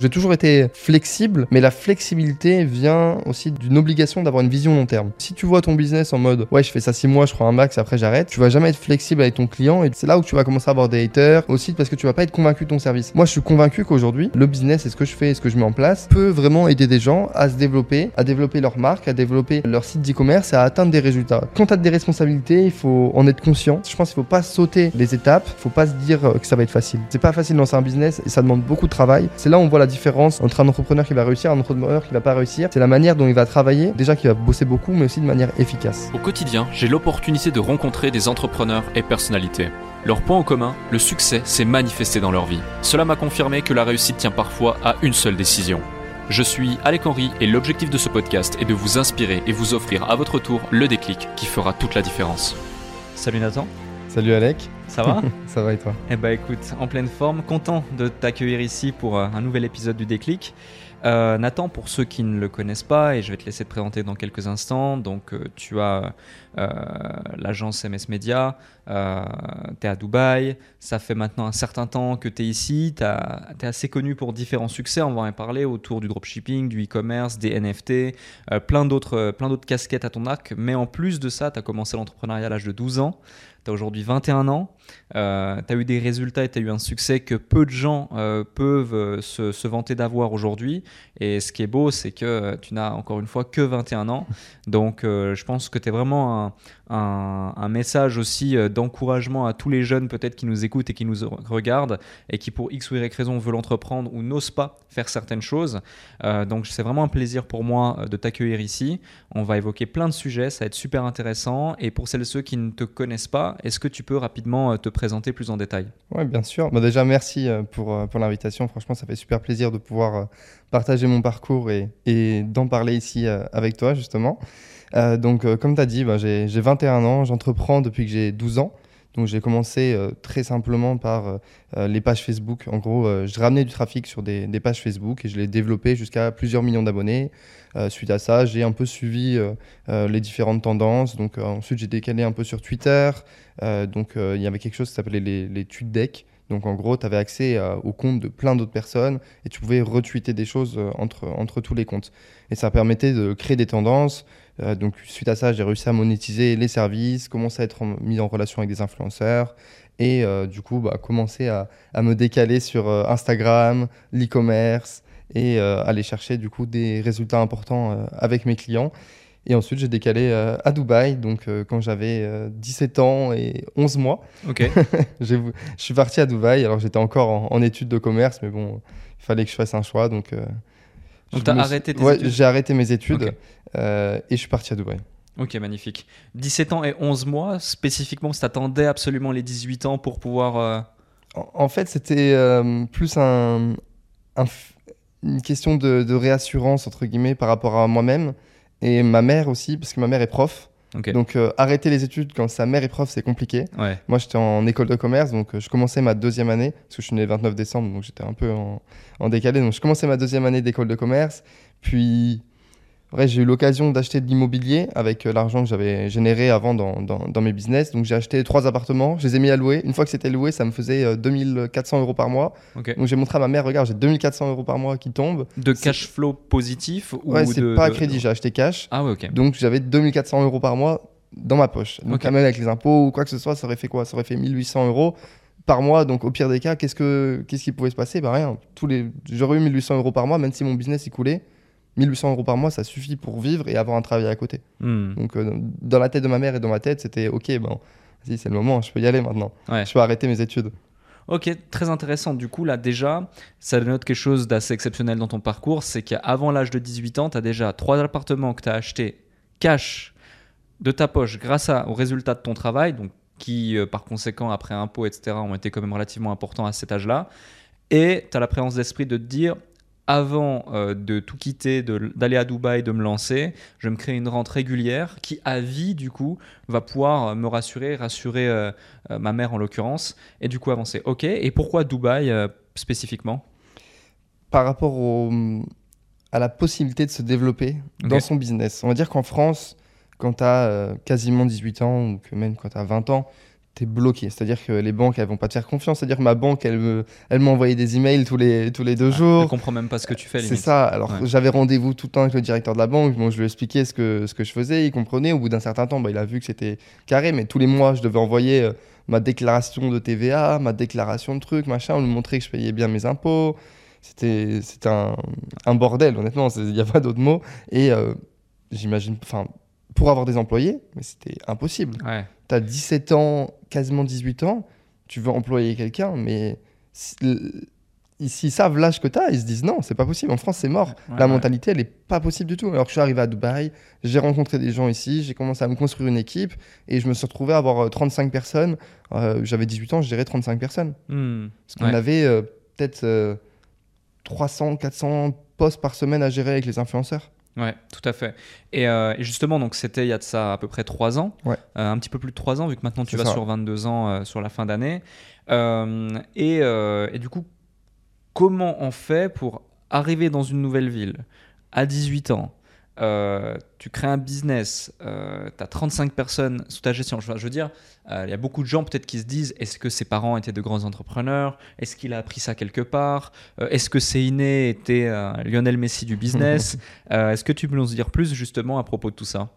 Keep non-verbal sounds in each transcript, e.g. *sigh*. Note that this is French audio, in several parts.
J'ai toujours été flexible, mais la flexibilité vient aussi d'une obligation d'avoir une vision long terme. Si tu vois ton business en mode ouais, je fais ça 6 mois, je prends un max, après j'arrête, tu vas jamais être flexible avec ton client et c'est là où tu vas commencer à avoir des haters aussi parce que tu vas pas être convaincu de ton service. Moi, je suis convaincu qu'aujourd'hui, le business et ce que je fais et ce que je mets en place peut vraiment aider des gens à se développer, à développer leur marque, à développer leur site d'e-commerce et à atteindre des résultats. Quand tu as des responsabilités, il faut en être conscient. Je pense qu'il faut pas sauter les étapes, faut pas se dire que ça va être facile. C'est pas facile de lancer un business et ça demande beaucoup de travail. C'est là où on voit la différence entre un entrepreneur qui va réussir et un entrepreneur qui va pas réussir. C'est la manière dont il va travailler, déjà qu'il va bosser beaucoup, mais aussi de manière efficace. Au quotidien, j'ai l'opportunité de rencontrer des entrepreneurs et personnalités. Leur point en commun, le succès s'est manifesté dans leur vie. Cela m'a confirmé que la réussite tient parfois à une seule décision. Je suis Alec Henry et l'objectif de ce podcast est de vous inspirer et vous offrir à votre tour le déclic qui fera toute la différence. Salut Nathan. Salut Alec. Ça va *laughs* Ça va et toi Eh bah écoute, en pleine forme, content de t'accueillir ici pour euh, un nouvel épisode du déclic. Euh, Nathan, pour ceux qui ne le connaissent pas, et je vais te laisser te présenter dans quelques instants, donc euh, tu as euh, l'agence MS Media, tu es à Dubaï, ça fait maintenant un certain temps que tu es ici, tu es assez connu pour différents succès, on va en parler, autour du dropshipping, du e-commerce, des NFT, plein d'autres casquettes à ton arc, mais en plus de ça, tu as commencé l'entrepreneuriat à l'âge de 12 ans, tu as aujourd'hui 21 ans, euh, tu as eu des résultats et tu as eu un succès que peu de gens euh, peuvent euh, se, vanter d'avoir aujourd'hui. Et ce qui est beau, c'est que tu n'as encore une fois que 21 ans. Donc euh, je pense que tu es vraiment un, un, message aussi euh, d'encouragement à tous les jeunes peut-être qui nous écoutent et qui nous regardent et qui pour X ou Y raison veulent entreprendre ou n'osent pas faire certaines choses. Euh, donc c'est vraiment un plaisir pour moi euh, de t'accueillir ici. On va évoquer plein de sujets, ça va être super intéressant. Et pour celles et ceux qui ne te connaissent pas, est-ce que tu peux rapidement te présenter plus en détail Oui, bien sûr. Bah, déjà, merci pour, pour l'invitation. Franchement, ça fait super plaisir de pouvoir partager mon parcours et, et d'en parler ici avec toi, justement. Euh, donc, euh, comme tu as dit, bah, j'ai 21 ans, j'entreprends depuis que j'ai 12 ans. Donc, j'ai commencé euh, très simplement par les pages Facebook. En gros, je ramenais du trafic sur des, des, pages Facebook et je l'ai développé jusqu'à plusieurs millions d'abonnés. suite à ça, j'ai un peu suivi les différentes tendances. Donc, ensuite, j'ai décalé un peu sur Twitter. Donc, il y avait quelque chose qui s'appelait les, les deck donc en gros, tu avais accès au compte de plein d'autres personnes et tu pouvais retweeter des choses entre, entre tous les comptes. Et ça permettait de créer des tendances, euh, donc suite à ça, j'ai réussi à monétiser les services, commencer à être mis en relation avec des influenceurs et euh, du coup bah, commencer à, à, me décaler sur euh, Instagram, l'e-commerce et aller chercher du coup des résultats importants avec mes clients. Et ensuite, j'ai décalé à Dubaï, donc quand j'avais 17 ans et 11 mois. Ok. *laughs* je suis parti à Dubaï, alors j'étais encore en, en, études de commerce, mais bon, il fallait que je fasse un choix, donc donc, tu as arrêté tes ouais, études J'ai arrêté mes études okay. euh, et je suis parti à Dubaï. Ok, magnifique. 17 ans et 11 mois, spécifiquement, tu attendais absolument les 18 ans pour pouvoir. Euh... En, en, fait, c'était euh, plus un, un, une question de, de, réassurance, entre guillemets, par rapport à moi-même et ma mère aussi, parce que ma mère est prof. Okay. Donc euh, arrêter les études quand sa mère est prof, c'est compliqué. Ouais. Moi, j'étais en école de commerce, donc euh, je commençais ma deuxième année, parce que je suis né le 29 décembre, donc j'étais un peu en, en, décalé. Donc je commençais ma deuxième année d'école de commerce, puis J'ai eu l'occasion d'acheter de l'immobilier avec euh, l'argent que j'avais généré avant dans, dans, dans, mes business. Donc j'ai acheté trois appartements, je les ai mis à louer. Une fois que c'était loué, ça me faisait euh, 2400 euros par mois. Okay. Donc j'ai montré à ma mère, regarde, j'ai 2400 euros par mois qui tombent. De cash flow positif ou Ouais, c'est de, pas à de... crédit, j'ai acheté cash. Ah ouais, ok. Donc j'avais 2400 euros par mois dans ma poche. Donc Okay. même avec les impôts ou quoi que ce soit, ça aurait fait quoi? Ça aurait fait 1800 euros par mois. Donc au pire des cas, qu'est-ce, que, qu'est-ce qui pouvait se passer? Bah rien. Tous les... J'aurais eu 1800 euros par mois, même si mon business il coulait. 1800 euros par mois, ça suffit pour vivre et avoir un travail à côté. Hmm. Donc, euh, dans la tête de ma mère et dans ma tête, c'était ok, bon, si c'est le moment, je peux y aller maintenant. Ouais. Je peux arrêter mes études. Ok, très intéressant. Du coup, là, déjà, ça dénote quelque chose d'assez exceptionnel dans ton parcours c'est qu'avant l'âge de 18 ans, tu as déjà trois appartements que tu as achetés cash de ta poche grâce à, au résultat de ton travail, donc qui, euh, par conséquent, après impôts, etc., ont été quand même relativement importants à cet âge-là. Et tu as la présence d'esprit de te dire avant euh, de tout quitter, d'aller à Dubaï, de me lancer, je me créer une rente régulière qui, à vie, du coup, va pouvoir me rassurer, rassurer euh, euh, ma mère en l'occurrence, et du coup avancer. Ok, et pourquoi Dubaï euh, spécifiquement? Par rapport au, à la possibilité de se développer dans son business. On va dire qu'en France, quand tu as quasiment 18 ans, ou que même quand tu as 20 ans, tu es bloqué. C'est-à-dire que les banques, elles vont pas te faire confiance. C'est-à-dire que ma banque, elle me, elle m'a envoyé des emails tous les, tous les deux jours. Elle comprend même pas ce que tu fais. C'est ça. Alors, j'avais rendez-vous tout le temps avec le directeur de la banque. Bon, je lui expliquais ce que, ce que je faisais. Il comprenait. Au bout d'un certain temps, bah, il a vu que c'était carré. Mais tous les mois, je devais envoyer euh, ma déclaration de TVA, ma déclaration de trucs, machin. On lui montrait que je payais bien mes impôts. C'était, c'était un, un, bordel, honnêtement. Il n'y a pas d'autre mot. Et euh, j'imagine, enfin, pour avoir des employés, mais c'était impossible. Ouais. Tu as 17 ans, quasiment 18 ans, tu veux employer quelqu'un, mais s'ils savent l'âge que tu as, ils se disent non, c'est pas possible. En France, c'est mort. la mentalité, elle est pas possible du tout. Alors que je suis arrivé à Dubaï, j'ai rencontré des gens ici, j'ai commencé à me construire une équipe et je me suis retrouvé à avoir 35 euh, personnes. Euh, j'avais 18 ans, je dirais 35 personnes. Hmm. Parce qu'on avait euh, peut-être 300, 400 postes par semaine à gérer avec les influenceurs. Ouais, tout à fait. Euh, et, justement, donc c'était il y a de ça à peu près 3 ans, ouais. Euh, un petit peu plus de 3 ans, vu que maintenant tu vas sur 22 ans euh, sur la fin d'année. Et, et, du coup, comment on fait pour arriver dans une nouvelle ville à 18 ans? Euh, tu crées un business, euh, tu as 35 personnes sous ta gestion. Je, veux dire, euh, il y a beaucoup de gens peut-être qui se disent est-ce que ses parents étaient de grands entrepreneurs? Est-ce qu'il a appris ça quelque part? Est-ce que inné était Lionel Messi du business? *laughs* Est-ce que tu peux nous dire plus justement à propos de tout ça?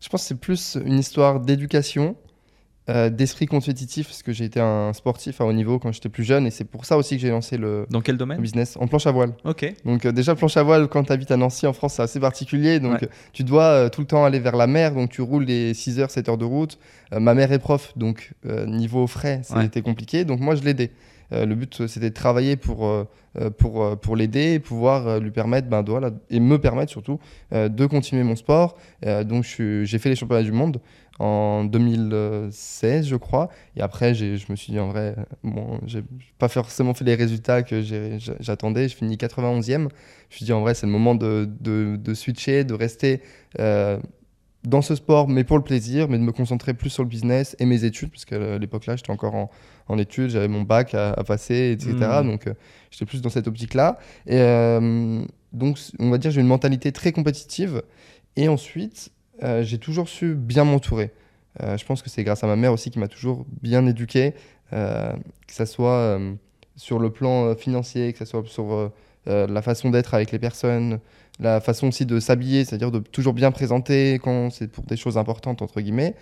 Je pense que c'est plus une histoire d'éducation euh, d'esprit compétitif parce que j'ai été un sportif à haut niveau quand j'étais plus jeune et c'est pour ça aussi que j'ai lancé le, Dans quel domaine business en planche à voile. Ok. Donc euh, déjà planche à voile quand tu habites à Nancy en France c'est assez particulier donc tu dois euh, tout le temps aller vers la mer donc tu roules les 6 heures 7 heures de route. ma mère est prof donc niveau frais c'était compliqué donc moi je l'aidais. le but c'était de travailler pour, pour, pour l'aider et pouvoir lui permettre ben, voilà, et me permettre surtout de continuer mon sport. donc j'ai fait les championnats du monde en 2016, je crois. Et après, je me suis dit, en vrai, bon, j'ai pas forcément fait les résultats que j'attendais. Je finis 91e. Je me suis dit, en vrai, c'est le moment de, de, switcher, de rester euh, dans ce sport, mais pour le plaisir, mais de me concentrer plus sur le business et mes études, parce qu'à l'époque-là, j'étais encore en, en études, j'avais mon bac à, passer, etc. Mmh. Donc, euh, j'étais plus dans cette optique-là. Et euh, donc, on va dire, j'ai une mentalité très compétitive. Et ensuite, euh, j'ai toujours su bien m'entourer. Euh, je pense que c'est grâce à ma mère aussi qui m'a toujours bien éduqué, euh, que ce soit sur le plan financier, que ce soit sur la façon d'être avec les personnes, la façon aussi de s'habiller, c'est-à-dire de toujours bien présenter quand c'est pour des choses importantes, entre guillemets.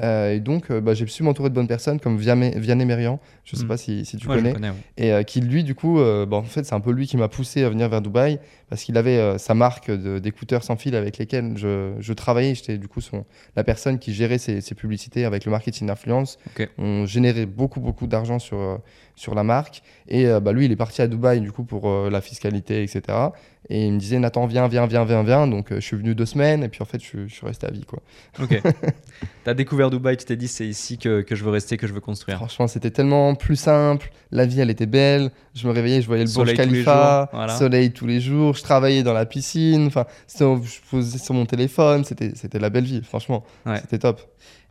Euh, et donc, euh, bah, j'ai su m'entourer de bonnes personnes comme Vianney Mérian, je ne sais mm. pas si, si tu connais, et euh, qui lui, du coup, bah, en fait, c'est un peu lui qui m'a poussé à venir vers Dubaï parce qu'il avait sa marque d'écouteurs sans fil avec lesquels je, je travaillais. J'étais du coup son, la personne qui gérait ses, publicités avec le marketing d'influence. On générait beaucoup, beaucoup d'argent sur, sur la marque. Et bah, lui, il est parti à Dubaï, du coup, pour la fiscalité, etc. Et il me disait, Nathan, viens, viens, viens, viens, viens. Donc, je suis venu deux semaines et puis en fait, je, je suis resté à vie. Quoi. Ok. *laughs* tu as découvert Dubaï, tu t'es dit, c'est ici que, que, je veux rester, que je veux construire. Franchement, c'était tellement plus simple. La vie, elle était belle. Je me réveillais, je voyais le Burj Khalifa, soleil tous les jours. Je travaillais dans la piscine. Enfin, je posais sur mon téléphone. C'était la belle vie, franchement. C'était top.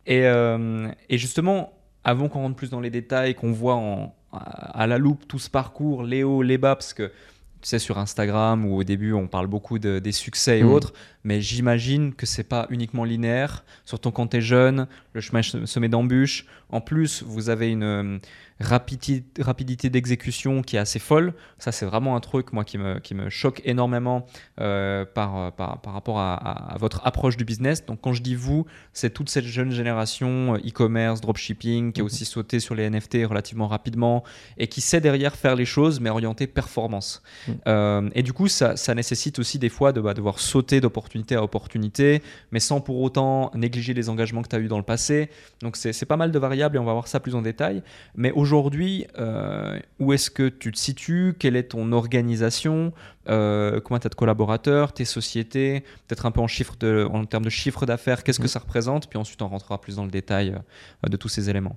Et, euh, et justement, avant qu'on rentre plus dans les détails, qu'on voit en, à la loupe tout ce parcours, les hauts, les bas, parce que tu sais, sur Instagram où au début on parle beaucoup de, des succès et mm. autres, mais j'imagine que c'est pas uniquement linéaire. Surtout quand tu es jeune, le chemin semé d'embûches. En plus, vous avez une, rapidité, rapidité d'exécution qui est assez folle. Ça, c'est vraiment un truc, moi, qui me, qui me choque énormément euh, par, par, par, rapport à, votre approche du business. Donc, quand je dis vous, c'est toute cette jeune génération euh, e-commerce, dropshipping, qui a mhm. aussi sauté sur les NFT relativement rapidement et qui sait derrière faire les choses, mais orienté performance. Mhm. Euh, et du coup, ça, ça, nécessite aussi des fois de bah, devoir sauter d'opportunité à opportunité, mais sans pour autant négliger les engagements que tu as eu dans le passé. Donc, c'est pas mal de variables et on va voir ça plus en détail. Mais aujourd'hui, aujourd'hui, euh, où est-ce que tu te situes? Quelle est ton organisation? Euh, Combien tu as de collaborateurs? Tes sociétés? Peut-être un peu en, chiffre de, en termes de chiffre d'affaires, qu'est-ce que mm. ça représente? Puis ensuite, on rentrera plus dans le détail euh, de tous ces éléments.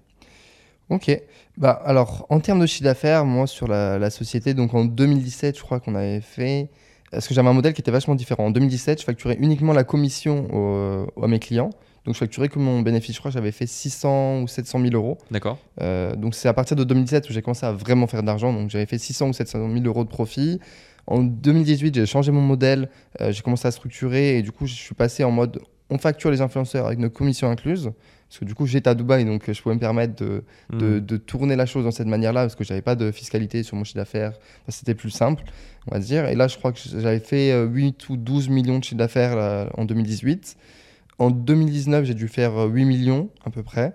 Ok. Bah, alors, en termes de chiffre d'affaires, moi, sur la, société, donc en 2017, je crois qu'on avait fait. Parce que j'avais un modèle qui était vachement différent. En 2017, je facturais uniquement la commission à mes clients. Donc je facturais que mon bénéfice, je crois j'avais fait 600 ou 700 000 euros. D'accord. Euh, donc c'est à partir de 2017 où j'ai commencé à vraiment faire d'argent. Donc j'avais fait 600 ou 700 000 euros de profit. En 2018, j'ai changé mon modèle, euh, j'ai commencé à structurer et du coup je suis passé en mode on facture les influenceurs avec nos commissions incluses. Parce que du coup, j'étais à Dubaï, donc euh, je pouvais me permettre de, de, Hmm. de tourner la chose dans cette manière-là, parce que j'avais pas de fiscalité sur mon chiffre d'affaires. Enfin, C'était plus simple, on va dire. Et là, je crois que j'avais fait euh, 8 ou 12 millions de chiffre d'affaires en 2018. En 2019, j'ai dû faire euh, 8 millions à peu près.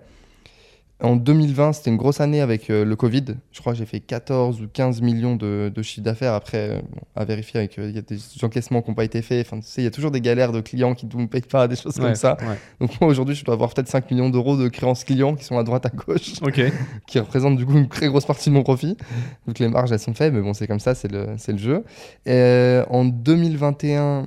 En 2020, c'était une grosse année avec euh, le Covid. Je crois que j'ai fait 14 ou 15 millions de, de chiffre d'affaires. Après, euh, à vérifier, avec, euh, il y a des encaissements qui n'ont pas été faits. Enfin, tu sais, il y a toujours des galères de clients qui ne me payent pas, des choses Ouais, comme ça. ouais. Donc moi, aujourd'hui, je dois avoir peut-être 5 millions d'euros de créances clients qui sont à droite, à gauche, *laughs* *laughs* qui représentent du coup une très grosse partie de mon profit. Donc les marges, elles sont faibles, mais bon, c'est comme ça, c'est le, le jeu. Et, en 2021,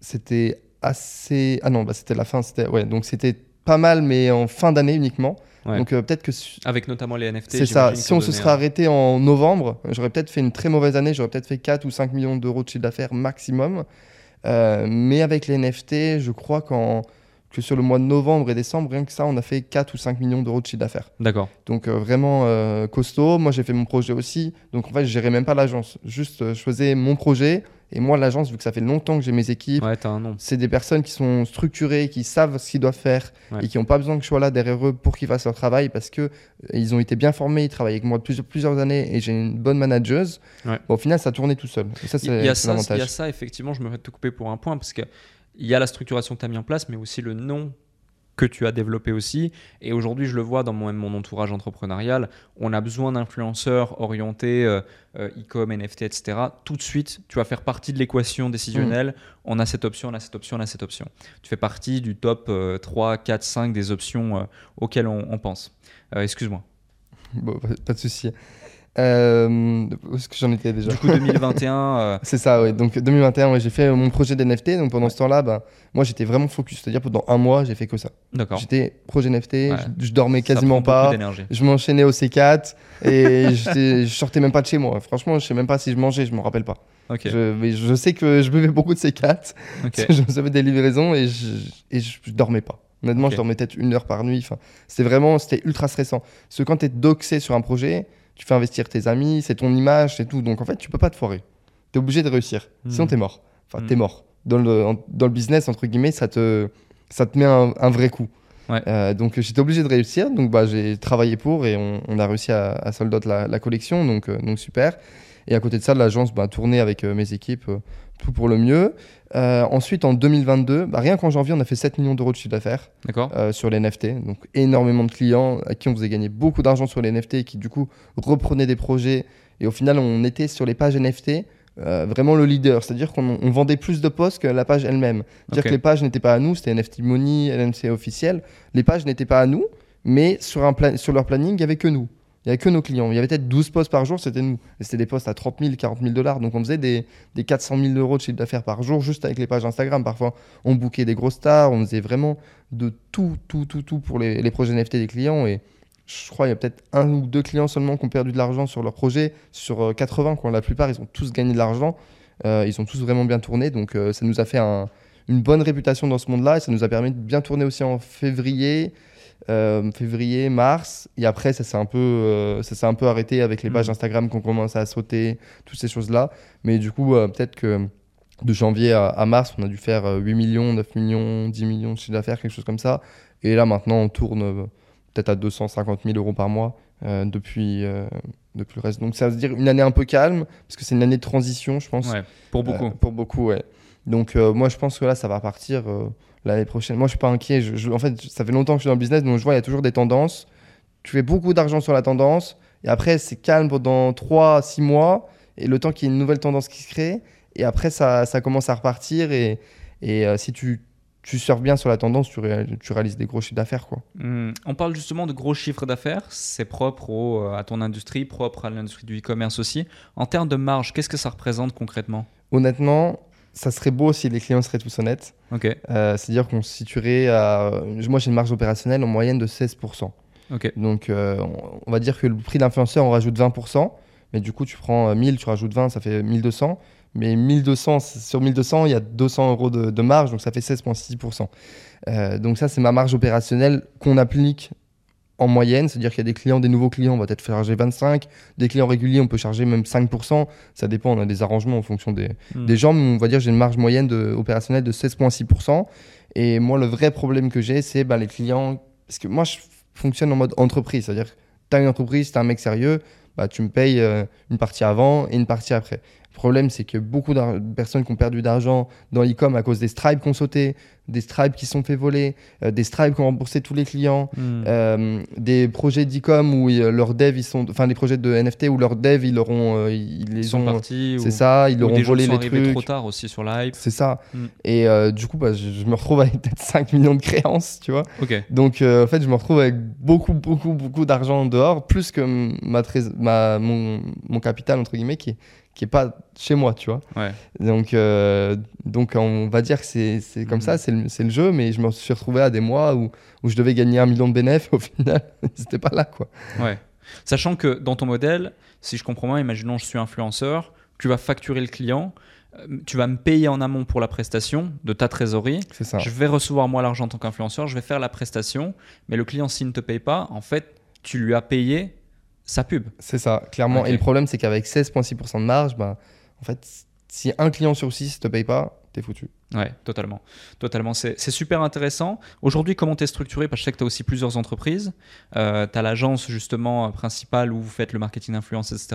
c'était assez... Ah non, bah, c'était la fin. C'était... Ouais, donc c'était pas mal, mais en fin d'année uniquement. Ouais. Donc euh, peut-être que... Avec notamment les NFT. C'est ça. Si on se serait un- arrêté en novembre, j'aurais peut-être fait une très mauvaise année. J'aurais peut-être fait 4 ou 5 millions d'euros de chiffre d'affaires maximum. Euh, mais avec les NFT, je crois qu'en- que sur le mois de novembre et décembre, rien que ça, on a fait 4 ou 5 millions d'euros de chiffre d'affaires. D'accord. Donc euh, vraiment euh, costaud. Moi, j'ai fait mon projet aussi. Donc en fait, je gérais même pas l'agence. Juste, euh, je faisais mon projet. Et moi, l'agence, vu que ça fait longtemps que j'ai mes équipes, Ouais, t'as un nom. c'est des personnes qui sont structurées, qui savent ce qu'ils doivent faire Ouais. et qui n'ont pas besoin que je sois là derrière eux pour qu'ils fassent leur travail parce que euh, ils ont été bien formés, ils travaillent avec moi depuis plusieurs années et j'ai une bonne manageuse. Ouais. Bon, au final, ça tournait tout seul. Et ça, y, c'est il y l'avantage. a ça, effectivement, je me vais te couper pour un point, parce qu'il y a la structuration que tu as mis en place, mais aussi le nom que tu as développé aussi. Et aujourd'hui, je le vois dans mon, mon entourage entrepreneurial, on a besoin d'influenceurs orientés euh, euh, e-com, NFT, etc. Tout de suite, tu vas faire partie de l'équation décisionnelle. On a cette option, on a cette option, on a cette option. Tu fais partie du top euh, 3, 4, 5 des options euh, auxquelles on, on pense. Excuse-moi. Bon, pas- pas de souci. Euh, où est-ce que j'en étais déjà Du coup, 2021, euh, *laughs* C'est ça, oui. Donc 2021, ouais, j'ai fait mon projet d'NFT. Donc pendant ce temps-là, bah, moi j'étais vraiment focus. C'est-à-dire pendant un mois, j'ai fait que ça. d'accord. J'étais projet NFT, Ouais. je, je dormais Ça quasiment pas. Je m'enchaînais au C4 et *laughs* je sortais même pas de chez moi. Franchement, je sais même pas si je mangeais, je me rappelle pas. Ok. Je, mais je sais que je buvais beaucoup de C4, ok. *laughs* parce que je faisais des livraisons et je, et je, je dormais pas. Honnêtement, je dormais peut-être une heure par nuit. Enfin, c'était vraiment, c'était ultra stressant. Parce que quand tu es doxé sur un projet, tu fais investir tes amis, c'est ton image, c'est tout. Donc en fait, tu peux pas te foirer. Tu es obligé de réussir. Hmm. Sinon, tu es mort. Enfin, Hmm. tu es mort. Dans le, en- dans le business, entre guillemets, ça te, ça te met un, un vrai coup. Ouais. Euh, donc j'étais obligé de réussir. Donc bah, j'ai travaillé pour et on, on a réussi à, à sold out la, la collection. Donc, euh, donc super. Et à côté de ça, l'agence bah, tournait avec euh, mes équipes, euh, tout pour le mieux. Euh, ensuite, en 2022, bah, rien qu'en janvier, on a fait 7 millions d'euros de chiffre d'affaires euh, sur les NFT. Donc énormément de clients à qui on faisait gagner beaucoup d'argent sur les NFT et qui du coup reprenaient des projets. Et au final, on était sur les pages NFT euh, vraiment le leader. C'est-à-dire qu'on on vendait plus de posts que la page elle-même. C'est-à-dire que les pages n'étaient pas à nous, c'était NFT Money, LNC officiel. Les pages n'étaient pas à nous, mais sur, un pla- sur leur planning, il n'y avait que nous. Il n'y avait que nos clients. Il y avait peut-être 12 posts par jour, c'était nous. Et c'était des posts à 30 000, 40 000 dollars. Donc on faisait des, des 400 000 euros de chiffre d'affaires par jour juste avec les pages Instagram. Parfois, on bookait des grosses stars, on faisait vraiment de tout, tout, tout, tout pour les, les projets NFT des clients. Et je crois qu'il y a peut-être un ou deux clients seulement qui ont perdu de l'argent sur leur projet. Sur euh, 80, quoi. la plupart, ils ont tous gagné de l'argent. Euh, ils ont tous vraiment bien tourné. Donc euh, ça nous a fait un- une bonne réputation dans ce monde-là. Et ça nous a permis de bien tourner aussi en février. Euh, février, mars, et après ça s'est un peu, euh, ça s'est un peu arrêté avec les Mhm. pages Instagram qui ont commencé à sauter, toutes ces choses-là. Mais du coup, euh, peut-être que de janvier à, à mars, on a dû faire euh, 8 millions, 9 millions, 10 millions de chiffre d'affaires, quelque chose comme ça. Et là, maintenant, on tourne peut-être à 250 000 euros par mois depuis, depuis le reste. Donc, ça veut dire une année un peu calme, parce que c'est une année de transition, je pense. Ouais, pour beaucoup. Pour beaucoup, ouais. Donc, moi, je pense que là, ça va partir l'année prochaine. Moi, je suis pas inquiet. Je- je- en fait, ça fait longtemps que je suis dans le business, donc je vois, il y a toujours des tendances. Tu fais beaucoup d'argent sur la tendance, et après, c'est calme pendant 3 à 6 mois, et le temps qu'il y ait une nouvelle tendance qui se crée, et après, ça, ça commence à repartir, et, et euh, si tu, tu surfes bien sur la tendance, tu, ré- tu réalises des gros chiffres d'affaires, quoi. Hmm, On parle justement de gros chiffres d'affaires. C'est propre au- euh, à ton industrie, propre à l'industrie du e-commerce aussi. En termes de marge, qu'est-ce que ça représente concrètement? Honnêtement, ça serait beau si les clients seraient tous honnêtes. Euh, C'est-à-dire qu'on se situerait à... Moi, j'ai une marge opérationnelle en moyenne de 16%. ok. Donc, euh, on- va dire que le prix d'influenceur, on rajoute 20%. Mais du coup, tu prends euh, 1000, tu rajoutes 20, ça fait 1200. Mais 1200, c'est- sur 1200, il y a 200 euros de, de marge, donc ça fait 16,6%. Euh, donc, ça, c'est ma marge opérationnelle qu'on applique en moyenne. C'est-à-dire qu'il y a des clients, des nouveaux clients, on va peut-être charger 25. Des clients réguliers, on peut charger même 5%. Ça dépend, on a des arrangements en fonction des, Hmm. des gens, mais on va dire j'ai une marge moyenne de, opérationnelle de 16,6%. Et moi, le vrai problème que j'ai, c'est bah, les clients parce que moi, je fonctionne en mode entreprise, c'est-à-dire que tu as une entreprise, tu as un mec sérieux, bah, tu me payes euh, une partie avant et une partie après. Le problème, c'est que beaucoup de personnes qui ont perdu d'argent dans l'e-com à cause des stripes qui ont sauté, des stripes qui sont fait voler, euh, des stripes qui ont remboursé tous les clients, Hmm. euh, des projets d'e-com où euh, leurs devs, ils sont, enfin des projets de NFT où leurs devs, ils leur ont, euh, ils sont ont, partis. c'est ou- ça, ils leur ont volé les trucs. trop tard aussi sur la hype. C'est ça. Mm. Et du coup, bah, je, je me retrouve avec peut-être 5 millions de créances, tu vois. Donc, en fait, je me retrouve avec beaucoup, beaucoup, beaucoup d'argent dehors, plus que ma, trés- ma mon, mon capital, entre guillemets, qui est, qui est pas chez moi, tu vois. Ouais. Donc, euh, donc, on va dire que c'est comme Mhm. ça, c'est le, le jeu, mais je me suis retrouvé à des mois où, où je devais gagner un million de bénéfices, *laughs* au final, *laughs* c'était pas là, quoi. Ouais. Sachant que dans ton modèle, si je comprends bien, imaginons je suis influenceur, tu vas facturer le client, euh, tu vas me payer en amont pour la prestation de ta trésorerie. C'est ça. Je vais recevoir moi l'argent en tant qu'influenceur, je vais faire la prestation, mais le client s'il ne te paye pas, en fait, tu lui as payé sa pub. C'est ça, clairement. Et le problème, c'est qu'avec 16,6% de marge, bah, en fait, si un client sur 6 te paye pas, t'es foutu. Ouais, totalement. Totalement. C'est super intéressant. Aujourd'hui, comment tu es structuré? Parce que je sais que tu as aussi plusieurs entreprises. tu as l'agence justement euh, principale où vous faites le marketing d'influence, etc.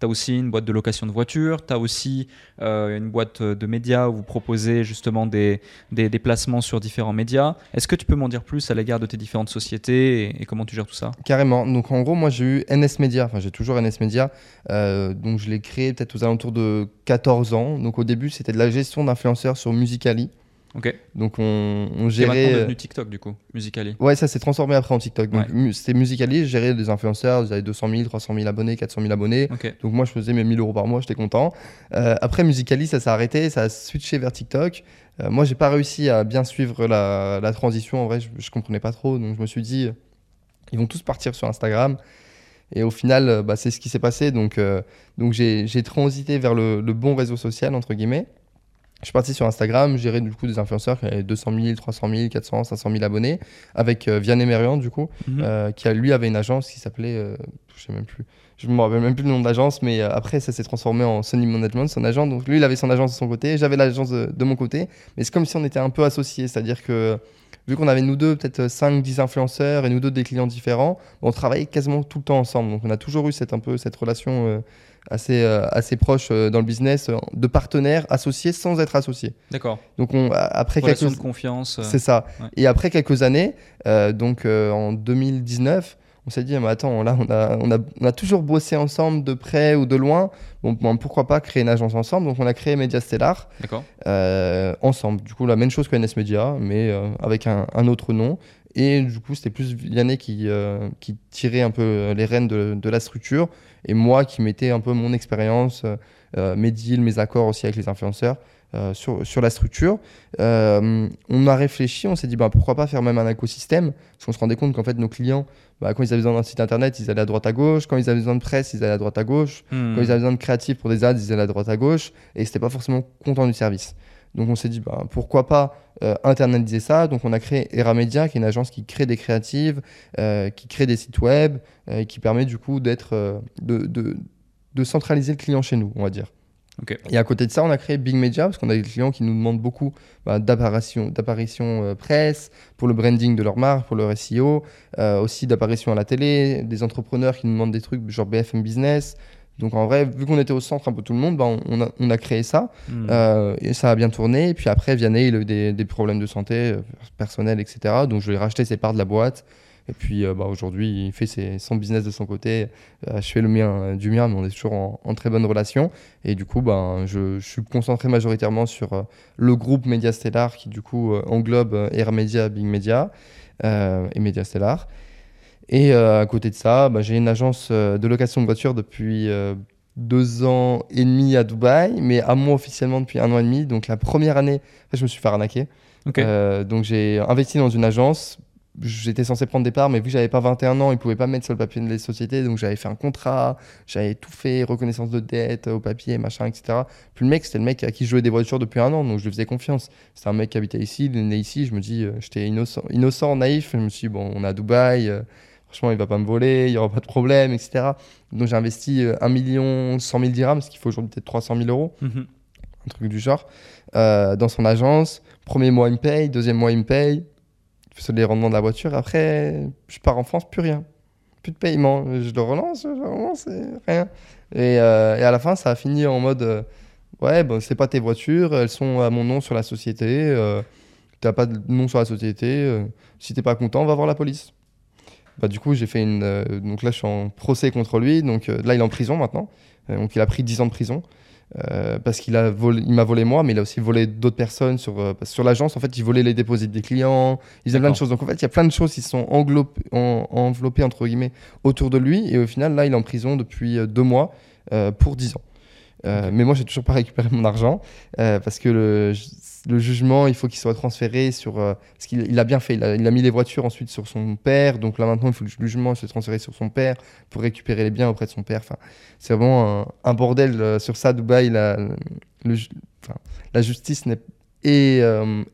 Tu as aussi une boîte de location de voitures. Tu as aussi euh, une boîte de médias où vous proposez justement des, des, placements sur différents médias. Est-ce que tu peux m'en dire plus à l'égard de tes différentes sociétés et, comment tu gères tout ça? Carrément. Donc, en gros, moi, j'ai eu NS Media. Enfin, j'ai toujours NS Media. Euh, donc, je l'ai créé peut-être aux alentours de 14 ans. Donc, au début, c'était de la gestion d'influenceurs sur Musicali. Ok. Donc, on, on C'est gérait. devenu TikTok du coup, Musicali. Ouais, ça s'est transformé après en TikTok. Donc, Ouais. mu- c'était Musicali. Je gérais des influenceurs. J'avais 200 000, 300 000 abonnés, 400 000 abonnés. Donc moi, je faisais mes 1000 euros par mois, j'étais content. Euh, après Musicali, ça s'est arrêté, ça a switché vers TikTok. Euh, moi, j'ai pas réussi à bien suivre la, la transition. En vrai, je, je comprenais pas trop. Donc je me suis dit, euh, ils vont tous partir sur Instagram. Et au final, euh, bah, c'est ce qui s'est passé. Donc, euh, donc j'ai j'ai transité vers le, le bon réseau social, entre guillemets. Je suis parti sur Instagram, gérer du coup des influenceurs qui avaient 200 000, 300 000, 400, 500 000 abonnés, avec euh, Vianney Merian, du coup, Mhm. euh, qui lui avait une agence qui s'appelait, euh, je sais même plus, je me rappelle même plus le nom de l'agence, mais euh, après ça s'est transformé en Sony Management, son agent. Donc lui, il avait son agence de son côté, j'avais l'agence de, de mon côté, mais c'est comme si on était un peu associés, c'est-à-dire que vu qu'on avait nous deux peut-être 5-10 influenceurs et nous deux des clients différents, on travaillait quasiment tout le temps ensemble. Donc on a toujours eu cette, un peu cette relation euh, assez, euh, assez proche euh, dans le business, euh, de partenaires associés sans être associés. D'accord. Donc on, après Relation quelques... de confiance. C'est ça. ouais. Et après quelques années, donc en 2019, on s'est dit, mais attends, là, on a, on, a, on a toujours bossé ensemble de près ou de loin. Bon, bon, pourquoi pas créer une agence ensemble? Donc on a créé Media Stellar D'accord. euh, ensemble. Du coup, la même chose que NS Media, mais euh, avec un, un autre nom. Et du coup, c'était plus Vianney qui, euh, qui tirait un peu les rênes de, de la structure et moi qui mettais un peu mon expérience, euh, mes deals, mes accords aussi avec les influenceurs euh, sur, sur la structure. Euh, on a réfléchi, on s'est dit bah, pourquoi pas faire même un écosystème? Parce qu'on se rendait compte qu'en fait nos clients, bah, quand ils avaient besoin d'un site internet, ils allaient à droite à gauche, quand ils avaient besoin de presse, ils allaient à droite à gauche, Hmm. quand ils avaient besoin de créatifs pour des ads, ils allaient à droite à gauche et c'était pas forcément content du service. Donc on s'est dit bah, pourquoi pas euh, internaliser ça. Donc on a créé Era Media, qui est une agence qui crée des créatives, euh, qui crée des sites web, euh, et qui permet du coup d'être euh, de, de, de centraliser le client chez nous, on va dire. Ok. Et à côté de ça, on a créé Big Media parce qu'on a des clients qui nous demandent beaucoup bah, d'apparition, d'apparition euh, presse pour le branding de leur marque, pour leur SEO, aussi d'apparition à la télé, des entrepreneurs qui nous demandent des trucs genre BFM Business. Donc en vrai, vu qu'on était au centre un peu tout le monde, bah, on, a, on a créé ça Hmm. euh, et ça a bien tourné. Et puis après, Vianney, il a eu des, des problèmes de santé euh, personnels, etc. Donc je lui ai racheté ses parts de la boîte. Et puis euh, bah, aujourd'hui, il fait ses- son business de son côté. Euh, je fais le mien du mien, mais on est toujours en, en très bonne relation. Et du coup, ben, je, je suis concentré majoritairement sur le groupe Media Stellar qui du coup englobe Air Media, Big Media et Media Stellar. Et euh, à côté de ça, bah, j'ai une agence euh, de location de voitures depuis euh, deux ans et demi à Dubaï, mais à moi officiellement depuis un an et demi. Donc la première année, je me suis fait arnaquer. Euh, donc j'ai investi dans une agence. J'étais censé prendre des parts, mais vu que j'avais pas 21 ans, ils pouvaient pas me mettre sur le papier des sociétés. Donc j'avais fait un contrat, j'avais tout fait, reconnaissance de dette au papier, machin, etc. Puis le mec, c'était le mec à qui je jouais des voitures depuis un an, donc je lui faisais confiance. C'était un mec qui habitait ici, il est né ici. Je me dis, j'étais innocent, innocent, naïf. Je me suis dit, bon, on est à Dubaï, euh, franchement, il va pas me voler, il y aura pas de problème, etc. Donc j'ai investi euh, 1 million 100 000 dirhams, ce qu'il faut aujourd'hui peut-être 300 000 euros Mhm. un truc du genre, euh, dans son agence. Premier mois, il me paye, deuxième mois, il me paye. sur les rendements de la voiture. Après, je pars en France, plus rien. Plus de paiement. Je le relance, je relance, rien. Et, euh, et, à la fin, ça a fini en mode euh, Ouais, bon, c'est pas tes voitures, elles sont à mon nom sur la société. Euh, T'as pas de nom sur la société. euh, si t'es pas content, va voir la police. Bah, du coup, j'ai fait une. euh, donc là, je suis en procès contre lui. Donc euh, là, il est en prison maintenant. Euh, donc il a pris 10 ans de prison. Euh, parce qu'il a volé, il m'a volé moi, mais il a aussi volé d'autres personnes sur, euh, sur l'agence. En fait, il volait les dépôts des clients, il faisait plein de choses. Donc en fait, il y a plein de choses qui sont englopées, en- enveloppées entre guillemets autour de lui. Et au final, là, il est en prison depuis deux mois euh, pour 10 ans. Euh. Mais moi, j'ai toujours pas récupéré mon argent euh, parce que le, le jugement, il faut qu'il soit transféré sur. euh, parce qu'il il a bien fait, il a, il a mis les voitures ensuite sur son père. Donc là, maintenant, il faut que le jugement soit transféré sur son père pour récupérer les biens auprès de son père. Enfin, c'est vraiment un, un bordel sur ça, Dubaï. La, le ju- enfin, la justice n'est, est,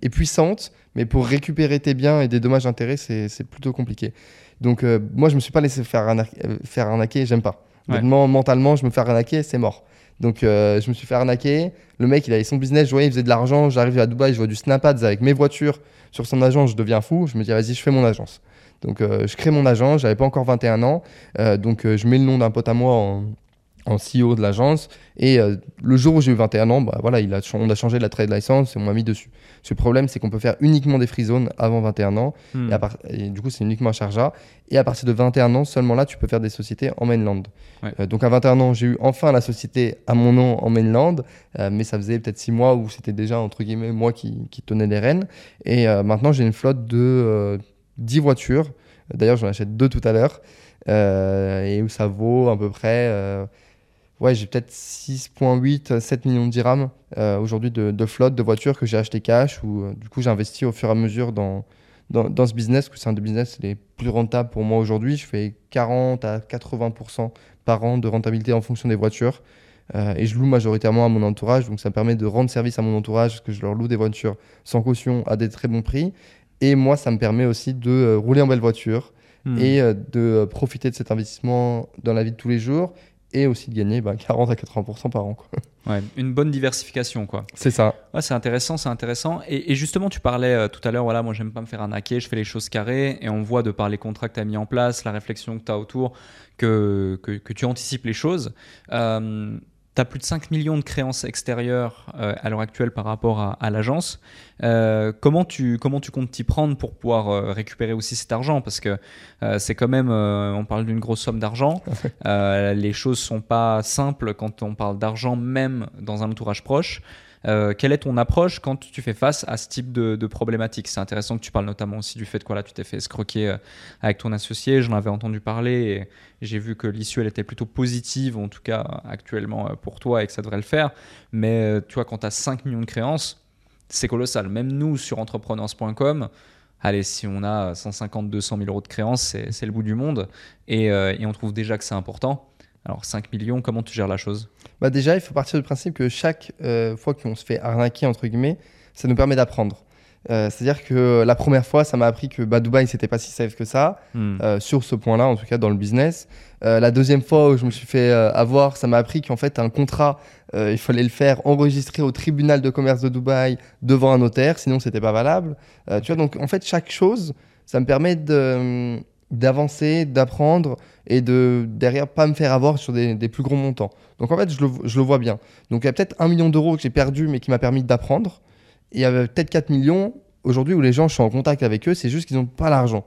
est puissante, mais pour récupérer tes biens et des dommages intérêts, c'est, c'est plutôt compliqué. Donc, moi, je me suis pas laissé faire, arnaquer, euh, faire arnaquer, j'aime pas. Ouais. Mentalement, je me fais arnaquer, c'est mort. Donc, euh, je me suis fait arnaquer. Le mec, il avait son business, je voyais, il faisait de l'argent. J'arrive à Dubaï, je vois du Snapads avec mes voitures sur son agence, je deviens fou. Je me dis, vas-y, je fais mon agence. Donc, euh, je crée mon agence, j'avais pas encore 21 ans. Euh, donc, je mets le nom d'un pote à moi en, en CEO de l'agence. Et euh, le jour où j'ai eu 21 ans, bah, voilà, il a, ch- on a changé la trade license et on m'a mis dessus. Ce problème, c'est qu'on peut faire uniquement des free zones avant 21 ans. Hmm. Et, à part- et du coup, c'est uniquement à Sharjah. Et à partir de 21 ans, seulement là, tu peux faire des sociétés en mainland. Ouais. Euh, donc à 21 ans, j'ai eu enfin la société à mon nom en mainland. Euh, mais ça faisait peut-être 6 mois où c'était déjà, entre guillemets, moi qui, qui tenais les rênes. Et maintenant, j'ai une flotte de euh, 10 voitures. D'ailleurs, j'en achète deux tout à l'heure. Et où ça vaut à peu près. Euh, ouais, j'ai peut-être 6,8, 7 millions de dirhams euh, aujourd'hui de, de flotte de voitures que j'ai acheté cash. Ou euh, du coup, j'ai investi au fur et à mesure dans, dans, dans ce business, que c'est un des business les plus rentables pour moi aujourd'hui. Je fais 40 à 80% par an de rentabilité en fonction des voitures. Euh, et je loue majoritairement à mon entourage, donc ça me permet de rendre service à mon entourage, parce que je leur loue des voitures sans caution à des très bons prix. Et moi, ça me permet aussi de euh, rouler en belle voiture Hmm. et euh, de euh, profiter de cet investissement dans la vie de tous les jours et aussi de gagner bah, 40 à 80% par an. quoi. Ouais, une bonne diversification, quoi. C'est ça. Ouais, c'est intéressant, c'est intéressant. Et, et justement, tu parlais euh, tout à l'heure, voilà, moi j'aime pas me faire arnaquer, je fais les choses carrées, et on voit de par les contrats que tu as mis en place, la réflexion que tu as autour, que, que, que tu anticipes les choses. Euh, tu as plus de 5 millions de créances extérieures euh, à l'heure actuelle par rapport à, à l'agence. Euh, comment, tu, comment tu comptes t'y prendre pour pouvoir euh, récupérer aussi cet argent? Parce que euh, c'est quand même, euh, on parle d'une grosse somme d'argent. Euh, les choses sont pas simples quand on parle d'argent, même dans un entourage proche. Euh, quelle est ton approche quand tu fais face à ce type de, problématique? C'est intéressant que tu parles notamment aussi du fait que voilà, tu t'es fait escroquer euh, avec ton associé. J'en avais entendu parler et j'ai vu que l'issue elle était plutôt positive, en tout cas actuellement euh, pour toi, et que ça devrait le faire. Mais tu vois, quand tu as 5 millions de créances, c'est colossal. Même nous, sur entrepreneurs.com, allez, si on a 150, 200 000 euros de créances, c'est le bout du monde. Et on trouve déjà que c'est important. Alors 5 millions, comment tu gères la chose? Bah déjà, il faut partir du principe que chaque euh, fois qu'on se fait arnaquer, entre guillemets, ça nous permet d'apprendre. Euh, C'est-à-dire que la première fois, ça m'a appris que bah, Dubaï, c'était pas si safe que ça, Hmm. euh, sur ce point-là, en tout cas dans le business. Euh, la deuxième fois où je me suis fait avoir, ça m'a appris qu'en fait, un contrat, il fallait le faire enregistrer au tribunal de commerce de Dubaï devant un notaire, sinon c'était pas valable. Tu vois, donc en fait, chaque chose, ça me permet de- d'avancer, d'apprendre et de derrière pas me faire avoir sur des, plus gros montants. Donc en fait, je le, vois bien. Donc il y a peut-être un million d'euros que j'ai perdu, mais qui m'a permis d'apprendre. Il y avait peut-être 4 millions aujourd'hui où les gens, je suis en contact avec eux, c'est juste qu'ils n'ont pas l'argent.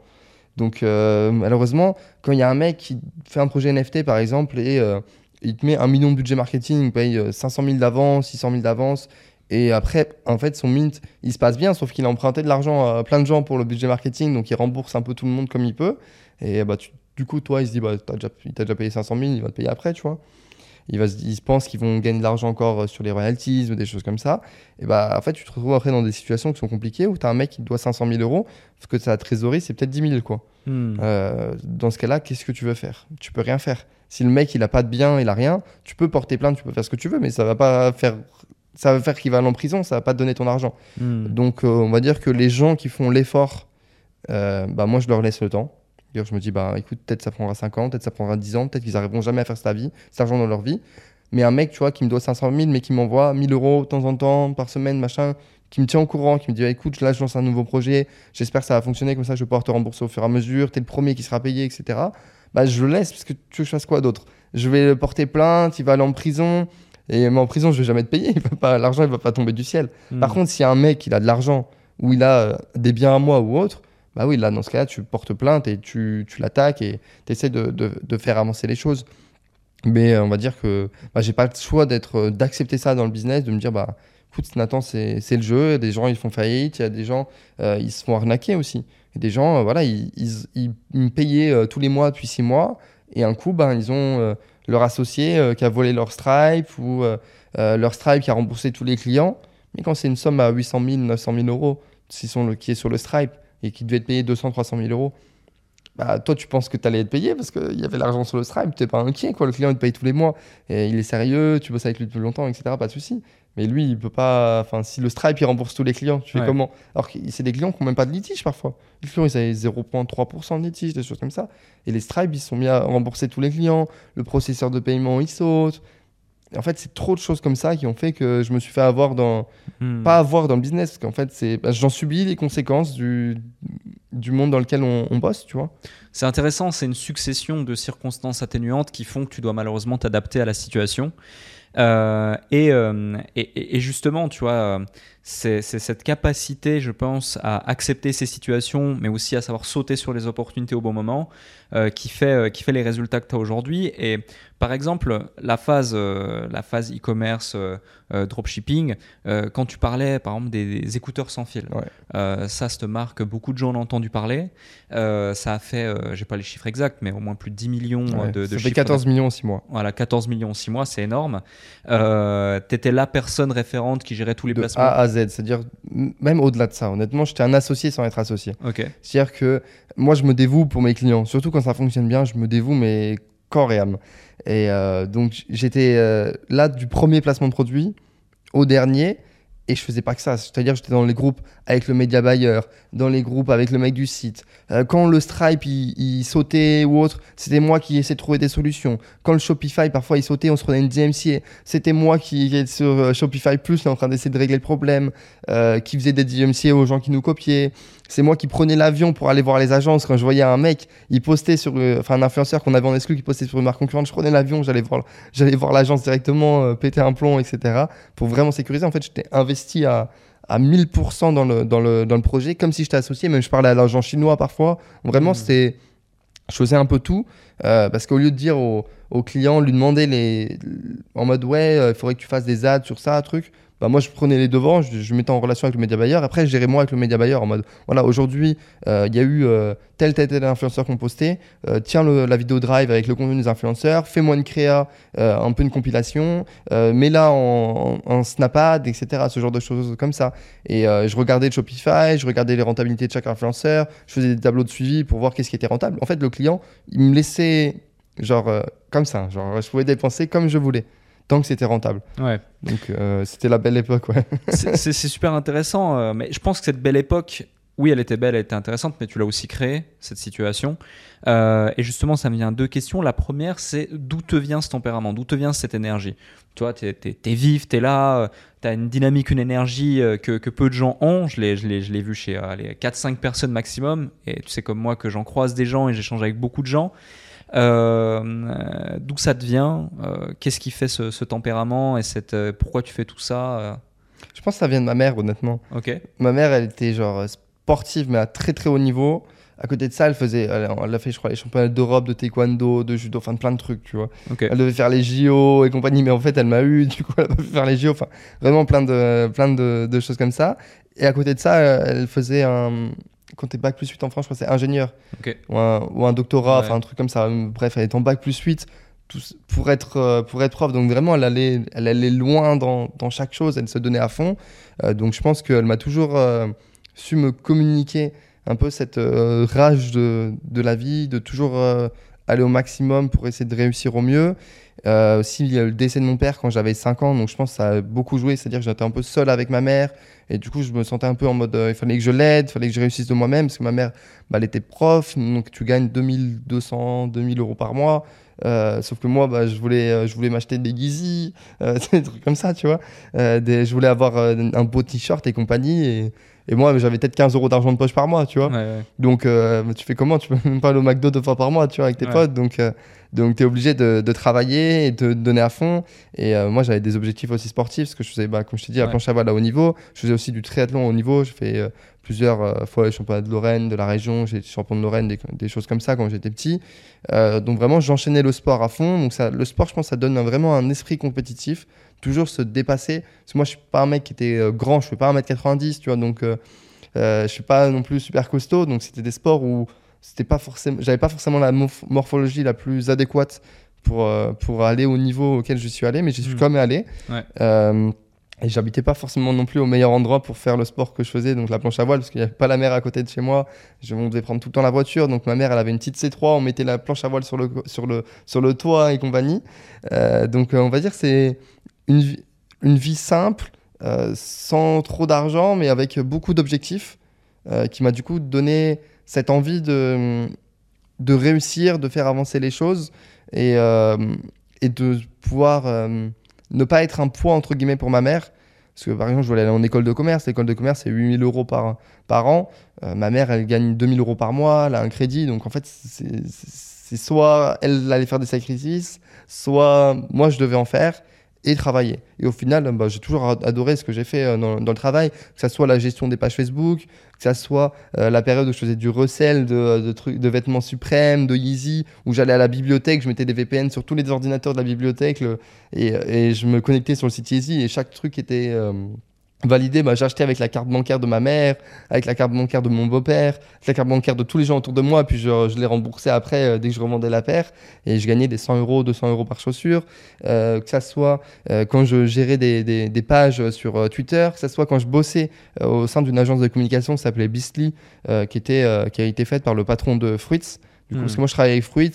Donc euh, malheureusement, quand il y a un mec qui fait un projet NFT par exemple et euh, il te met un million de budget marketing, il paye euh, 500 000 d'avance, 600 000 d'avance, et après, en fait, son mint, il se passe bien, sauf qu'il a emprunté de l'argent à plein de gens pour le budget marketing, donc il rembourse un peu tout le monde comme il peut. Et bah, tu- du coup, toi, il se dit, bah, t'as déjà, il t'a déjà payé 500 000, il va te payer après, tu vois. Il, va se, il se pense qu'ils vont gagner de l'argent encore euh, sur les royalties ou des choses comme ça. Et bah, en fait, tu te retrouves après dans des situations qui sont compliquées où tu as un mec qui te doit 500 000 euros, parce que sa trésorerie, c'est peut-être 10 000, quoi. Hmm. Euh, dans ce cas-là, qu'est-ce que tu veux faire? Tu peux rien faire. Si le mec il a pas de bien, il a rien, tu peux porter plainte, tu peux faire ce que tu veux, mais ça va pas faire, ça va faire qu'il va aller en prison, ça va pas te donner ton argent. Hmm. Donc euh, on va dire que les gens qui font l'effort, euh, bah moi je leur laisse le temps. D'ailleurs, je me dis bah écoute peut-être ça prendra 5 ans, peut-être ça prendra 10 ans, peut-être qu'ils arriveront jamais à faire cette vie, cet argent dans leur vie. Mais un mec, tu vois, qui me doit 500 000, mais qui m'envoie 1000 euros de temps en temps, par semaine, machin, qui me tient au courant, qui me dit bah, écoute, là, je lance un nouveau projet, j'espère que ça va fonctionner, comme ça, je vais pouvoir te rembourser au fur et à mesure, t'es le premier qui sera payé, etc. Bah, je le laisse, parce que tu veux que je fasse quoi d'autre? Je vais le porter plainte, il va aller en prison. Et mais en prison, je vais jamais te payer. *laughs* L'argent, il va pas tomber du ciel. Hmm. Par contre, s'il y a un mec, il a de l'argent, ou il a euh, des biens à moi ou autre, bah oui, là, dans ce cas-là, tu portes plainte et tu, tu l'attaques et tu essaies de, de, de faire avancer les choses. Mais euh, on va dire que bah, j'ai pas le choix d'être, euh, d'accepter ça dans le business, de me dire, bah, écoute, Nathan, c'est c'est le jeu. Il y a des gens, ils font faillite. Il y a des gens, euh, ils se font arnaquer aussi. Et des gens, euh, voilà, ils, ils, ils- me payaient euh, tous les mois depuis six mois. Et un coup, ben, ils ont leur associé euh, qui a volé leur Stripe ou euh, euh, leur Stripe qui a remboursé tous les clients. Mais quand c'est une somme à 800 000, 900 000 euros, sont qui est sur le Stripe et qui devait être payé 200, 300 000 euros, bah, toi, tu penses que tu allais être payé parce qu'il y avait l'argent sur le Stripe, tu n'es pas inquiet. Quoi. Le client, il te paye tous les mois. Et il est sérieux, tu bosses avec lui depuis longtemps, etc. Pas de souci. Mais lui, il peut pas. Enfin, si le Stripe, il rembourse tous les clients, tu fais Ouais. comment? Alors que c'est des clients qui n'ont même pas de litige parfois. Les clients, ils avaient 0,3% de litige, des choses comme ça. Et les Stripe, ils se sont mis à rembourser tous les clients. Le processeur de paiement, il saute. En fait, c'est trop de choses comme ça qui ont fait que je me suis fait avoir dans. Hmm. Pas avoir dans le business, parce qu'en fait, c'est bah, j'en subis les conséquences du, du monde dans lequel on, on bosse, tu vois. C'est intéressant, c'est une succession de circonstances atténuantes qui font que tu dois malheureusement t'adapter à la situation. Euh, et, euh, et- et- et justement, tu vois, euh, c'est cette capacité, je pense, à accepter ces situations, mais aussi à savoir sauter sur les opportunités au bon moment, euh, qui, fait, euh, qui fait les résultats que tu as aujourd'hui. Et par exemple, la phase euh, la phase e-commerce, euh, euh, dropshipping, euh, quand tu parlais par exemple des, des écouteurs sans fil, Ouais. euh, ça, cette marque, beaucoup de gens en ont entendu parler. Euh, ça a fait, euh, j'ai pas les chiffres exacts, mais au moins plus de 10 millions Ouais, de, de ça fait chiffres 14 millions en 6 mois. voilà, 14 millions en 6 mois, c'est énorme. Euh, tu étais la personne référente qui gérait tous les de placements. A à Z, c'est-à-dire même au-delà de ça. Honnêtement, j'étais un associé sans être associé. C'est-à-dire que moi, je me dévoue pour mes clients. Surtout quand ça fonctionne bien, je me dévoue, mais corps et âme. Et euh, donc, j'étais euh, là du premier placement de produit au dernier. Et je faisais pas que ça. C'est-à-dire, j'étais dans les groupes avec le média buyer, dans les groupes avec le mec du site. Euh, quand le Stripe il, sautait ou autre, c'était moi qui essayais de trouver des solutions. Quand le Shopify parfois il sautait, on se prenait une DMCA. C'était moi qui était sur euh, Shopify Plus, en train d'essayer de régler le problème, euh, qui faisait des DMCA aux gens qui nous copiaient. C'est moi qui prenais l'avion pour aller voir les agences. Quand je voyais un mec, il postait sur, euh, enfin un influenceur qu'on avait en exclu qui postait sur une marque concurrente, je prenais l'avion, j'allais voir, j'allais voir l'agence directement, euh, péter un plomb, etc. Pour vraiment sécuriser. En fait, j'étais investi à à 1000% dans le, dans, le, dans le projet, comme si j'étais associé, même je parlais à l'agent chinois parfois. Vraiment, Mhm. c'était. Je faisais un peu tout, euh, parce qu'au lieu de dire au, au client, lui demander les, en mode ouais, euh, il faudrait que tu fasses des ads sur ça, truc, bah moi je prenais les devants, je, je mettais en relation avec le média buyer. Après, je gérais moi avec le média buyer en mode voilà, aujourd'hui, euh, il y a eu euh, tel, tel, tel influenceur qu'on postait, euh, tiens la vidéo drive avec le contenu des influenceurs, fais-moi une créa, euh, un peu une compilation, mets-la en, en, en Snapad, etc. Ce genre de choses comme ça. Et je regardais le Shopify, je regardais les rentabilités de chaque influenceur, je faisais des tableaux de suivi pour voir qu'est-ce qui était rentable. En fait, le client, il me laissait genre comme ça, genre je pouvais dépenser comme je voulais, tant que c'était rentable. Ouais. Donc euh, c'était la belle époque, ouais. *laughs* c'est super intéressant, euh, mais je pense que cette belle époque, oui, elle était belle, elle était intéressante, mais tu l'as aussi créée, cette situation. Euh, et justement, ça me vient deux questions. La première, c'est d'où te vient ce tempérament, d'où te vient cette énergie? Tu vois, t'es es, vif, t'es là, tu as une dynamique, une énergie que, que peu de gens ont. Je l'ai vu chez allez, 4-5 personnes maximum. Et tu sais comme moi que j'en croise des gens et j'échange avec beaucoup de gens. Euh, d'où ça te vient Euh, Qu'est-ce qui fait ce, ce tempérament et cette, euh, pourquoi tu fais tout ça Je pense que ça vient de ma mère, honnêtement. Ok. Ma mère, elle était genre sportive, mais à très très haut niveau. À côté de ça, elle faisait, elle, elle a fait, je crois, les championnats d'Europe de taekwondo, de judo, enfin plein de trucs, tu vois. Ok. Elle devait faire les JO et compagnie, mais en fait, elle m'a eu, du coup, *laughs* elle a pas pu faire les JO. Enfin, vraiment plein de, plein de, de choses comme ça. Et à côté de ça, elle faisait un. Quand t'es bac plus 8 en France, je crois que c'est ingénieur. Ou un, ou un doctorat, Ouais. enfin un truc comme ça. Bref, elle est en bac plus 8 tout- pour, être, euh, pour être prof. Donc vraiment, elle allait, elle allait loin dans, dans chaque chose, elle se donnait à fond. Euh, donc je pense qu'elle m'a toujours euh, su me communiquer un peu cette euh, rage de, de la vie, de toujours aller au maximum pour essayer de réussir au mieux. Euh, aussi, il y a le décès de mon père quand j'avais 5 ans, donc je pense que ça a beaucoup joué. C'est-à-dire que j'étais un peu seul avec ma mère, et du coup, je me sentais un peu en mode euh, il fallait que je l'aide, il fallait que je réussisse de moi-même, parce que ma mère, bah, elle était prof, donc tu gagnes 2200, 2000 euros par mois. Euh, sauf que moi, bah, je voulais, je voulais m'acheter des Yeezy, *laughs* des trucs comme ça, tu vois. Je voulais avoir un beau t-shirt et compagnie. Et, et moi, j'avais peut-être 15 euros d'argent de poche par mois, tu vois. Ouais, ouais. Donc, euh, tu fais comment? Tu peux même pas aller au McDo deux fois par mois, tu vois, avec tes Ouais. potes. Donc, euh, donc tu es obligé de, de travailler et de donner à fond. Et euh, moi, j'avais des objectifs aussi sportifs, parce que je faisais, bah, comme je t'ai dit, la planche à voile à haut niveau. Je faisais aussi du triathlon haut niveau. Je fais plusieurs fois les championnats de Lorraine, de la région. J'ai été champion de Lorraine, des, des choses comme ça quand j'étais petit. Donc, vraiment, j'enchaînais le sport à fond. Donc, ça, le sport, je pense, ça donne un- vraiment un esprit compétitif. Toujours se dépasser. Parce que moi, je suis pas un mec qui était euh, grand, je fais pas 1m90, tu vois. Donc, euh, euh, je suis pas non plus super costaud, donc c'était des sports où c'était pas forcément, j'avais pas forcément la morph- morphologie la plus adéquate pour euh, pour aller au niveau auquel je suis allé, mais j'y suis Mhm. quand même allé. Ouais. Euh, et j'habitais pas forcément non plus au meilleur endroit pour faire le sport que je faisais, donc la planche à voile, parce qu'il n'y avait pas la mer à côté de chez moi. Je, on devait prendre tout le temps la voiture, donc ma mère, elle avait une petite C3, on mettait la planche à voile sur le, sur le, sur le toit et compagnie. Euh, donc on va dire que c'est une, vie- une vie simple, euh, sans trop d'argent, mais avec beaucoup d'objectifs, euh, qui m'a du coup donné cette envie de, de réussir, de faire avancer les choses et, euh, et de pouvoir ne pas être un poids entre guillemets pour ma mère. Parce que par exemple, je voulais aller en école de commerce. L'école de commerce, c'est 8000 euros par, par an. Ma mère, elle gagne 2000 euros par mois. Elle a un crédit. Donc en fait, c'est soit elle allait faire des sacrifices, soit moi, je devais en faire et travailler. Et au final, bah, j'ai toujours ad- adoré ce que j'ai fait euh, dans, le travail, que ça soit la gestion des pages Facebook, que ça soit euh, la période où je faisais du recel de, trucs, de vêtements suprêmes, de Yeezy, où j'allais à la bibliothèque, je mettais des VPN sur tous les ordinateurs de la bibliothèque et, et je me connectais sur le site Yeezy et chaque truc était euh, validé. Bah, J'achetais avec la carte bancaire de ma mère, avec la carte bancaire de mon beau-père, avec la carte bancaire de tous les gens autour de moi, puis je, je les remboursais après euh, dès que je revendais la paire et je gagnais des 100 euros, 200 euros par chaussure. Euh, que ça soit euh, quand je gérais des, des- des pages sur euh, Twitter, que ça soit quand je bossais euh, au sein d'une agence de communication qui s'appelait Beastly, euh, qui, était, euh, qui a été faite par le patron de Fruits. Du coup, Mhm. parce que moi, je travaille avec Fruits,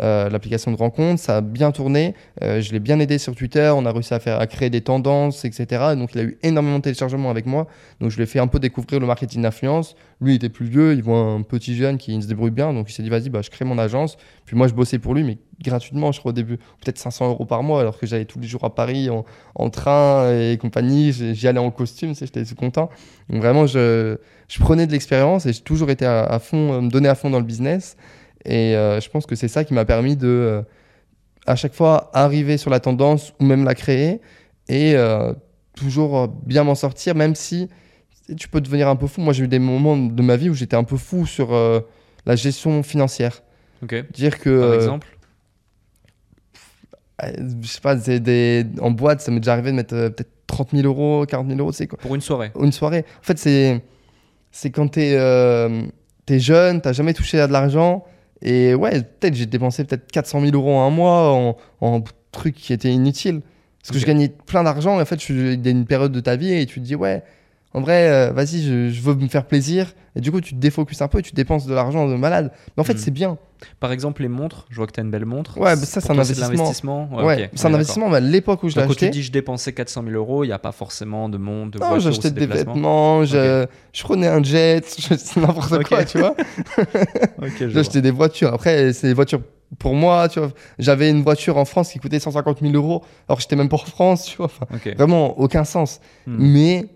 euh, l'application de rencontre, ça a bien tourné. euh, je l'ai bien aidé sur Twitter, on a réussi à, faire, à créer des tendances, etc. Donc, il a eu énormément de téléchargements avec moi. Donc, je lui ai fait un peu découvrir le marketing d'influence. Lui, il était plus vieux, il voit un petit jeune qui se débrouille bien. Donc, il s'est dit, vas-y, bah, je crée mon agence. Puis moi, je bossais pour lui, mais gratuitement, je crois, au début, peut-être 500 euros par mois, alors que j'allais tous les jours à Paris en, train et compagnie. J'y allais en costume, j'étais content. Donc, vraiment, je, je prenais de l'expérience et j'ai toujours été à, fond, me donner à fond dans le business. Et euh, je pense que c'est ça qui m'a permis de, euh, à chaque fois, arriver sur la tendance ou même la créer et euh, toujours euh, bien m'en sortir, même si tu peux devenir un peu fou. Moi, j'ai eu des moments de ma vie où j'étais un peu fou sur euh, la gestion financière. Ok. Dire que. Par exemple? euh, je sais pas, c'est des... en boîte, ça m'est déjà arrivé de mettre euh, peut-être 30 000 euros, 40 000 euros, c'est quoi Pour une soirée? Une soirée. En fait, c'est c'est quand t'es es jeune, t'as jamais touché à de l'argent. Et ouais, peut-être j'ai dépensé peut-être 400 000 euros en un mois en, en trucs qui étaient inutiles. Parce que je gagnais plein d'argent. Et en fait, je suis dans une période de ta vie et tu te dis, ouais, en vrai, euh, vas-y, je, je veux me faire plaisir. Et du coup, tu te défocuses un peu et tu dépenses de l'argent de malade. Mais en fait, Mhm. c'est bien. Par exemple, les montres. Je vois que tu as une belle montre. Ouais, mais ça, c'est Pour un investissement. Ouais, c'est un investissement. Mais à l'époque où je l'ai Donc, quand tu acheté, dis je dépensais 400 000 euros, il n'y a pas forcément de montre, de non, j'achetais de des vêtements, je, je prenais un jet, *laughs* je- c'est n'importe quoi, tu *laughs* vois. J'achetais des voitures. Après, c'est des voitures pour moi, tu vois. J'avais une voiture en France qui coûtait 150 000 euros, alors j'étais même en France, tu vois. Vraiment, aucun sens. Hmm. Mais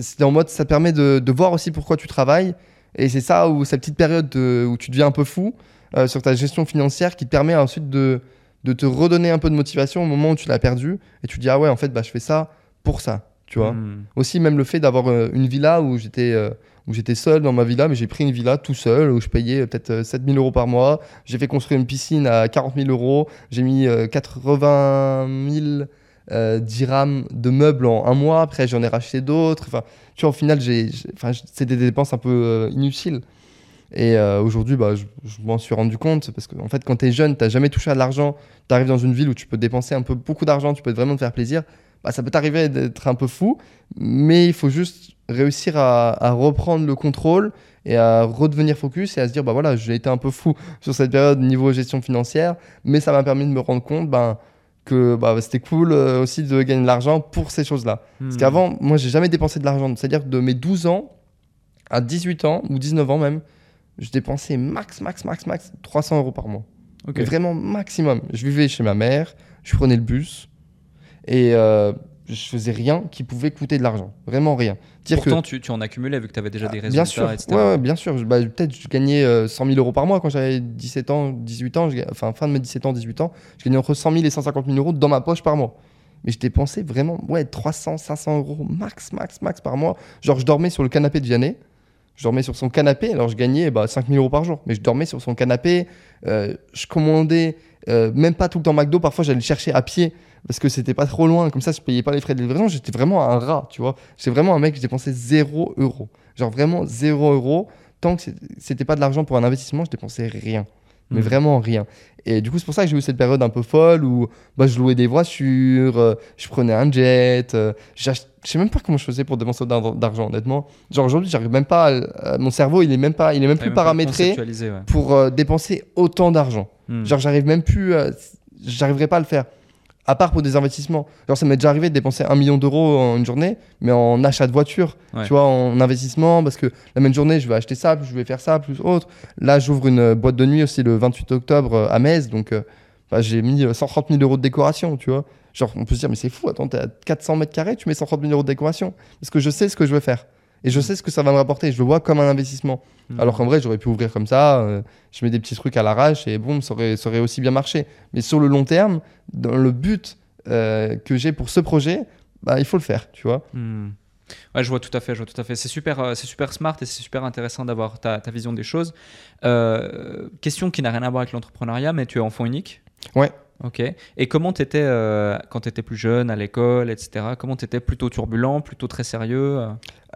c'est en mode, ça permet de, de voir aussi pourquoi tu travailles. Et c'est ça, où cette petite période de- où tu deviens un peu fou euh, sur ta gestion financière qui te permet ensuite de, de te redonner un peu de motivation au moment où tu l'as perdu. Et tu te dis, ah ouais, en fait, bah, je fais ça pour ça, tu vois. Hmm. Aussi, même le fait d'avoir euh, une villa où j'étais euh, où j'étais seul dans ma villa, mais j'ai pris une villa tout seul où je payais peut-être 7000 euros par mois. J'ai fait construire une piscine à 40 000 euros. J'ai mis euh, 80 000 euh, dirhams de meubles en un mois. Après, j'en ai racheté d'autres. Enfin, tu vois, au final, j'ai, c'est des dépenses un peu euh, inutiles. Et euh, aujourd'hui, bah, je, m'en suis rendu compte parce qu'en fait, quand tu es jeune, tu jamais touché à de l'argent, tu arrives dans une ville où tu peux dépenser un peu beaucoup d'argent, tu peux vraiment te faire plaisir. Bah, ça peut t'arriver d'être un peu fou, mais il faut juste réussir à, à reprendre le contrôle et à redevenir focus et à se dire bah voilà j'ai été un peu fou *laughs* sur cette période niveau gestion financière mais ça m'a permis de me rendre compte ben, que bah, c'était cool euh, aussi de gagner de l'argent pour ces choses là parce Hmm. qu'avant moi j'ai jamais dépensé de l'argent c'est à dire de mes 12 ans à 18 ans ou 19 ans même je dépensais max max max max 300 euros par mois vraiment maximum. Je vivais chez ma mère, je prenais le bus et euh, je faisais rien qui pouvait coûter de l'argent. Vraiment rien. Dire Pourtant, que, tu, tu en accumulais vu que tu avais déjà des Ah, résultats, bien sûr, etc. ouais, ouais, bien sûr. Je- bah, Peut-être je gagnais euh, 100 000 euros par mois quand j'avais 17 ans, 18 ans, je enfin fin de mes 17 ans, 18 ans. Je gagnais entre 100 000 et 150 000 euros dans ma poche par mois. Mais je dépensais vraiment ouais, 300, 500 euros max, max, max par mois. Genre, je dormais sur le canapé de Vianney. Je dormais sur son canapé, alors je gagnais bah, 5 000 euros par jour. Mais je dormais sur son canapé, euh, je commandais, euh, même pas tout le temps McDo, parfois j'allais le chercher à pied parce que c'était pas trop loin, comme ça je payais pas les frais de livraison. J'étais vraiment un rat, tu vois. J'étais vraiment un mec, je dépensais 0 euros. Genre vraiment 0 euros. Tant que c'était pas de l'argent pour un investissement, je dépensais rien. Mais Mhm. vraiment rien. Et du coup, c'est pour ça que j'ai eu cette période un peu folle où bah, je louais des voitures, euh, je prenais un jet. euh, je sais même pas comment je faisais pour dépenser autant d'argent, honnêtement. Genre aujourd'hui, j'arrive même pas. à- mon cerveau, il est même pas, il est même plus même paramétré ouais. pour euh, dépenser autant d'argent. Hmm. Genre, j'arrive même plus. J'arriverai pas à le faire. À part pour des investissements. Genre, ça m'est déjà arrivé de dépenser un million d'euros en une journée, mais en achat de voiture. Ouais. Tu vois, en investissement, parce que la même journée, je vais acheter ça, puis je vais faire ça, plus autre. Là, j'ouvre une euh, boîte de nuit aussi le 28 octobre euh, à Metz, donc euh, bah, j'ai mis euh, 130 000 euros de décoration, tu vois. Genre, on peut se dire, mais c'est fou, attends, t'es à 400 mètres carrés, tu mets 130 000 euros de décoration. Parce que je sais ce que je veux faire. Et je sais ce que ça va me rapporter. Je le vois comme un investissement. Hmm. Alors qu'en vrai, j'aurais pu ouvrir comme ça, euh, je mets des petits trucs à l'arrache et boum, ça aurait, ça aurait aussi bien marché. Mais sur le long terme, dans le but euh, que j'ai pour ce projet, bah, il faut le faire, tu vois. Ouais, je vois tout à fait, je vois tout à fait. C'est super, euh, c'est super smart et c'est super intéressant d'avoir ta, ta vision des choses. Question qui n'a rien à voir avec l'entrepreneuriat, mais tu es enfant unique? Ouais. Ok. Et comment tu étais quand tu étais plus jeune, à l'école, etc. Comment tu étais plutôt turbulent, plutôt très sérieux euh?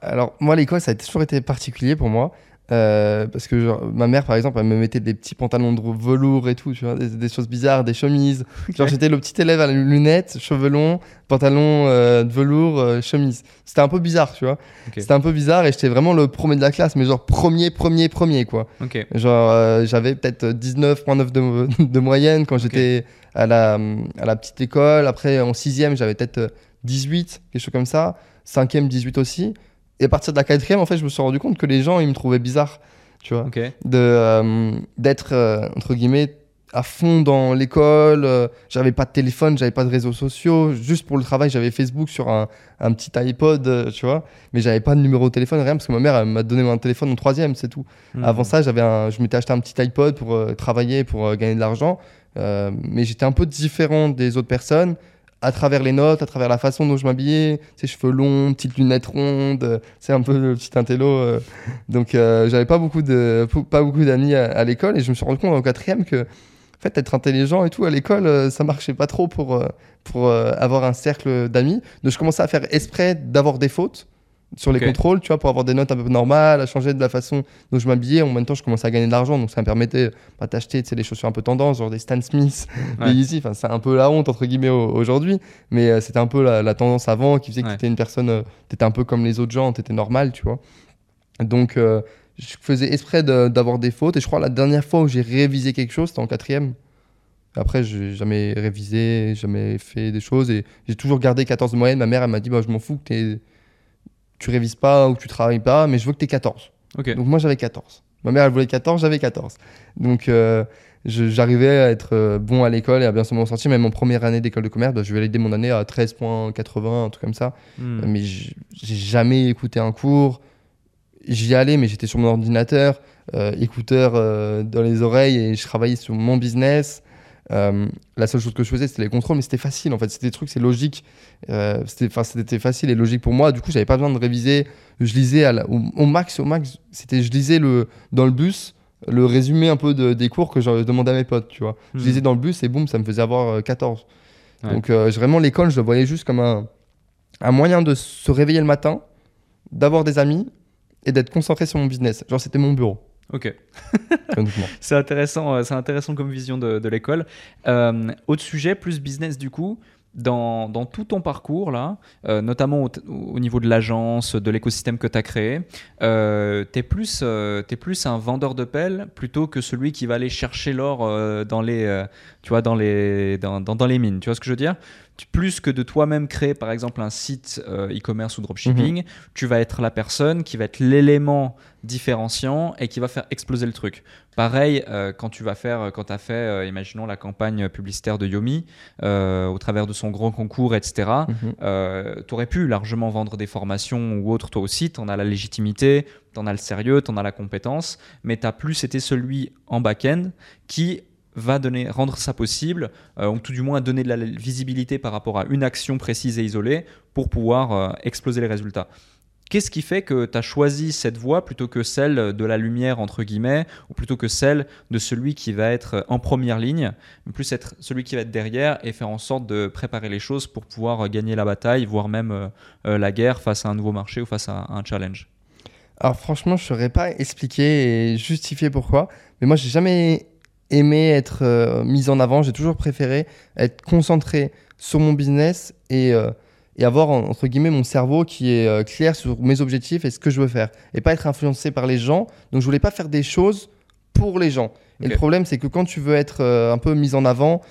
Alors, moi, l'école, ça a toujours été particulier pour moi. euh, parce que genre, ma mère, par exemple, elle me mettait des petits pantalons de velours et tout, tu vois, des, des choses bizarres, des chemises. *laughs* Genre, j'étais le petit élève à la lunettes, cheveux longs, pantalon euh, de velours, euh, chemise. C'était un peu bizarre, tu vois. C'était un peu bizarre et j'étais vraiment le premier de la classe, mais genre premier, premier, premier, quoi. Ok. Genre, euh, j'avais peut-être 19,9 de, *laughs* de moyenne quand j'étais à, la, à la petite école. Après, en sixième, j'avais peut-être euh, 18, quelque chose comme ça. Cinquième, 18 aussi. Et à partir de la quatrième, en fait, je me suis rendu compte que les gens, ils me trouvaient bizarre, tu vois. De, euh, d'être, euh, entre guillemets, à fond dans l'école. euh, j'avais pas de téléphone, j'avais pas de réseaux sociaux. Juste pour le travail, j'avais Facebook sur un, un petit iPod, euh, tu vois. Mais j'avais pas de numéro de téléphone, rien, parce que ma mère, m'a donné mon téléphone en troisième, c'est tout. Hmm. Avant ça, j'avais un, je m'étais acheté un petit iPod pour euh, travailler, pour euh, gagner de l'argent. Euh, mais j'étais un peu différent des autres personnes à travers les notes, à travers la façon dont je m'habillais, ces cheveux longs, petites lunettes rondes, euh, c'est un peu le petit intello. euh. Donc j'avais pas beaucoup de pas beaucoup d'amis à, l'école et je me suis rendu compte en quatrième que en fait être intelligent et tout à l'école ça marchait pas trop pour pour avoir un cercle d'amis. Donc je commençais à faire exprès d'avoir des fautes sur les contrôles, tu vois, pour avoir des notes un peu normales, à changer de la façon dont je m'habillais. En même temps, je commençais à gagner de l'argent, donc ça me permettait bah, d'acheter tu des chaussures un peu tendance, genre des Stan Smith, *laughs* Ouais. des Yeezy. Enfin, c'est un peu la honte, entre guillemets, au- aujourd'hui. Mais euh, c'était un peu la, la tendance avant qui faisait que Ouais. tu étais une personne, euh, tu étais un peu comme les autres gens, tu étais normal, tu vois. Donc, euh, je faisais exprès de- d'avoir des fautes. Et je crois la dernière fois où j'ai révisé quelque chose, c'était en quatrième. Après, j'ai jamais révisé, jamais fait des choses. Et j'ai toujours gardé 14 de moyenne. Ma mère, elle m'a dit bah, Je m'en fous que t'aies- tu révises pas ou que tu travailles pas, mais je veux que tu aies 14. Ok. Donc moi j'avais 14. Ma mère elle voulait 14, j'avais 14. Donc euh, j'arrivais à être euh, bon à l'école et à bien se m'en sortir. Même en première année d'école de commerce, bah, je validais mon année à 13.80, un truc comme ça. Hmm. Mais j- j'ai jamais écouté un cours. J'y allais, mais j'étais sur mon ordinateur, euh, écouteur euh, dans les oreilles et je travaillais sur mon business. Euh, la seule chose que je faisais, c'était les contrôles, mais c'était facile en fait. C'était des trucs, c'est logique. Euh, c'était, facile et logique pour moi. Du coup, j'avais pas besoin de réviser. Je lisais à la- au, au max, au max. C'était, je lisais le dans le bus le résumé un peu de- des cours que je demandais à mes potes, tu vois. Je Hmm. lisais dans le bus et boum, ça me faisait avoir euh, 14. Ouais. Donc euh, vraiment l'école, je le voyais juste comme un, un moyen de se réveiller le matin, d'avoir des amis et d'être concentré sur mon business. Genre c'était mon bureau, Ok. *laughs* C'est intéressant, euh, c'est intéressant comme vision de, de l'école. Euh, autre sujet, plus business du coup. Dans, dans tout ton parcours, là, euh, notamment au, au niveau de l'agence, de l'écosystème que tu as créé, euh, tu es, plus, un vendeur de pelles plutôt que celui qui va aller chercher l'or dans, les, tu vois, dans, les, dans, dans, dans les mines. Tu vois ce que je veux dire? Plus que de toi-même créer par exemple un site euh, e-commerce ou dropshipping, mhm. tu vas être la personne qui va être l'élément différenciant et qui va faire exploser le truc. Pareil, euh, quand tu vas faire, quand tu as fait, euh, imaginons la campagne publicitaire de Yomi, au travers de son grand concours, etc., tu aurais pu largement vendre des formations ou autres, toi aussi, tu en as la légitimité, tu en as le sérieux, tu en as la compétence, mais tu as plus été celui en back-end qui va donner, rendre ça possible, euh, ou tout du moins donner de la visibilité par rapport à une action précise et isolée pour pouvoir euh, exploser les résultats. Qu'est-ce qui fait que tu as choisi cette voie plutôt que celle de la lumière, entre guillemets, ou plutôt que celle de celui qui va être en première ligne, mais plus être celui qui va être derrière et faire en sorte de préparer les choses pour pouvoir gagner la bataille, voire même euh, la guerre face à un nouveau marché ou face à un challenge? Alors franchement, je ne saurais pas expliquer et justifier pourquoi, mais moi, j'ai jamais aimé être euh, mis en avant. J'ai toujours préféré être concentré sur mon business et, euh, et avoir, entre guillemets, mon cerveau qui est euh, clair sur mes objectifs et ce que je veux faire. Et pas être influencé par les gens. Donc, je voulais pas faire des choses pour les gens. Et le problème, c'est que quand tu veux être un peu mis en avant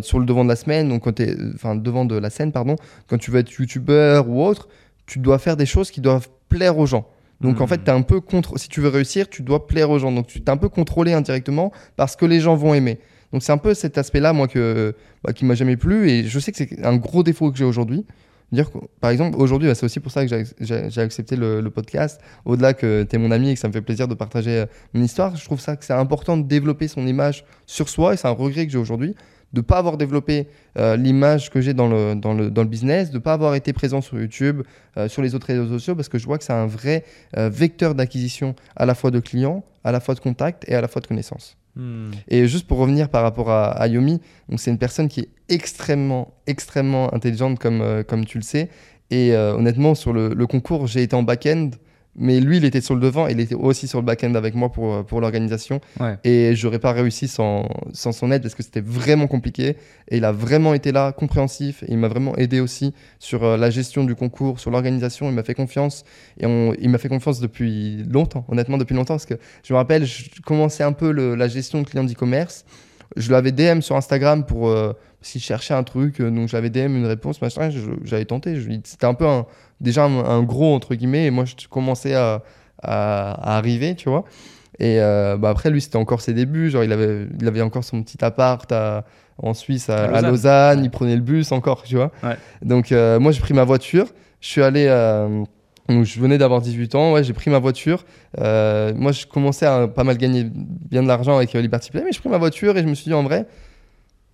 sur le devant de la semaine, donc quand es, enfin devant de la scène, pardon, quand tu veux être youtubeur ou autre, tu dois faire des choses qui doivent plaire aux gens. Donc en fait, hmm. es un peu contre... si tu veux réussir, tu dois plaire aux gens. Donc tu es un peu contrôlé indirectement parce que les gens vont aimer. Donc c'est un peu cet aspect-là, moi, que, bah, qui m'a jamais plu. Et je sais que c'est un gros défaut que j'ai aujourd'hui. Dire par exemple, aujourd'hui, bah, c'est aussi pour ça que j'ai accepté le, podcast. Au-delà que tu es mon ami et que ça me fait plaisir de partager euh, mon histoire, je trouve ça que c'est important de développer son image sur soi. Et c'est un regret que j'ai aujourd'hui de ne pas avoir développé euh, l'image que j'ai dans le, dans, le, dans le business, de ne pas avoir été présent sur YouTube, euh, sur les autres réseaux sociaux, parce que je vois que c'est un vrai vecteur d'acquisition à la fois de clients, à la fois de contacts et à la fois de connaissances. Hmm. Et juste pour revenir par rapport à, Yomi, c'est une personne qui est extrêmement, extrêmement intelligente, comme, comme tu le sais. Et honnêtement, sur le, le concours, j'ai été en back-end mais lui, il était sur le devant il était aussi sur le back-end avec moi pour, euh, pour l'organisation. Et j'aurais pas réussi sans, sans son aide parce que c'était vraiment compliqué. Et il a vraiment été là, compréhensif. Et il m'a vraiment aidé aussi sur euh, la gestion du concours, sur l'organisation. Il m'a fait confiance. Et on, il m'a fait confiance depuis longtemps, honnêtement, depuis longtemps. Parce que je me rappelle, je commençais un peu le, la gestion de clients d'e-commerce. Je lui avais DM sur Instagram pour. Euh, s'il cherchait un truc, donc j'avais DM une réponse, machin, j'avais tenté. C'était un peu un, déjà un, gros entre guillemets et moi je commençais à, à, arriver tu vois. Et euh, bah après lui c'était encore ses débuts genre il avait il avait encore son petit appart en Suisse à, Lausanne, il prenait le bus encore tu vois. Donc euh, moi j'ai pris ma voiture je suis allé euh, donc je venais d'avoir 18 ans, ouais, j'ai pris ma voiture. moi, je commençais à pas mal gagner bien de l'argent avec Liberty Play, mais j'ai pris ma voiture et je me suis dit en vrai,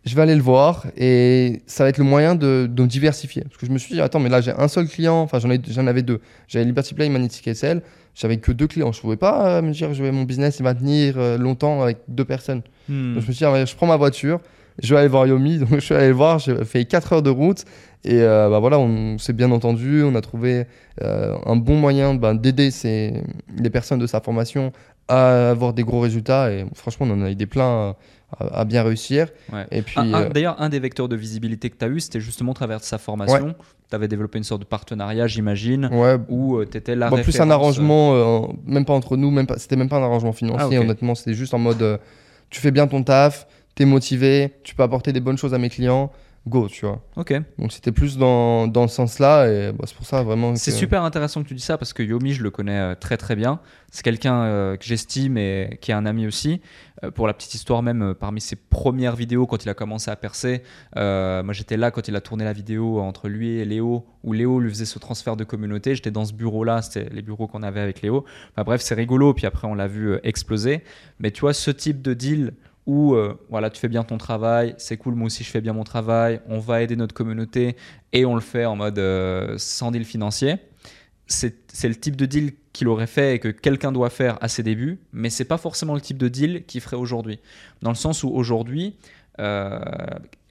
je vais aller le voir et ça va être le moyen de, de me diversifier. Parce que je me suis dit, attends, mais là j'ai un seul client, enfin j'en, avais deux. J'avais Liberty Play et Magnetic SL, j'avais que deux clients. Je ne pouvais pas euh, me dire, je vais, mon business il va tenir euh, longtemps avec deux personnes. Hmm. Donc je me suis dit, je prends ma voiture, je vais aller voir Yomi. *laughs* Donc je suis allé le voir, j'ai fait 4 heures de route et euh, bah, voilà, on s'est bien entendu, on a trouvé un bon moyen bah, d'aider les personnes de sa formation à avoir des gros résultats et franchement on en a eu des pleins à, bien réussir. Et puis, euh, D'ailleurs, un des vecteurs de visibilité que tu as eu, c'était justement à travers sa formation. Tu avais développé une sorte de partenariat, j'imagine, ouais. où euh, tu étais là. Bon, plus un arrangement, euh, même pas entre nous, même pas, c'était même pas un arrangement financier, ah, honnêtement, c'était juste en mode tu fais bien ton taf, tu es motivé, tu peux apporter des bonnes choses à mes clients go, tu vois. Ok. Donc c'était plus dans, dans ce sens-là et bah, c'est pour ça vraiment. C'est super intéressant que tu dis ça parce que Yomi, je le connais euh, très très bien. C'est quelqu'un euh, que j'estime et qui est un ami aussi. Euh, pour la petite histoire, même parmi ses premières vidéos, quand il a commencé à percer, moi j'étais là quand il a tourné la vidéo entre lui et Léo, où Léo lui faisait ce transfert de communauté. J'étais dans ce bureau-là, c'était les bureaux qu'on avait avec Léo. Enfin, bref, c'est rigolo. Puis après, on l'a vu exploser. Mais tu vois, ce type de deal où euh, voilà, tu fais bien ton travail, c'est cool, moi aussi je fais bien mon travail, on va aider notre communauté et on le fait en mode euh, sans deal financier. C'est le type de deal qu'il aurait fait et que quelqu'un doit faire à ses débuts, mais c'est pas forcément le type de deal qu'il ferait aujourd'hui. Dans le sens où aujourd'hui, euh,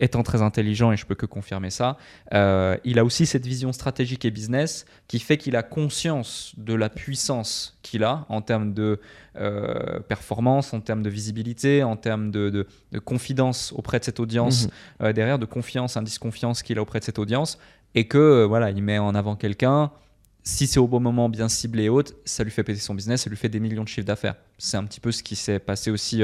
étant très intelligent, et je peux que confirmer ça, euh, il a aussi cette vision stratégique et business qui fait qu'il a conscience de la puissance qu'il a en termes de euh, performance, en termes de visibilité, en termes de, confidence auprès de cette audience, mhm. derrière de confiance, indice confiance qu'il a auprès de cette audience, et que voilà, il met en avant quelqu'un si c'est au bon moment, bien ciblé et haute, ça lui fait péter son business, ça lui fait des millions de chiffres d'affaires. C'est un petit peu ce qui s'est passé aussi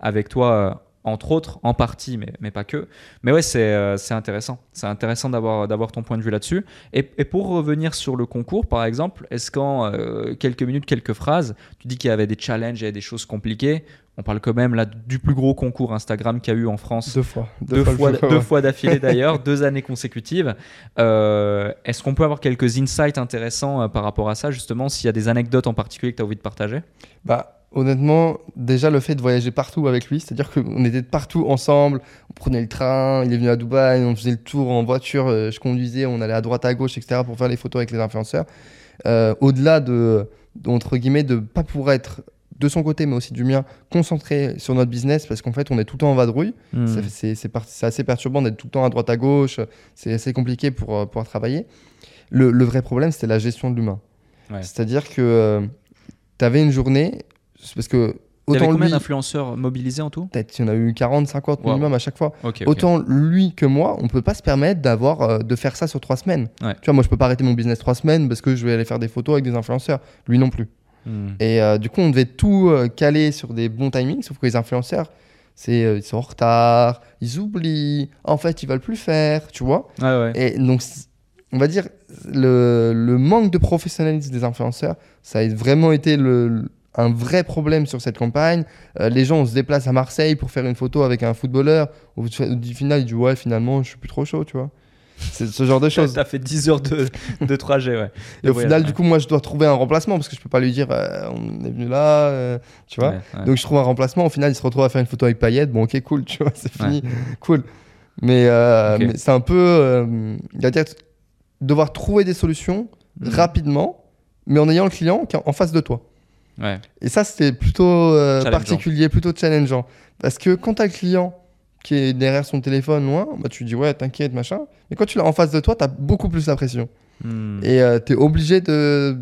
avec toi entre autres, en partie, mais, mais pas que. Mais ouais, c'est euh, intéressant. C'est intéressant d'avoir ton point de vue là-dessus. Et, et pour revenir sur le concours, par exemple, est-ce qu'en euh, quelques minutes, quelques phrases, tu dis qu'il y avait des challenges et des choses compliquées on parle quand même là du plus gros concours Instagram qu'il y a eu en France. Deux fois. Deux, fois, deux fois d'affilée *laughs* d'ailleurs, deux années consécutives. Euh, Est-ce qu'on peut avoir quelques insights intéressants par rapport à ça, justement, s'il y a des anecdotes en particulier que tu as envie de partager? Bah, honnêtement, déjà le fait de voyager partout avec lui, c'est-à-dire qu'on était partout ensemble, on prenait le train, il est venu à Dubaï, on faisait le tour en voiture, euh, je conduisais, on allait à droite, à gauche, etc. pour faire les photos avec les influenceurs. Euh, Au-delà de, entre guillemets, de pas pour être de son côté, mais aussi du mien, concentré sur notre business parce qu'en fait, on est tout le temps en vadrouille. Hmm. C'est assez perturbant d'être tout le temps à droite, à gauche. C'est assez compliqué pour euh, pouvoir travailler. Le, le vrai problème, c'était la gestion de l'humain. Ouais. C'est-à-dire que tu avais une journée, parce que Il y avait autant combien d'influenceurs mobilisés en tout peut-être il y en a eu 40, 50 Wow. minimum à chaque fois. Autant lui que moi, on peut pas se permettre d'avoir euh, de faire ça sur trois semaines. Ouais. Tu vois, moi je peux pas arrêter mon business trois semaines parce que je vais aller faire des photos avec des influenceurs. Lui non plus. Hmm. Et euh, du coup, on devait tout euh, caler sur des bons timings, sauf que les influenceurs, c'est ils sont en retard, ils oublient, en fait, ils veulent plus faire, tu vois. Ouais. Et donc, on va dire, le, le manque de professionnalisme des influenceurs, ça a vraiment été le, un vrai problème sur cette campagne. Euh, les gens, on se déplace à Marseille pour faire une photo avec un footballeur. Au, final, il dit Ouais, finalement, je suis plus trop chaud, tu vois. C'est ce genre de *laughs* choses. T'as fait 10 heures de, de trajet, ouais. Et au Ouais, final, ouais. du coup, moi, je dois trouver un remplacement parce que je peux pas lui dire euh, On est venu là, euh, tu vois. Ouais. Donc je trouve un remplacement. Au final, il se retrouve à faire une photo avec Payet. Bon, ok, cool, tu vois, *laughs* c'est fini, cool. Mais, c'est un peu, il va dire, devoir trouver des solutions Mhm. rapidement, mais en ayant le client en face de toi. Ouais. Et ça, c'était plutôt euh, particulier, plutôt challengeant, parce que quand t'as le client qui est derrière son téléphone loin, bah tu dis ouais, t'inquiète, machin. Mais quand tu l'as en face de toi, t'as beaucoup plus la pression. Hmm. Et euh, tu es obligé de,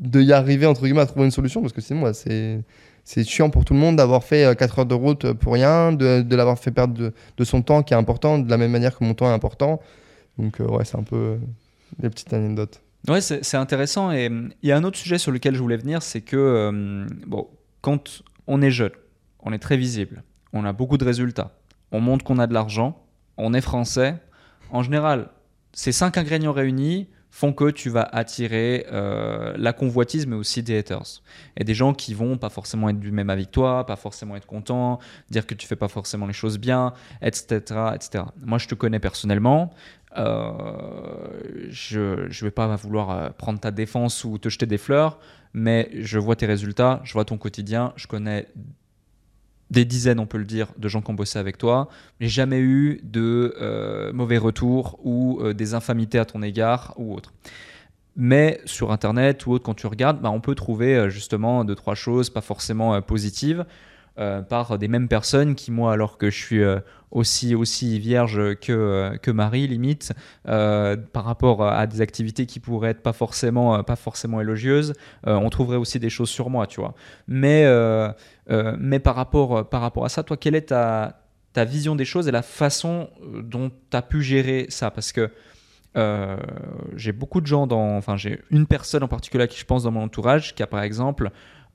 de y arriver, entre guillemets, à trouver une solution, parce que sinon, moi, c'est, c'est chiant pour tout le monde d'avoir fait 4 heures de route pour rien, de, de l'avoir fait perdre de, de son temps qui est important, de la même manière que mon temps est important. Donc, euh, ouais, c'est un peu euh, des petites anecdotes. Ouais, c'est intéressant. Et hum, il y a un autre sujet sur lequel je voulais venir, c'est que euh, bon, quand on est jeune, on est très visible, on a beaucoup de résultats, on montre qu'on a de l'argent, on est français. En général, ces cinq ingrédients réunis font que tu vas attirer euh, la convoitise, mais aussi des haters. Et des gens qui vont pas forcément être du même avis que toi, pas forcément être contents, dire que tu fais pas forcément les choses bien, etc. etc. Moi, je te connais personnellement. Euh, je ne vais pas vouloir euh, prendre ta défense ou te jeter des fleurs, mais je vois tes résultats, je vois ton quotidien, je connais des dizaines, on peut le dire, de gens qui ont bossé avec toi. J'ai jamais eu de euh, mauvais retours ou des infamités à ton égard ou autre. Mais sur Internet ou autre, quand tu regardes, bah, on peut trouver justement deux, trois choses pas forcément positives euh, par des mêmes personnes qui, moi, alors que je suis euh, aussi, aussi vierge que, euh, que Marie, limite, par rapport à des activités qui pourraient être pas forcément, pas forcément élogieuses, on trouverait aussi des choses sur moi, tu vois. Mais, mais par, rapport, par rapport à ça, toi, quelle est ta, ta vision des choses et la façon dont tu as pu gérer ça? Parce que j'ai beaucoup de gens dans. Enfin, j'ai une personne en particulier qui je pense dans mon entourage qui a, par exemple,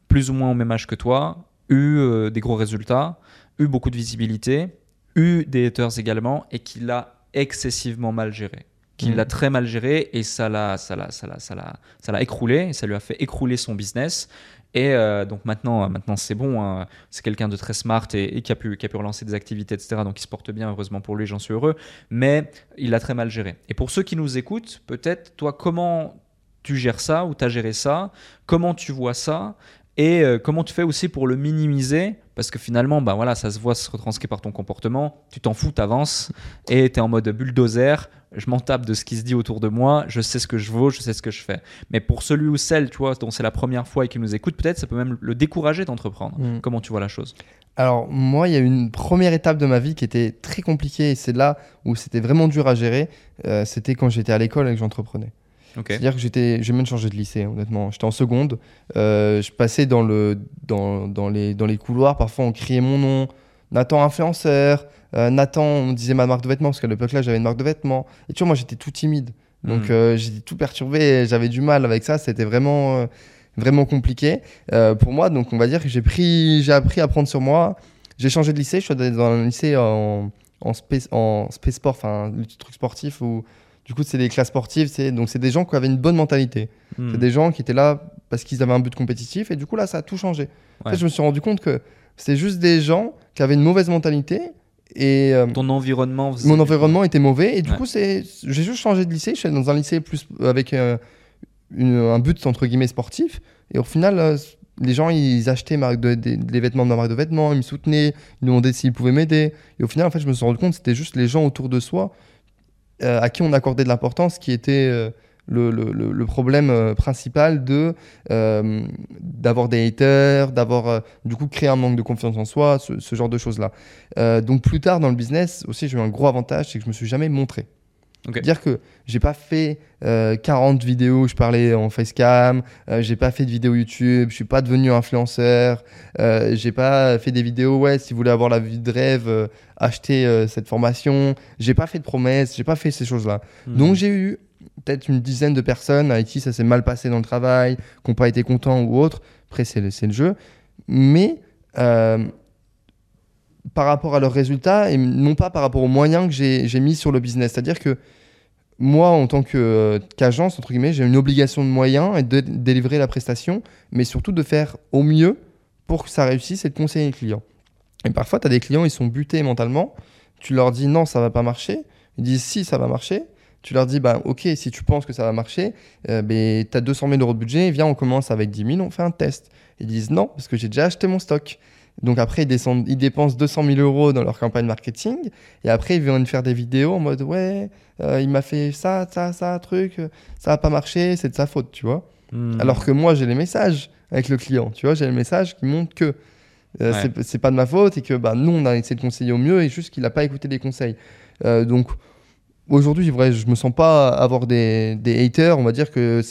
plus ou moins au même âge que toi, eu euh, des gros résultats, eu beaucoup de visibilité, eu des haters également, et qui l'a excessivement mal géré. Qui Mhm. l'a très mal géré et ça l'a, ça l'a, ça l'a, ça l'a, ça l'a écroulé, et ça lui a fait écrouler son business. Et euh, donc maintenant, maintenant c'est bon. hein. C'est quelqu'un de très smart et, et qui, a pu, qui a pu relancer des activités, etc. Donc il se porte bien, heureusement pour lui, j'en suis heureux. Mais il l'a très mal géré. Et pour ceux qui nous écoutent, peut-être, toi, comment tu gères ça ou tu as géré ça? Comment tu vois ça? Et euh, comment tu fais aussi pour le minimiser? Parce que finalement, bah voilà, ça se voit se retranscrit par ton comportement. Tu t'en fous, t'avances et tu es en mode bulldozer. Je m'en tape de ce qui se dit autour de moi. Je sais ce que je vaux, je sais ce que je fais. Mais pour celui ou celle, tu vois, dont c'est la première fois et qui nous écoute, peut-être ça peut même le décourager d'entreprendre. Mm. Comment tu vois la chose? Alors, moi, il y a eu une première étape de ma vie qui était très compliquée et c'est là où c'était vraiment dur à gérer. Euh, c'était quand j'étais à l'école et que j'entreprenais. C'est-à-dire que j'étais, j'ai même changé de lycée, honnêtement. J'étais en seconde. euh, je passais dans, le, dans, dans, les, dans les couloirs. Parfois, on criait mon nom. Nathan influenceur. euh, Nathan, on disait ma marque de vêtements parce qu'à l'époque là, j'avais une marque de vêtements. Et tu vois, moi, j'étais tout timide. Donc, Mhm. euh, j'étais tout perturbé. J'avais du mal avec ça. C'était vraiment, vraiment compliqué pour moi. Donc, on va dire que j'ai pris, j'ai appris à prendre sur moi. j'ai changé de lycée, je suis allé dans un lycée en, en, space, en space sport, enfin, truc sportif où du coup, c'est des classes sportives, c'est donc c'est des gens qui avaient une bonne mentalité. Hmm. C'est des gens qui étaient là parce qu'ils avaient un but compétitif et du coup là, ça a tout changé. En fait, Ouais. je me suis rendu compte que c'est juste des gens qui avaient une mauvaise mentalité et euh, Ton environnement. faisait- mon environnement était mauvais et du Ouais. coup c'est j'ai juste changé de lycée. Je suis allé dans un lycée plus avec euh, une- un but entre guillemets sportif et au final. euh, les gens, ils achetaient ma- de- des- des vêtements de ma marque de vêtements, ils me soutenaient, ils me demandaient s'ils pouvaient m'aider. Et au final, en fait, je me suis rendu compte que c'était juste les gens autour de soi euh, à qui on accordait de l'importance qui était euh, le, problème euh, principal de d'avoir des haters, d'avoir du coup créé un manque de confiance en soi, ce, ce genre de choses là. Donc plus tard dans le business aussi j'ai eu un gros avantage, c'est que je me suis jamais montré. Ok. Dire que j'ai pas fait euh, 40 vidéos où je parlais en facecam, euh, j'ai pas fait de vidéos YouTube, je suis pas devenu influenceur, euh, j'ai pas fait des vidéos, ouais, si vous voulez avoir la vie de rêve, euh, achetez euh, cette formation. J'ai pas fait de promesses, j'ai pas fait ces choses-là. Hmm. Donc j'ai eu peut-être une dizaine de personnes avec qui ça s'est mal passé dans le travail, qui n'ont pas été contents ou autre. Après, c'est le, le jeu. Mais euh, par rapport à leurs résultats et non pas par rapport aux moyens que j'ai mis sur le business. C'est-à-dire que moi, en tant euh, qu'agence, entre guillemets, j'ai une obligation de moyens et de délivrer la prestation, mais surtout de faire au mieux pour que ça réussisse et de conseiller les clients. Et parfois, tu as des clients, ils sont butés mentalement. Tu leur dis non, ça va pas marcher. Ils disent si, ça va marcher. Tu leur dis, bah, ok, si tu penses que ça va marcher, euh, ben, tu as 200 000 euros de budget, viens, on commence avec 10 000, on fait un test. Ils disent non, parce que j'ai déjà acheté mon stock. Donc après, ils, descendent, ils dépensent 200 000 euros dans leur campagne marketing, et après, ils viennent faire des vidéos en mode, ouais, euh, il m'a fait ça, ça, ça, truc, ça va pas marché, c'est de sa faute, tu vois. Hmm. Alors que moi, j'ai les messages avec le client, tu vois, j'ai les messages qui montrent que euh, Ouais. c'est- pas de ma faute et que bah, nous, on a essayé de conseiller au mieux et juste qu'il n'a pas écouté les conseils. Euh, donc aujourd'hui, je me sens pas avoir des, des haters, on va dire que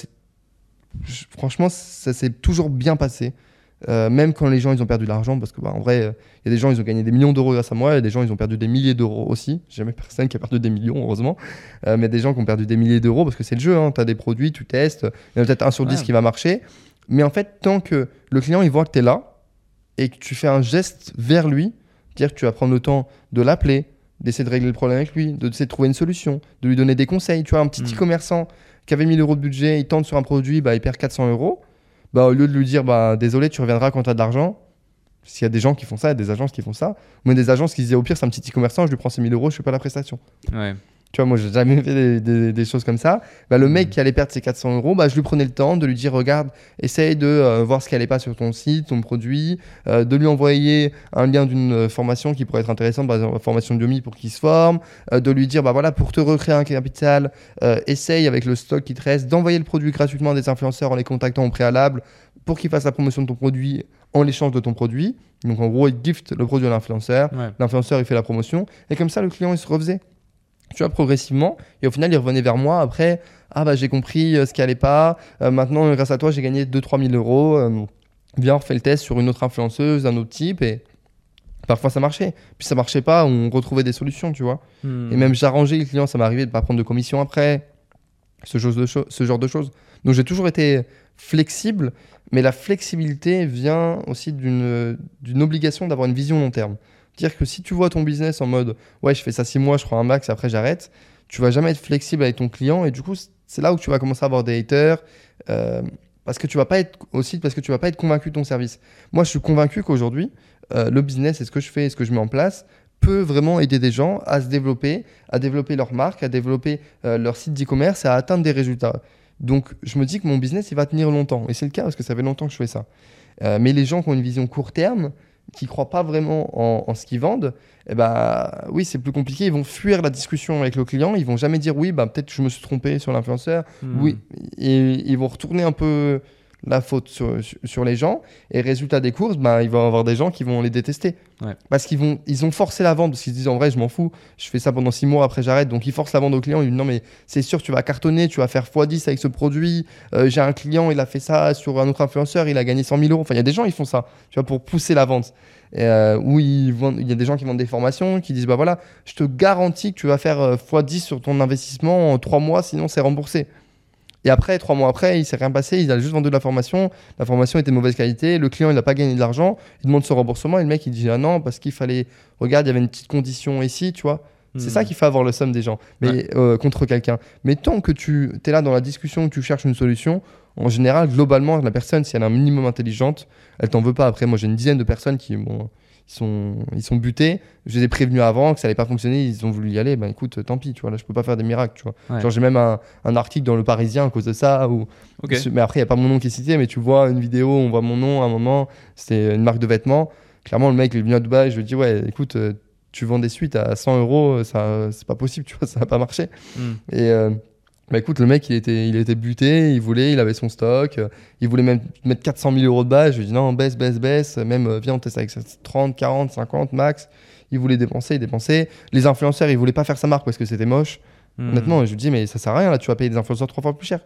franchement, ça s'est toujours bien passé. Euh, même quand les gens ils ont perdu de l'argent, parce que bah, en vrai, euh, il y a des gens ils ont gagné des millions d'euros grâce à moi, et des gens ils ont perdu des milliers d'euros aussi. Jamais *laughs* personne qui a perdu des millions, heureusement. Euh, mais des gens qui ont perdu des milliers d'euros, parce que c'est le jeu, tu as des produits, tu testes, il y en a peut-être un sur dix Ouais. qui va marcher. Mais en fait, tant que le client il voit que tu es là et que tu fais un geste vers lui, dire que tu vas prendre le temps de l'appeler, d'essayer de régler le problème avec lui, d'essayer de trouver une solution, de lui donner des conseils. Tu vois, un petit Mm. e-commerçant qui avait 1000 euros de budget, il tente sur un produit, bah, il perd 400 euros. Bah, au lieu de lui dire bah, désolé, tu reviendras quand tu as de l'argent, s'il y a des gens qui font ça, il y a des agences qui font ça, ou des agences qui disaient au pire, c'est un petit e-commerçant, je lui prends ses 1000 euros, je fais pas la prestation. Ouais. Tu vois, moi, j'ai jamais fait des, des- des choses comme ça. Bah, le mec Mhm. qui allait perdre ses 400 euros, bah, je lui prenais le temps de lui dire regarde, essaye de euh, voir ce qui allait pas sur ton site, ton produit, euh, de lui envoyer un lien d'une euh, formation qui pourrait être intéressante, par exemple, formation de Yomi pour qu'il se forme, euh, de lui dire bah voilà, pour te recréer un capital, essaye avec le stock qui te reste d'envoyer le produit gratuitement à des influenceurs en les contactant au préalable pour qu'ils fassent la promotion de ton produit en l'échange de ton produit. Donc en gros, il gift le produit à l'influenceur Ouais. l'influenceur il fait la promotion et comme ça le client il se refaisait tu vois progressivement. Et au final il revenait vers moi après ah bah j'ai compris euh, ce qui allait pas. Euh, maintenant grâce à toi j'ai gagné 2-3 000 euros. Euh, viens on refait le test sur une autre influenceuse un autre type et parfois ça marchait. Puis ça marchait pas on retrouvait des solutions tu vois. Hmm. et même j'arrangeais les clients ça m'arrivait de pas prendre de commission après. Ce genre de, cho- ce genre de choses. Donc j'ai toujours été flexible mais la flexibilité vient aussi d'une d'une obligation d'avoir une vision long terme dire que si tu vois ton business en mode ouais je fais ça six mois je prends un max après j'arrête tu vas jamais être flexible avec ton client et du coup c'est là où tu vas commencer à avoir des haters euh, parce que tu vas pas être aussi parce que tu vas pas être convaincu de ton service moi je suis convaincu qu'aujourd'hui euh, le business et ce que je fais et ce que je mets en place peut vraiment aider des gens à se développer, à développer leur marque, à développer euh, leur site d'e-commerce et à atteindre des résultats. Donc je me dis que mon business il va tenir longtemps et c'est le cas parce que ça fait longtemps que je fais ça. Mais les gens qui ont une vision court terme, qui croient pas vraiment en, en ce qu'ils vendent, eh ben oui c'est plus compliqué. Ils vont fuir la discussion avec le client. Ils vont jamais dire oui bah peut-être que je me suis trompé sur l'influenceur. Hmm. Oui et ils vont retourner un peu la faute sur, les gens. Et résultat des courses ben il va y avoir des gens qui vont les détester. Ouais. parce qu'ils vont ils ont forcé la vente parce qu'ils se disent en vrai je m'en fous. Je fais ça pendant six mois après j'arrête. Donc ils forcent la vente au client ils disent non mais c'est sûr tu vas cartonner tu vas faire x10 avec ce produit. Euh, j'ai un client il a fait ça sur un autre influenceur il a gagné 100 000 euros. Enfin il y a des gens ils font ça tu vois pour pousser la vente. Et, euh, où il y a des gens qui vendent des formations qui disent bah voilà je te garantis que tu vas faire euh, x10 sur ton investissement en trois mois sinon c'est remboursé Et après, trois mois après, il s'est rien passé. Il a juste vendu de la formation. La formation était de mauvaise qualité. Le client, il n'a pas gagné de l'argent. Il demande son remboursement. Et le mec, il dit Ah non, parce qu'il fallait. Regarde, il y avait une petite condition ici, tu vois. C'est Hmm. ça qui fait avoir le somme des gens, mais euh, contre quelqu'un. Mais tant que tu es là dans la discussion, que tu cherches une solution, en général, globalement, la personne, si elle est un minimum intelligente, elle t'en veut pas. Après, moi, j'ai une dizaine de personnes qui bon, ils sont, ils sont butés. Je les ai prévenus avant que ça allait pas fonctionner. Ils ont voulu y aller. Ben écoute, tant pis, tu vois. Là, je peux pas faire des miracles, tu vois. Ouais. Genre, j'ai même un, un article dans Le Parisien à cause de ça. Où, Ok. Mais après, il y a pas mon nom qui est cité, mais tu vois une vidéo, on voit mon nom à un moment. C'est une marque de vêtements. Clairement, le mec, il est venu à Dubaï. Je lui dis, ouais, écoute, euh, tu vends des suites à 100 euros, ça, c'est pas possible, tu vois, ça va pas marcher. Hmm. Et euh, bah écoute, le mec, il était, il était buté, il voulait, il avait son stock, euh, il voulait même mettre 400 000 euros de base. Je lui ai dit non, baisse, baisse, baisse, même euh, viens, on teste avec ça, 30, 40, 50 max. Il voulait dépenser, il dépensait. Les influenceurs, ils voulaient pas faire sa marque parce que c'était moche. Hmm. Honnêtement, je lui dis, mais ça sert à rien, là, tu vas payer des influenceurs trois fois plus cher.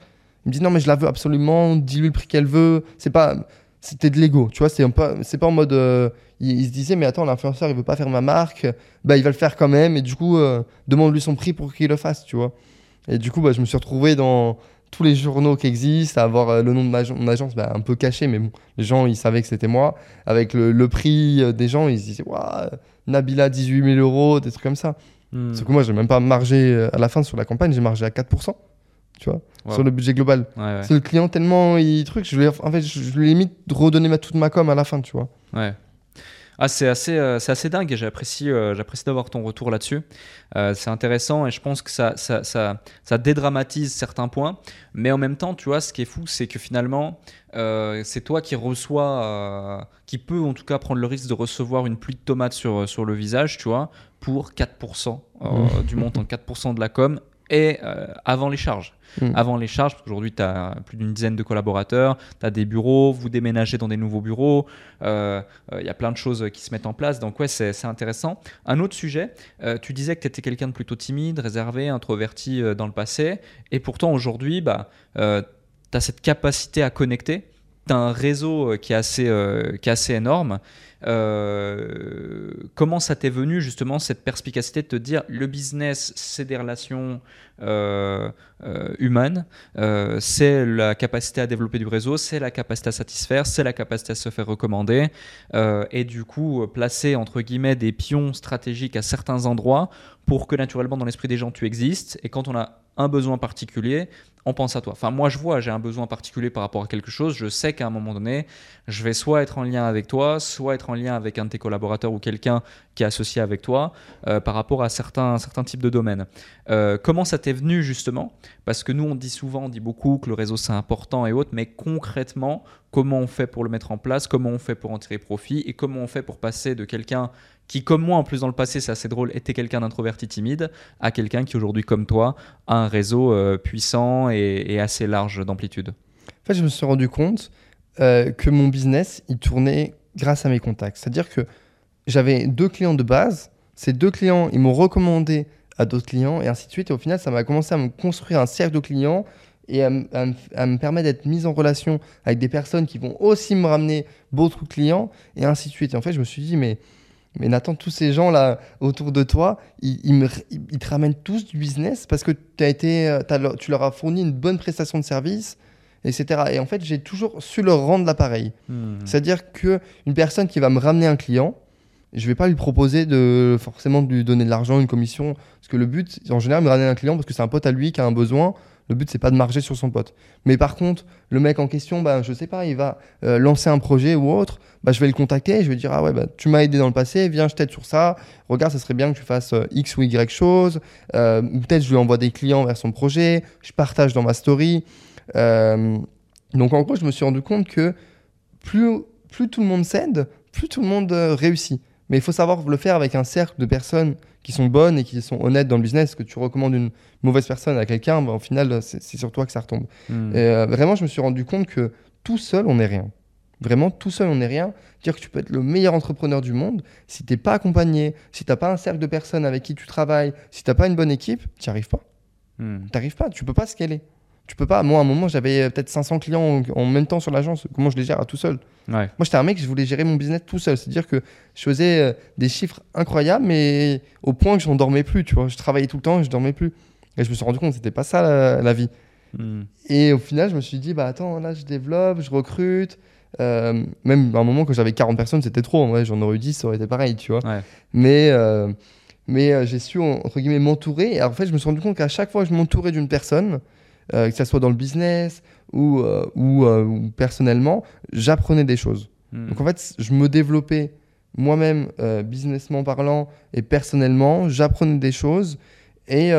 Il me dit, non, mais je la veux absolument, dis-lui le prix qu'elle veut. C'est pas. C'était de l'ego, tu vois, c'est c'est pas en mode. euh, il, il se disait, mais attends, l'influenceur, il veut pas faire ma marque, bah, il va le faire quand même, et du coup, euh, demande-lui son prix pour qu'il le fasse, tu vois. Et du coup, bah, je me suis retrouvé dans tous les journaux qui existent, à avoir euh, le nom de ma, mon agence bah, un peu caché, mais bon, les gens, ils savaient que c'était moi. Avec le, le prix euh, des gens, ils se disaient, waouh, Nabila, 18 000 euros, des trucs comme ça. Hmm. Sauf que moi, j'ai même pas margé euh, à la fin sur la campagne, j'ai margé à 4%, tu vois, Wow. sur le budget global. Ouais, ouais. C'est le client tellement il truc, je lui ai, en fait, je, je lui limite redonné ma, toute ma com à la fin, tu vois. Ouais. Ah, c'est assez, euh, c'est assez dingue et j'apprécie, euh, j'apprécie d'avoir ton retour là-dessus. Euh, c'est intéressant et je pense que ça, ça, ça, ça dédramatise certains points. Mais en même temps, tu vois, ce qui est fou, c'est que finalement, c'est toi qui reçois, qui peut en tout cas prendre le risque de recevoir une pluie de tomates sur, sur le visage, tu vois, pour 4% euh, du montant, 4% de la com et euh, avant les charges. Mm. Avant les charges, parce qu'aujourd'hui, tu as plus d'une dizaine de collaborateurs, tu as des bureaux, vous déménagez dans des nouveaux bureaux, euh, euh, il y a plein de choses qui se mettent en place. Donc, ouais, c'est intéressant. Un autre sujet, euh, tu disais que tu étais quelqu'un de plutôt timide, réservé, introverti euh, dans le passé, et pourtant aujourd'hui, bah, tu as cette capacité à connecter. Tu as un réseau euh, qui est assez, euh, qui est assez énorme. Euh, comment ça t'est venu justement cette perspicacité de te dire le business c'est des relations euh, euh, humaines, euh, c'est la capacité à développer du réseau, c'est la capacité à satisfaire, c'est la capacité à se faire recommander et du coup placer entre guillemets des pions stratégiques à certains endroits pour que naturellement dans l'esprit des gens tu existes et quand on a un besoin particulier, on pense à toi. Enfin, moi, je vois, j'ai un besoin particulier par rapport à quelque chose. Je sais qu'à un moment donné, je vais soit être en lien avec toi, soit être en lien avec un de tes collaborateurs ou quelqu'un qui est associé avec toi euh, par rapport à certains, certains types de domaines. Euh, comment ça t'est venu justement? Parce que nous, on dit souvent, on dit beaucoup que le réseau c'est important et autres, mais concrètement, comment on fait pour le mettre en place Comment on fait pour en tirer profit Et comment on fait pour passer de quelqu'un qui, comme moi en plus dans le passé, c'est assez drôle, était quelqu'un d'introverti timide, à quelqu'un qui aujourd'hui, comme toi, a un réseau euh, puissant et, assez large d'amplitude? En fait, je me suis rendu compte que mon business, il tournait grâce à mes contacts. C'est-à-dire que j'avais deux clients de base. Ces deux clients, ils m'ont recommandé à d'autres clients et ainsi de suite. Et au final, ça m'a commencé à me construire un cercle de clients et à, me permettre d'être mis en relation avec des personnes qui vont aussi me ramener d'autres clients et ainsi de suite. Et en fait, je me suis dit, mais, mais Nathan, tous ces gens-là autour de toi, ils, ils te ramènent tous du business parce que été, euh, tu leur as fourni une bonne prestation de service etc. Et en fait, j'ai toujours su leur rendre l'appareil. C'est-à-dire que une personne qui va me ramener un client, je vais pas lui proposer de forcément de lui donner de l'argent, une commission, parce que le but, en général, me ramener un client parce que c'est un pote à lui qui a un besoin. Le but, c'est pas de marger sur son pote. Mais par contre, le mec en question, bah, je sais pas, il va euh, lancer un projet ou autre, bah, je vais le contacter, je vais dire, ah ouais, bah, tu m'as aidé dans le passé, viens, je t'aide sur ça. Regarde, ça serait bien que tu fasses euh, X ou Y chose. Euh, ou peut-être je lui envoie des clients vers son projet, je partage dans ma story. Euh, donc en gros, je me suis rendu compte que plus, plus tout le monde s'aide, plus tout le monde euh, réussit. Mais il faut savoir le faire avec un cercle de personnes qui sont bonnes et qui sont honnêtes dans le business. Que tu recommandes une mauvaise personne à quelqu'un, bah, au final, c'est sur toi que ça retombe. Hmm. Et, euh, vraiment, je me suis rendu compte que tout seul, on n'est rien. Vraiment, tout seul, on n'est rien. Dire que tu peux être le meilleur entrepreneur du monde, si tu n'es pas accompagné, si tu n'as pas un cercle de personnes avec qui tu travailles, si tu n'as pas une bonne équipe, tu n'y arrives pas. Hmm. T'arrives pas, tu peux pas scaler. Tu peux pas. Moi, à un moment, j'avais euh, peut-être 500 clients en, en même temps sur l'agence. Comment je les gère à tout seul Ouais. Moi, j'étais un mec, je voulais gérer mon business tout seul. C'est-à-dire que je faisais euh, des chiffres incroyables, mais au point que je n'en dormais plus. Tu vois, je travaillais tout le temps, et je dormais plus. Et je me suis rendu compte que c'était pas ça la, la vie. Hmm. Et au final, je me suis dit, bah attends, là, je développe, je recrute. Euh, même à un moment, quand j'avais 40 personnes, c'était trop. En vrai, j'en aurais eu 10, ça aurait été pareil, tu vois. Mais, euh, mais j'ai su, entre guillemets, m'entourer. Et en fait, je me suis rendu compte qu'à chaque fois que je m'entourais d'une personne, que ce soit dans le business ou, ou, personnellement, j'apprenais des choses. Hmm. Donc en fait, je me développais moi-même, businessment parlant et personnellement, j'apprenais des choses. Et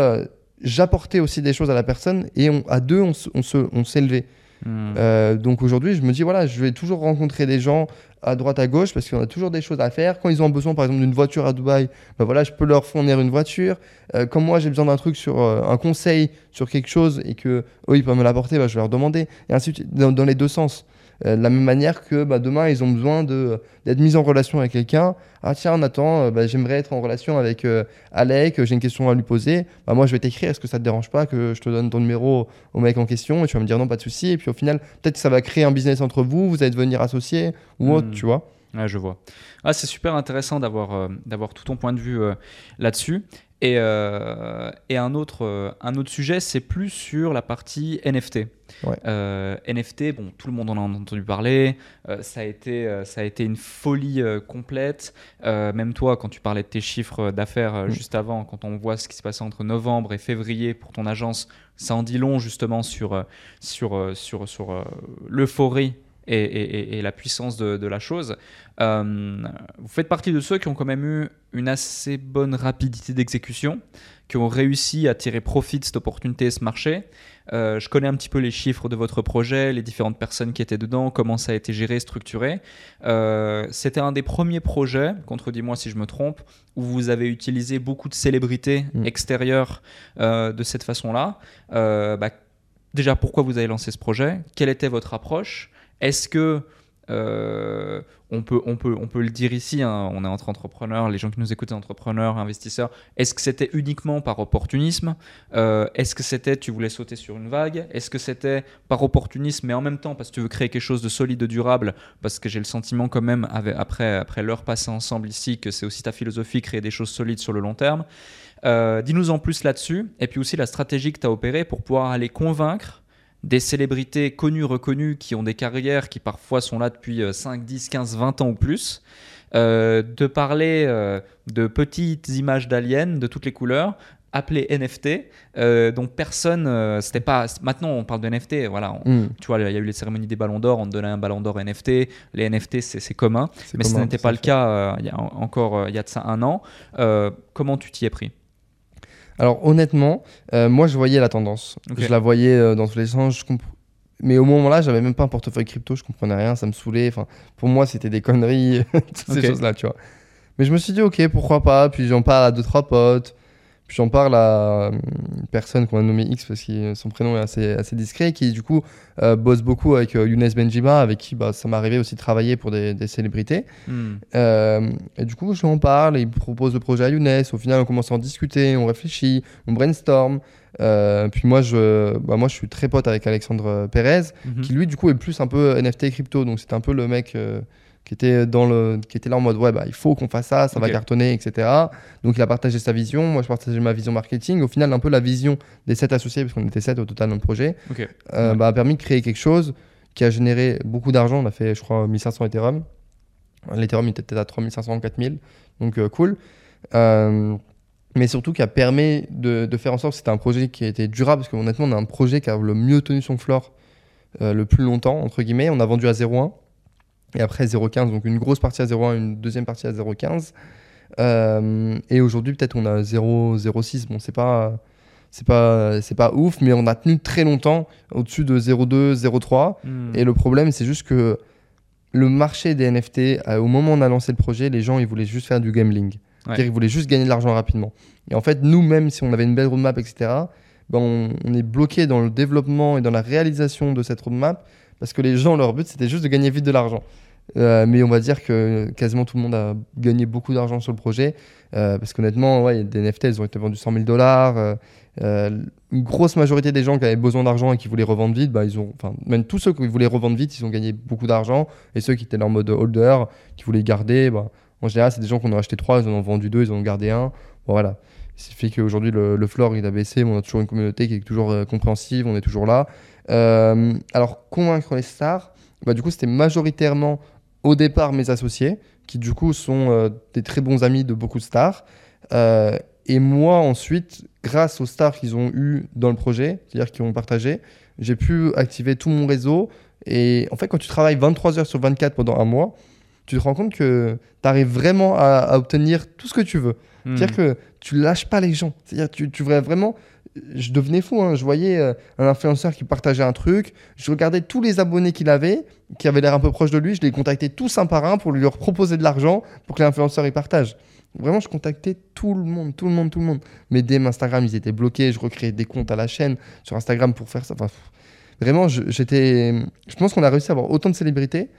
j'apportais aussi des choses à la personne et à deux, on, on s'élevait. Hmm. Euh, donc aujourd'hui, je me dis, voilà, je vais toujours rencontrer des gens à droite, à gauche, parce qu'on a toujours des choses à faire. Quand ils ont besoin, par exemple, d'une voiture à Dubaï, ben voilà, je peux leur fournir une voiture. Euh, comme moi, j'ai besoin d'un truc sur euh, un conseil sur quelque chose et que eux, ils peuvent me l'apporter, ben, je vais leur demander. Et ainsi de suite, dans les deux sens. Euh, de la même manière que bah, demain, ils ont besoin d'être mis en relation avec quelqu'un. Ah tiens, Nathan, euh, bah, j'aimerais être en relation avec euh, Alec, j'ai une question à lui poser. Bah, moi, je vais t'écrire, est-ce que ça te dérange pas que je te donne ton numéro au mec en question Et tu vas me dire non, pas de souci. Et puis au final, peut-être que ça va créer un business entre vous, vous allez devenir associé ou autre, hmm. tu vois. Ouais, je vois. Ah, c'est super intéressant d'avoir d'avoir tout ton point de vue là-dessus. Et, euh, et, un, autre, euh, un autre sujet, c'est plus sur la partie NFT. Euh, NFT, bon, tout le monde en a entendu parler. ça, a été, ça a été une folie complète. même toi, quand tu parlais de tes chiffres d'affaires mm. juste avant, quand on voit ce qui s'est passé entre novembre et février pour ton agence, ça en dit long justement sur, sur, sur, sur l'euphorie et, la puissance de, la chose. Euh, vous faites partie de ceux qui ont quand même eu une assez bonne rapidité d'exécution, qui ont réussi à tirer profit de cette opportunité, ce marché. Euh, je connais un petit peu les chiffres de votre projet, les différentes personnes qui étaient dedans, comment ça a été géré, structuré. Euh, c'était un des premiers projets, contredis-moi si je me trompe, où vous avez utilisé beaucoup de célébrités mm. extérieures de cette façon-là. Bah, déjà, pourquoi vous avez lancé ce projet? Quelle était votre approche? Est-ce que euh, on, peut, on, peut, on peut le dire ici, hein, on est entre entrepreneurs, les gens qui nous écoutent, entrepreneurs, investisseurs. Est-ce que c'était uniquement par opportunisme? Euh, Est-ce que c'était tu voulais sauter sur une vague? Est-ce que c'était par opportunisme, mais en même temps parce que tu veux créer quelque chose de solide, de durable? Parce que j'ai le sentiment quand même, après, après l'heure passée ensemble ici, que c'est aussi ta philosophie, créer des choses solides sur le long terme. Euh, dis-nous en plus là-dessus, et puis aussi la stratégie que tu as opérée pour pouvoir aller convaincre des célébrités connues, reconnues, qui ont des carrières qui parfois sont là depuis 5, 10, 15, 20 ans ou plus, euh, de parler euh, de petites images d'aliens de toutes les couleurs, appelées NFT, euh, dont personne, c'était pas. Maintenant, on parle de NFT, voilà. Hmm. Tu vois, il y a eu les cérémonies des ballons d'or, on donnait un ballon d'or NFT. Les NFT, c'est commun, mais ce n'était pas le cas il y a encore il y a de ça un an. comment tu t'y es pris? Alors honnêtement, euh, moi je voyais la tendance. Je la voyais euh, dans tous les sens. Mais au moment-là, j'avais même pas un portefeuille crypto, je comprenais rien, ça me saoulait. Enfin, pour moi, c'était des conneries, *laughs* toutes ces choses-là, tu vois. Mais je me suis dit, ok, pourquoi pas. Puis j'en parle à deux, trois potes. Puis j'en parle à une personne qu'on a nommée X parce que son prénom est assez, assez discret, qui du coup euh, bosse beaucoup avec euh, Younes Benjiba, avec qui bah, ça m'est arrivé aussi de travailler pour des, des célébrités. Hmm. Euh, et du coup, je lui en parle, il propose le projet à Younes. Au final, on commence à en discuter, on réfléchit, on brainstorm. puis moi je, bah, moi, je suis très pote avec Alexandre Pérez, mhm. qui lui, du coup, est plus un peu NFT et crypto. Donc, c'est un peu le mec qui était, dans le, qui était là en mode ouais, bah, il faut qu'on fasse ça, ça va cartonner, etc. Donc il a partagé sa vision, moi je partageais ma vision marketing. Au final, un peu la vision des sept associés, parce qu'on était sept au total dans le projet, euh, bah, a permis de créer quelque chose qui a généré beaucoup d'argent. On a fait, je crois, 1500 Ethereum. L'Ethereum était peut-être à 3500, 4000, donc euh, cool. Euh, mais surtout qui a permis de, de, faire en sorte que c'était un projet qui était durable, parce qu'honnêtement, on a un projet qui a le mieux tenu son floor le plus longtemps, entre guillemets. On a vendu à 0,1 et après 0,15, donc une grosse partie à 0,1, une deuxième partie à 0,15. Euh, et aujourd'hui, peut-être on a 0,06. Bon, c'est pas, c'est pas, c'est pas ouf, mais on a tenu très longtemps au-dessus de 0,2, 0,3. Hmm. Et le problème, c'est juste que le marché des NFT, euh, au moment où on a lancé le projet, les gens, ils voulaient juste faire du gambling. Ils voulaient juste gagner de l'argent rapidement. Et en fait, nous, même si on avait une belle roadmap, etc., ben on, on est bloqué dans le développement et dans la réalisation de cette roadmap parce que les gens, leur but, c'était juste de gagner vite de l'argent. Euh, mais on va dire que quasiment tout le monde a gagné beaucoup d'argent sur le projet. Euh, parce qu'honnêtement, ouais, des NFT, elles ont été vendues 100 000 dollars. Euh, une grosse majorité des gens qui avaient besoin d'argent et qui voulaient revendre vite, bah, ils ont, même tous ceux qui voulaient revendre vite, ils ont gagné beaucoup d'argent. Et ceux qui étaient en mode holder, qui voulaient garder, bah, en général, c'est des gens qu'on a acheté trois, ils en ont vendu deux, ils en ont gardé un. voilà. Ce qui fait qu'aujourd'hui, le, le floor, il a baissé, mais on a toujours une communauté qui est toujours compréhensive, on est toujours là. Alors, convaincre les stars, bah, du coup, c'était majoritairement au départ mes associés, qui du coup sont euh, des très bons amis de beaucoup de stars. Euh, et moi, ensuite, grâce aux stars qu'ils ont eu dans le projet, c'est-à-dire qu'ils ont partagé, j'ai pu activer tout mon réseau. Et en fait, quand tu travailles 23 heures sur 24 pendant un mois, tu te rends compte que tu arrives vraiment à, à obtenir tout ce que tu veux. Hmm. C'est-à-dire que tu lâches pas les gens. C'est-à-dire tu, tu voudrais vraiment. Je devenais fou. hein. Je voyais euh, un influenceur qui partageait un truc. Je regardais tous les abonnés qu'il avait, qui avaient l'air un peu proches de lui. Je les contactais tous un par un pour lui leur proposer de l'argent pour que l'influenceur y partage. Vraiment, je contactais tout le monde, tout le monde, tout le monde. Mes DM Instagram, ils étaient bloqués. Je recréais des comptes à la chaîne sur Instagram pour faire ça. Vraiment, je- j'étais. Je pense qu'on a réussi à avoir autant de célébrités,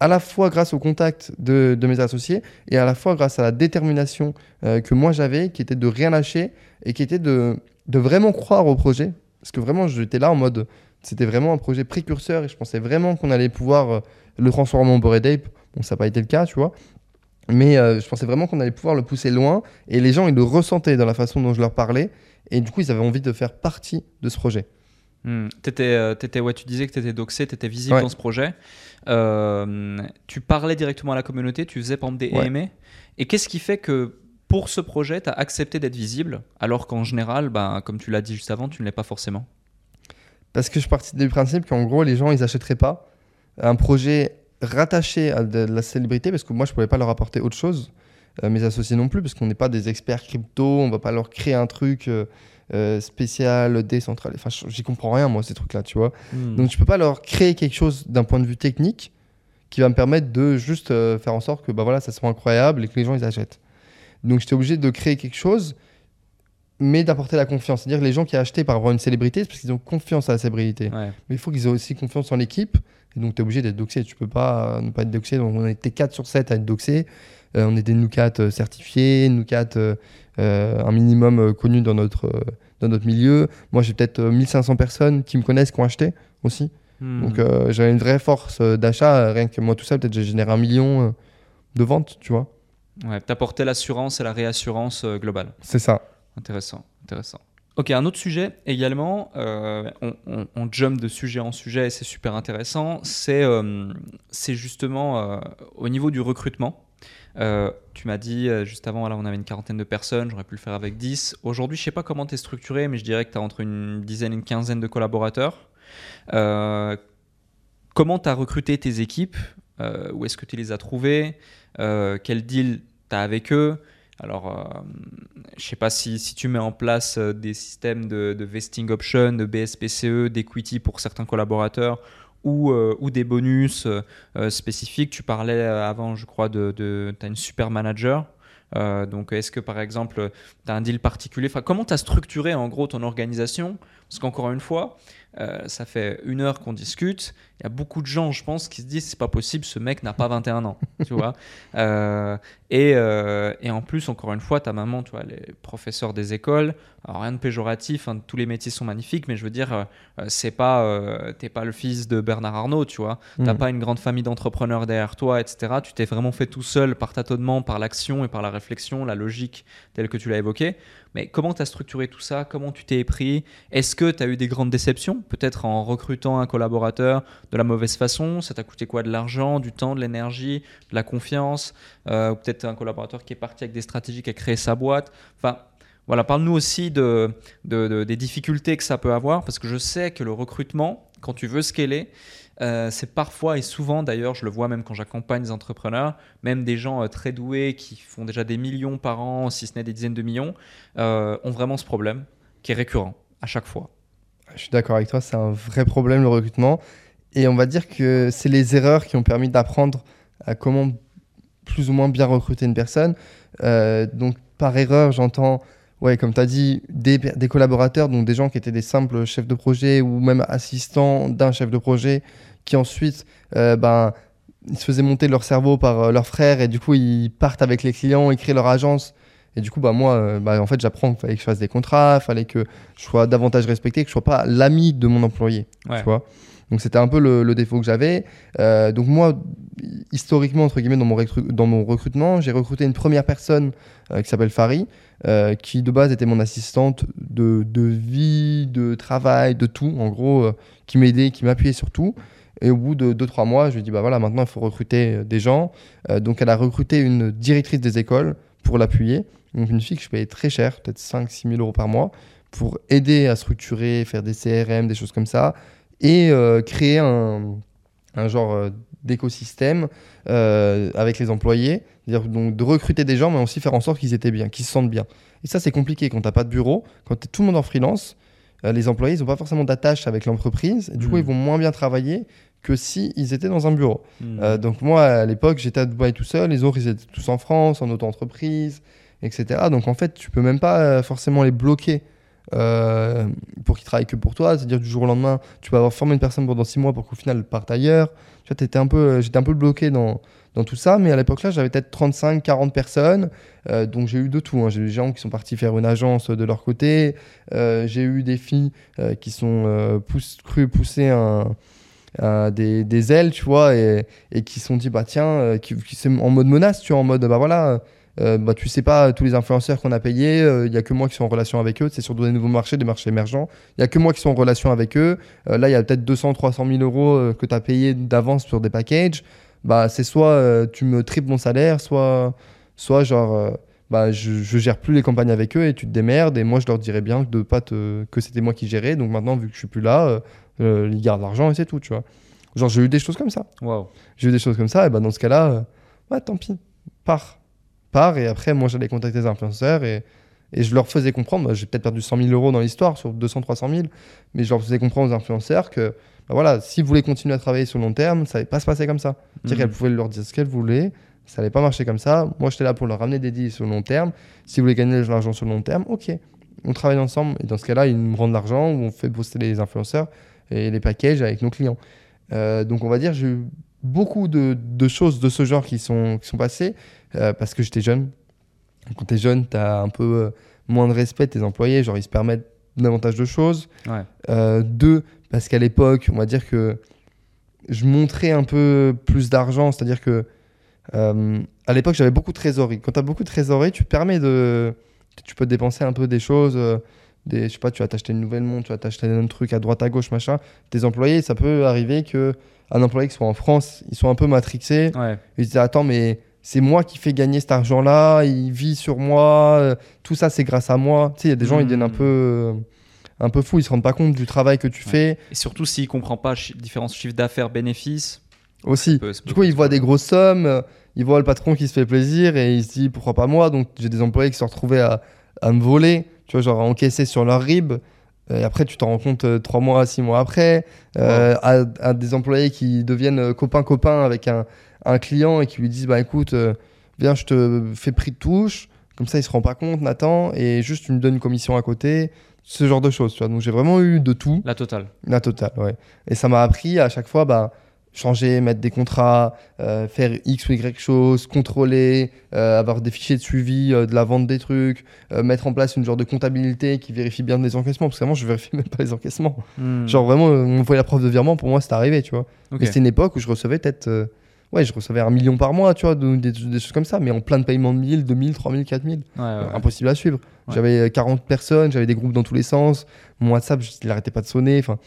à la fois grâce au contact de, de mes associés et à la fois grâce à la détermination euh, que moi j'avais, qui était de rien lâcher et qui était de, de vraiment croire au projet. Parce que vraiment, j'étais là en mode. C'était vraiment un projet précurseur et je pensais vraiment qu'on allait pouvoir euh, le transformer en Bored Ape. Bon, ça n'a pas été le cas, tu vois. Mais euh, je pensais vraiment qu'on allait pouvoir le pousser loin et les gens, ils le ressentaient dans la façon dont je leur parlais. Et du coup, ils avaient envie de faire partie de ce projet. Hmm. T'étais, euh, t'étais- ouais, tu disais que tu étais doxé, tu étais visible Ouais. dans ce projet. Euh, tu parlais directement à la communauté, tu faisais par exemple des Ouais. AMA. Et qu'est-ce qui fait que pour ce projet, tu as accepté d'être visible, alors qu'en général, ben, comme tu l'as dit juste avant, tu ne l'es pas forcément? Parce que je suis parti du principe qu'en gros, les gens, ils achèteraient pas un projet rattaché à de la célébrité, parce que moi, je pouvais pas leur apporter autre chose. Euh, mes associés non plus, parce qu'on n'est pas des experts crypto, on va pas leur créer un truc euh, euh, spécial, décentralisé. Enfin, j'y comprends rien, moi, ces trucs-là, tu vois. Donc, je peux pas leur créer quelque chose d'un point de vue technique qui va me permettre de juste euh, faire en sorte que bah voilà, ça soit incroyable et que les gens ils achètent. Donc j'étais obligé de créer quelque chose, mais d'apporter la confiance. C'est-à-dire les gens qui achetaient par rapport à une célébrité, c'est parce qu'ils ont confiance à la célébrité. Ouais. Mais il faut qu'ils aient aussi confiance en l'équipe. Et donc tu es obligé d'être doxé. Tu peux pas euh, ne pas être doxé. Donc on était 4 sur 7 à être doxé. Euh, on était nous 4 certifiés, nous 4 euh, euh, un minimum euh, connu dans notre, euh, dans notre milieu. Moi j'ai peut-être euh, 1500 personnes qui me connaissent, qui ont acheté aussi. Hmm. Donc euh, j'avais une vraie force euh, d'achat. euh, Rien que moi tout seul, peut-être j'ai généré un million euh, de ventes, tu vois. Ouais, t'apportais l'assurance et la réassurance euh, globale. C'est ça. Intéressant, intéressant. Ok, un autre sujet également, euh, on, on- on jump de sujet en sujet et c'est super intéressant, c'est euh, justement euh, au niveau du recrutement. Euh, tu m'as dit euh, juste avant, on avait une quarantaine de personnes, j'aurais pu le faire avec 10. Aujourd'hui, je sais pas comment tu es structuré, mais je dirais que tu as entre une dizaine et une quinzaine de collaborateurs. Euh, comment tu as recruté tes équipes? Où est-ce que tu les as trouvés Euh, Quel deal tu as avec eux? Alors, je sais pas si, tu mets en place des systèmes de vesting option, de BSPCE, d'equity pour certains collaborateurs ou, euh, ou des bonus euh, euh, spécifiques. Tu parlais avant, je crois, de, de tu as une super manager. Donc, est-ce que par exemple, tu as un deal particulier? Enfin, Comment tu as structuré en gros ton organisation? Parce qu'encore une fois, euh, ça fait une heure qu'on discute. Il y a beaucoup de gens, je pense, qui se disent c'est pas possible, ce mec n'a pas 21 ans. *laughs* tu vois Euh, et, euh, et en plus, encore une fois, ta maman, tu vois, les professeurs des écoles, alors rien de péjoratif, hein, tous les métiers sont magnifiques, mais je veux dire, c'est pas, t'es pas le fils de Bernard Arnault, tu vois. T'as Mm. pas une grande famille d'entrepreneurs derrière toi, etc. Tu t'es vraiment fait tout seul par tâtonnement, par l'action et par la réflexion, la logique telle que tu l'as évoqué. Mais comment tu as structuré tout ça? Comment tu t'es pris? Est-ce que tu as eu des grandes déceptions Peut-être en recrutant un collaborateur de la mauvaise façon? Ça t'a coûté quoi? De l'argent, du temps, de l'énergie, de la confiance? Euh, Ou peut-être un collaborateur qui est parti avec des stratégies, qui a créé sa boîte? Enfin, voilà, parle-nous aussi de, de- de- des difficultés que ça peut avoir, parce que je sais que le recrutement, quand tu veux scaler, euh, c'est parfois et souvent d'ailleurs, je le vois même quand j'accompagne des entrepreneurs, même des gens euh, très doués qui font déjà des millions par an, si ce n'est des dizaines de millions, euh, ont vraiment ce problème qui est récurrent à chaque fois. Je suis d'accord avec toi, c'est un vrai problème le recrutement. Et on va dire que c'est les erreurs qui ont permis d'apprendre à comment plus ou moins bien recruter une personne. Donc par erreur, j'entends, ouais, comme tu as dit, des, des collaborateurs, donc des gens qui étaient des simples chefs de projet ou même assistants d'un chef de projet, qui ensuite, euh, ben, ils se faisaient monter leur cerveau par euh, leurs frères et du coup ils partent avec les clients, ils créent leur agence. Et du coup, bah, moi, euh, bah, en fait, j'apprends qu'il fallait que je fasse des contrats, il fallait que je sois davantage respecté, que je sois pas l'ami de mon employé. Ouais. Tu vois donc c'était un peu le, le défaut que j'avais. Euh, donc moi, historiquement, entre guillemets, dans mon, dans mon recrutement, j'ai recruté une première personne qui s'appelle Fari, qui de base était mon assistante de, de, vie, de travail, de tout, en gros, qui m'aidait, qui m'appuyait sur tout. Et au bout de 2-3 mois, je lui ai dit, bah voilà, maintenant il faut recruter des gens. donc elle a recruté une directrice des écoles pour l'appuyer. Donc une fille que je payais très cher, peut-être 5-6 000 euros par mois, pour aider à structurer, faire des CRM, des choses comme ça, et euh, créer un, un genre euh, d'écosystème euh, avec les employés, c'est-à-dire donc de recruter des gens, mais aussi faire en sorte qu'ils étaient bien, qu'ils se sentent bien. Et ça, c'est compliqué quand tu n'as pas de bureau, quand tu es tout le monde en freelance, les employés, ils n'ont pas forcément d'attache avec l'entreprise, du coup, hmm. ils vont moins bien travailler que si ils étaient dans un bureau. Hmm. donc moi, à l'époque, j'étais à Dubaï tout seul, les autres, ils étaient tous en France, en auto-entreprise, etc. Donc en fait, tu peux même pas euh, forcément les bloquer euh, pour qu'ils travaillent que pour toi. C'est-à-dire du jour au lendemain, tu peux avoir formé une personne pendant six mois pour qu'au final elle parte ailleurs. Tu vois, étais un peu, euh, j'étais un peu bloqué dans, dans tout ça, mais à l'époque là, j'avais peut-être 35, 40 personnes. donc j'ai eu de tout. Hein. J'ai eu des gens qui sont partis faire une agence de leur côté. j'ai eu des filles qui sont crues pousser un. Des, des, ailes, tu vois, et, et qui sont dit, bah tiens, qui, qui en mode menace, tu vois, en mode, bah voilà, euh, bah, tu sais pas tous les influenceurs qu'on a payés, il euh, y a que moi qui suis en relation avec eux, c'est sur des nouveaux marchés, des marchés émergents, il y a que moi qui suis en relation avec eux. Euh, là, il y a peut-être 200, 300 000 euros que tu as payé d'avance sur des packages. Bah, c'est soit tu me triples mon salaire, soit, soit genre, bah, je, je, gère plus les campagnes avec eux et tu te démerdes. Et moi, je leur dirais bien de pas te, que c'était moi qui gérais. Donc maintenant, vu que je suis plus là, ils gardent l'argent et c'est tout, tu vois. Genre, j'ai eu des choses comme ça. Wow. J'ai eu des choses comme ça, et bah, dans ce cas-là, bah, tant pis, pars part et après moi j'allais contacter des influenceurs et, et je leur faisais comprendre, j'ai peut-être perdu 100 000 euros dans l'histoire sur 200 300 000, mais je leur faisais comprendre aux influenceurs que bah voilà, si vous voulez continuer à travailler sur le long terme, ça n'allait pas se passer comme ça. C'est-à-dire mhm. qu'elles pouvaient leur dire ce qu'elles voulaient, ça n'allait pas marcher comme ça. Moi j'étais là pour leur ramener des deals sur le long terme. Si vous voulez gagner de l'argent sur le long terme, ok, on travaille ensemble et dans ce cas-là, ils me rendent l'argent, on fait poster les influenceurs et les packages avec nos clients. Euh, donc on va dire, j'ai eu beaucoup de, de, choses de ce genre qui sont, qui sont passées. Euh, parce que j'étais jeune. Quand tu es jeune, tu as un peu euh, moins de respect de tes employés, genre ils se permettent davantage de choses. Deux, parce qu'à l'époque, on va dire que je montrais un peu plus d'argent, c'est-à-dire que à l'époque j'avais beaucoup de trésorerie. Quand tu as beaucoup de trésorerie, tu permets de. Tu peux dépenser un peu des choses. Des, je sais pas, tu vas t'acheter une nouvelle montre, tu vas t'acheter un truc à droite, à gauche, machin. Tes employés, ça peut arriver que un employé qui soit en France, ils sont un peu matrixés. Ils disent Attends, mais c'est moi qui fais gagner cet argent-là, il vit sur moi, euh, tout ça c'est grâce à moi. Tu sais, il y a des gens, ils deviennent un peu, euh, un peu fous, ils se rendent pas compte du travail que tu fais. Et surtout s'ils ne comprennent pas différents chiffres d'affaires, bénéfices. Aussi. du coup, ils voient des grosses sommes, euh, ils voient le patron qui se fait plaisir et ils se disent pourquoi pas moi? Donc j'ai des employés qui se sont retrouvés à, à, me voler, tu vois, genre à encaisser sur leur rib. Et après, tu t'en rends compte trois mois, six mois après, à, à, des employés qui deviennent copains-copains avec un, un client et qui lui disent bah écoute, euh, viens, je te fais prix de touche, comme ça il se rend pas compte, Nathan, et juste tu me donnes une commission à côté, ce genre de choses. Tu vois. Donc j'ai vraiment eu de tout. La totale. La totale, ouais. Et ça m'a appris à chaque fois, bah, changer, mettre des contrats, euh, faire X ou Y choses, contrôler, euh, avoir des fichiers de suivi de la vente des trucs, mettre en place une genre de comptabilité qui vérifie bien les encaissements, parce que vraiment je vérifie *laughs* même pas les encaissements. Hmm. Genre vraiment, on voyait la preuve de virement, pour moi c'est arrivé, tu vois. Okay. c'était une époque où je recevais peut-être ouais, je recevais un million par mois, tu vois, des, choses comme ça, mais en plein de paiements de 1000, 2000, 3000, 4000. impossible à suivre. J'avais 40 personnes, j'avais des groupes dans tous les sens. Mon WhatsApp, il n'arrêtait pas de sonner. Enfin,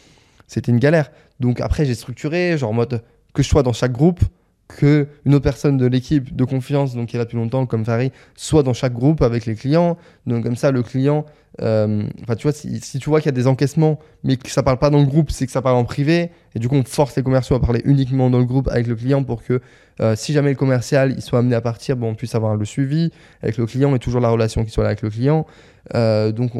c'était une galère. Donc après, j'ai structuré, genre en mode que je sois dans chaque groupe, que une autre personne de l'équipe de confiance, donc qui est là depuis longtemps, comme Farid, soit dans chaque groupe avec les clients. Donc comme ça, le client, euh, enfin tu vois, si, tu vois qu'il y a des encaissements, mais que ça parle pas dans le groupe, c'est que ça parle en privé. Et du coup, on force les commerciaux à parler uniquement dans le groupe avec le client pour que euh, si jamais le commercial il soit amené à partir, bon, on puisse avoir le suivi avec le client et toujours la relation qui soit là avec le client. Euh, donc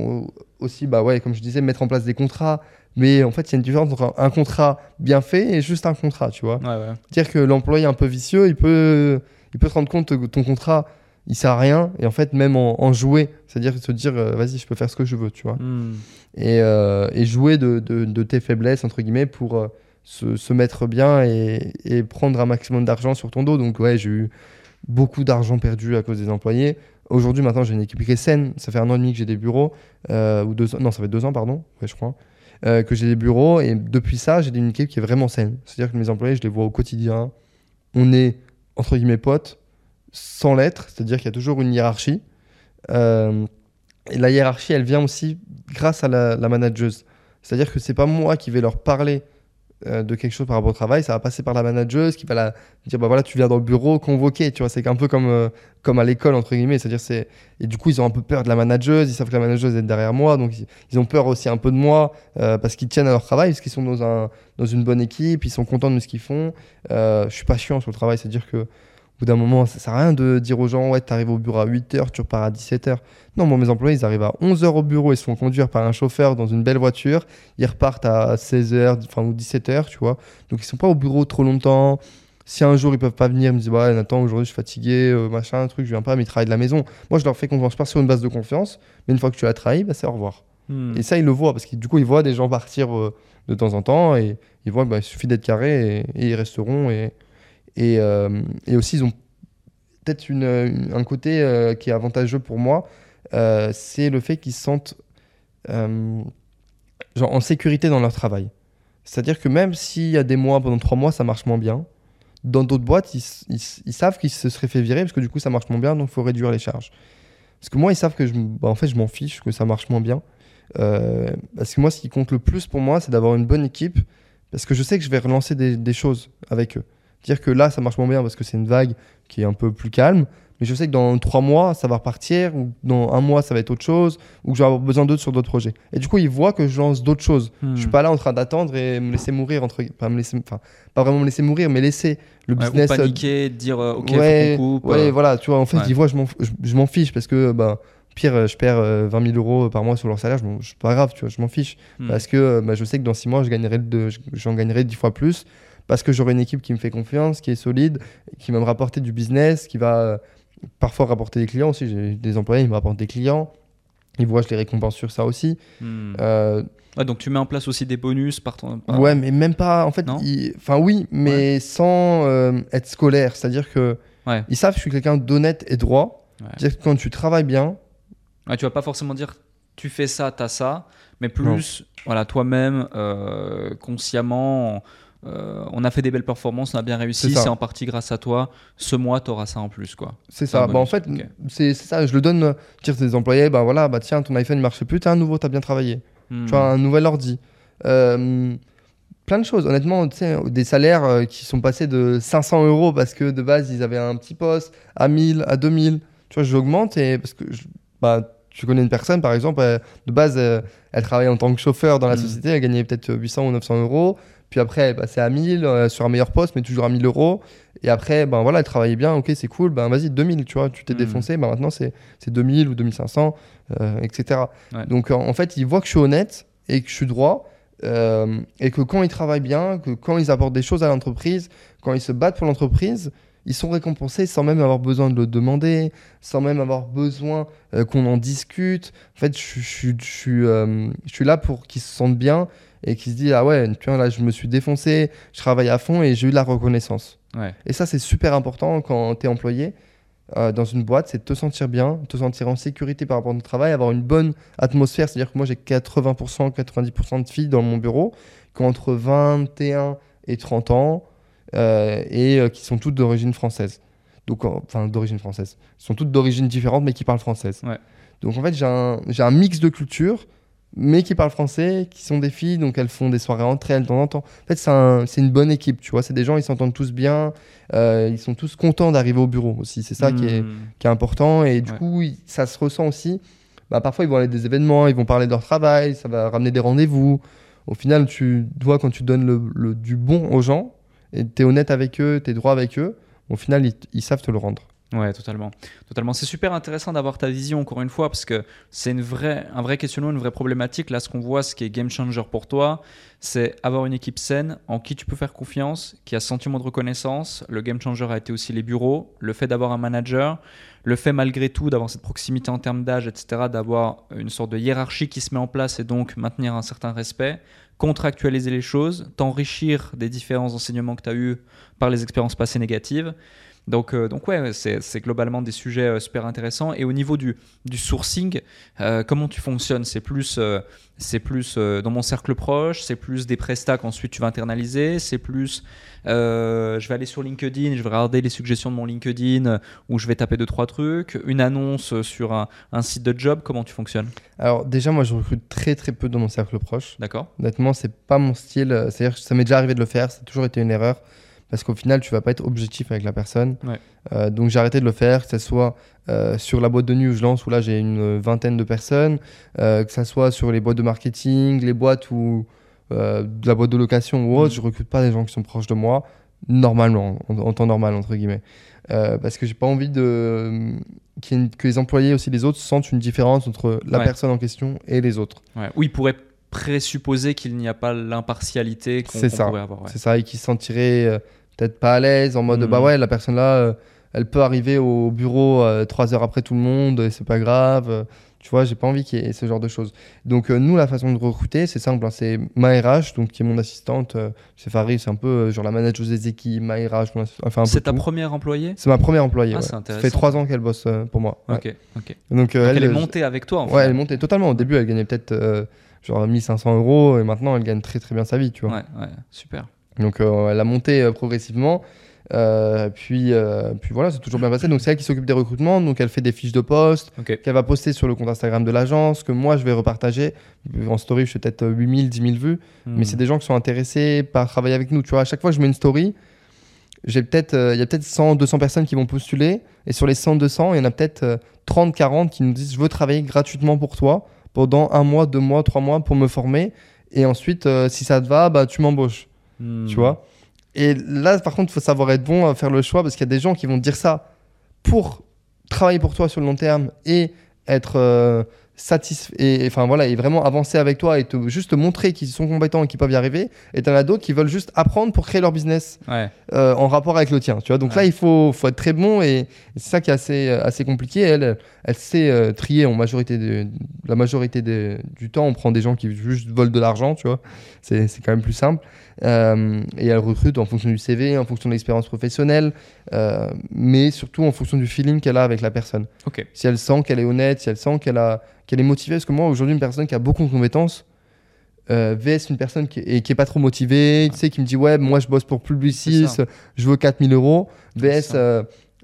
aussi, bah ouais, comme je disais, mettre en place des contrats mais en fait, il y a une différence entre un contrat bien fait et juste un contrat, tu vois. Dire que l'employé un peu vicieux, il peut, il peut se rendre compte que ton contrat, il sert à rien. Et en fait, même en, jouer, c'est-à-dire se dire, euh, vas-y, je peux faire ce que je veux, tu vois. Hmm. Et, euh, et, jouer de, de, de, tes faiblesses, entre guillemets, pour euh, se, se, mettre bien et, et prendre un maximum d'argent sur ton dos. Donc, ouais, j'ai eu beaucoup d'argent perdu à cause des employés. Aujourd'hui, maintenant, j'ai une équipe qui est saine. Ça fait un an et demi que j'ai des bureaux. ou deux, non, ça fait deux ans, pardon. Ouais, je crois. Euh, que j'ai des bureaux. Et depuis ça, j'ai une équipe qui est vraiment saine. C'est-à-dire que mes employés, je les vois au quotidien. On est entre guillemets, potes sans l'être, c'est-à-dire qu'il y a toujours une hiérarchie. Euh, et la hiérarchie, elle vient aussi grâce à la, la manageuse. C'est-à-dire que c'est pas moi qui vais leur parler de quelque chose par rapport au travail, ça va passer par la manageuse qui va la dire bah voilà tu viens dans le bureau convoqué, tu vois c'est un peu comme euh, comme à l'école entre guillemets, c'est-à-dire c'est et du coup ils ont un peu peur de la manageuse, ils savent que la manageuse est derrière moi, donc ils, ont peur aussi un peu de moi euh, parce qu'ils tiennent à leur travail, parce qu'ils sont dans un dans une bonne équipe, ils sont contents de ce qu'ils font. je suis pas chiant sur le travail, c'est-à-dire que bout d'un moment, ça sert à rien de dire aux gens, ouais, tu arrives au bureau à 8h, tu repars à 17h. Non, moi, mes employés, ils arrivent à 11h au bureau, ils se font conduire par un chauffeur dans une belle voiture, ils repartent à 16h enfin, ou 17h, tu vois. Donc, ils sont pas au bureau trop longtemps. Si un jour ils peuvent pas venir, ils me disent, ouais, Nathan, aujourd'hui je suis fatigué, euh, machin, truc, je viens pas, mais ils travaillent de la maison. Moi, je leur fais confiance, pas sur une base de confiance, mais une fois que tu as trahi, bah, c'est au revoir. Hmm. Et ça, ils le voient, parce que du coup, ils voient des gens partir euh, de temps en temps, et ils voient, bah, il suffit d'être carré, et, ils resteront. Et, et, euh, et aussi, ils ont peut-être une, un côté euh, qui est avantageux pour moi, euh, c'est le fait qu'ils se sentent genre en sécurité dans leur travail. C'est-à-dire que même s'il y a des mois, pendant trois mois, ça marche moins bien, dans d'autres boîtes, ils, ils, savent qu'ils se seraient fait virer parce que du coup, ça marche moins bien, donc il faut réduire les charges. Parce que moi, ils savent que je, bah, en fait, je m'en fiche que ça marche moins bien. parce que moi, ce qui compte le plus pour moi, c'est d'avoir une bonne équipe, parce que je sais que je vais relancer des, des choses avec eux. Dire que là, ça marche moins bien parce que c'est une vague qui est un peu plus calme. Mais je sais que dans trois mois, ça va repartir, ou dans un mois, ça va être autre chose, ou que je vais avoir besoin d'autres sur d'autres projets. Et du coup, ils voient que je lance d'autres choses. Je suis hmm. pas là en train d'attendre et me laisser mourir, entre... pas, me laisser... enfin, pas vraiment me laisser mourir, mais laisser le business. Ou paniquer, dire euh, OK, ouais, faut coupe. Ouais, euh. voilà, tu vois, en fait, ils voient, je m'en fiche parce que, bah, pire, je perds 20 000 euros par mois sur leur salaire, je pas grave, tu vois, je m'en fiche. Hmm. Parce que bah, je sais que dans six mois, j'en gagnerai, de... gagnerai 10 fois plus parce que j'aurai une équipe qui me fait confiance, qui est solide, qui va me rapporter du business, qui va euh, parfois rapporter des clients aussi. J'ai des employés, ils me rapportent des clients. Ils voient, je les récompense sur ça aussi. Hmm. Euh, donc tu mets en place aussi des bonus par ton. Ouais, mais même pas. En fait, enfin oui, mais sans euh, être scolaire. C'est-à-dire que ils savent que je suis quelqu'un d'honnête et droit. C'est-à-dire que quand tu travailles bien. tu vas pas forcément dire tu fais ça, tu as ça, mais plus voilà toi-même consciemment euh, on a fait des belles performances, on a bien réussi, c'est en partie grâce à toi. Ce mois, tu auras ça en plus. quoi. C'est ça. Bah, en fait, c'est ça. Je le donne, dire tes employés, bah voilà, bah tiens, ton iPhone ne marche plus, as un nouveau, tu as bien travaillé. Hmm. Tu vois, un nouvel ordi. Euh, plein de choses. Honnêtement, des salaires euh, qui sont passés de 500 euros parce que de base, ils avaient un petit poste, à 1000, à 2000. Tu vois, j'augmente et parce que bah, tu connais une personne, par exemple, de base, elle travaillait en tant que chauffeur dans la hmm. société, elle gagnait peut-être 800 ou 900 euros. Puis après, c'est à 1000 euh, sur un meilleur poste, mais toujours à 1000 euros. Et après, ben voilà, elle travaillait bien, ok, c'est cool, ben vas-y, 2000, tu vois, tu t'es hmm. défoncé, ben maintenant c'est 2000 ou 2500, euh, etc. Donc en fait, ils voient que je suis honnête et que je suis droit. Euh, et que quand ils travaillent bien, que quand ils apportent des choses à l'entreprise, quand ils se battent pour l'entreprise, ils sont récompensés sans même avoir besoin de le demander, sans même avoir besoin qu'on en discute. En fait, je, je, je, je suis là pour qu'ils se sentent bien et qui se dit ah ouais tu vois là je me suis défoncé je travaille à fond et j'ai eu de la reconnaissance. Et ça c'est super important quand tu es employé euh, dans une boîte c'est de te sentir bien te sentir en sécurité par rapport à ton travail avoir une bonne atmosphère. C'est à dire que moi j'ai 80% 90% de filles dans mon bureau qui ont entre 21 et 30 ans euh, et euh, qui sont toutes d'origine française. Donc enfin d'origine française. Sont toutes d'origine différente mais qui parlent française. Donc en fait j'ai un, un mix de culture mais qui parlent français, qui sont des filles, donc elles font des soirées entre elles de temps en temps. En fait, c'est une bonne équipe, tu vois. C'est des gens, ils s'entendent tous bien, euh, ils sont tous contents d'arriver au bureau aussi. C'est ça qui, est, hmm. qui, est, important. Et du coup, ça se ressent aussi. Bah, parfois, ils vont aller à des événements, ils vont parler de leur travail, ça va ramener des rendez-vous. Au final, tu dois, quand tu donnes le, du bon aux gens, et tu es honnête avec eux, tu es droit avec eux, au final, ils savent te le rendre. Ouais, totalement. Totalement. C'est super intéressant d'avoir ta vision, encore une fois, parce que c'est une vraie, un vrai questionnement, une vraie problématique. Là, ce qu'on voit, ce qui est game changer pour toi, c'est avoir une équipe saine en qui tu peux faire confiance, qui a sentiment de reconnaissance. Le game changer a été aussi les bureaux, le fait d'avoir un manager, le fait malgré tout d'avoir cette proximité en termes d'âge, etc., d'avoir une sorte de hiérarchie qui se met en place et donc maintenir un certain respect, contractualiser les choses, t'enrichir des différents enseignements que tu as eus par les expériences passées négatives Donc, euh, donc ouais, c'est globalement des sujets euh, super intéressants. Et au niveau du, du sourcing, euh, comment tu fonctionnes? C'est plus, c'est plus dans mon cercle proche, c'est plus des prestats qu'ensuite tu vas internaliser, c'est plus, je vais aller sur LinkedIn, je vais regarder les suggestions de mon LinkedIn où je vais taper deux trois trucs, une annonce sur un, un site de job. Comment tu fonctionnes? Alors déjà, moi, je recrute très très peu dans mon cercle proche. D'accord Honnêtement, c'est pas mon style. C'est-à-dire que ça m'est déjà arrivé de le faire, ça a toujours été une erreur. Parce qu'au final, tu vas pas être objectif avec la personne. Ouais. Euh, donc j'ai arrêté de le faire, que ce soit euh, sur la boîte de nuit où je lance, où là j'ai une vingtaine de personnes, euh, que ce soit sur les boîtes de marketing, les boîtes où euh, de la boîte de location ou autre, Mhm. je recrute pas des gens qui sont proches de moi, normalement, en, en temps normal, entre guillemets. Euh, parce que j'ai pas envie de y ait une- que les employés aussi les autres sentent une différence entre la Ouais. personne en question et les autres. ouais. Ou il pourrait présupposer qu'il n'y a pas l'impartialité qu'on ça. pourrait avoir. ouais. C'est ça, et qui se sentiraient euh, peut-être pas à l'aise, en mode bah ouais, la personne là, euh, elle peut arriver au bureau euh, trois heures après tout le monde, et c'est pas grave. euh, tu vois, j'ai pas envie qu'il y ait ce genre de choses. Donc, euh, nous, la façon de recruter, c'est simple. hein, c'est ma RH, donc, qui est mon assistante. euh, c'est Farid, c'est un peu euh, genre la manager des équipes, ma RH, mon enfin C'est ta première employée? C'est ma première employée. Ah, ouais. Ça fait trois ans qu'elle bosse pour moi. ouais. Ok, ok. Donc, Donc elle est montée avec toi en fait. Ouais, elle est montée totalement. Au début, elle gagnait peut-être genre 1500 euros, et maintenant, elle gagne très très bien sa vie, tu vois. Ouais, ouais, super. Donc euh, elle a monté euh, progressivement. Euh, puis, euh, puis voilà, c'est toujours bien passé. Donc c'est elle qui s'occupe des recrutements. Donc elle fait des fiches de poste qu'elle va poster sur le compte Instagram de l'agence, que moi je vais repartager. En story, je fais peut-être 8000, 10 000 vues. Hmm. Mais c'est des gens qui sont intéressés par travailler avec nous. Tu vois, à chaque fois que je mets une story, j'ai peut-être, euh, il y a peut-être 100, 200 personnes qui vont postuler. Et sur les 100, 200, il y en a peut-être euh, 30, 40 qui nous disent Je veux travailler gratuitement pour toi pendant un mois, deux mois, trois mois pour me former. Et ensuite, si ça te va, bah, tu m'embauches Hmm. tu vois? Et là, par contre, il faut savoir être bon à faire le choix parce qu'il y a des gens qui vont dire ça pour travailler pour toi sur le long terme et être euh, satisfait, et, enfin voilà, et vraiment avancer avec toi et te, juste te montrer qu'ils sont compétents et qu'ils peuvent y arriver. Et t'en as d'autres qui veulent juste apprendre pour créer leur business Ouais. euh, en rapport avec le tien, tu vois. Donc là, il faut, faut être très bon et, et c'est ça qui est assez, assez compliqué. Elle, elle sait euh, trier en majorité de, la majorité du temps. On prend des gens qui juste volent de l'argent, tu vois. C'est quand même plus simple. Euh, et elle recrute en fonction du CV, en fonction de l'expérience professionnelle, euh, mais surtout en fonction du feeling qu'elle a avec la personne. Si elle sent qu'elle est honnête, si elle sent qu'elle a qu'elle est motivée. Parce que moi, aujourd'hui, une personne qui a beaucoup de compétences, euh, VS une personne qui est, qui est pas trop motivée, tu sais, qui me dit ouais, moi je bosse pour Publicis, je veux 4000 euros. VS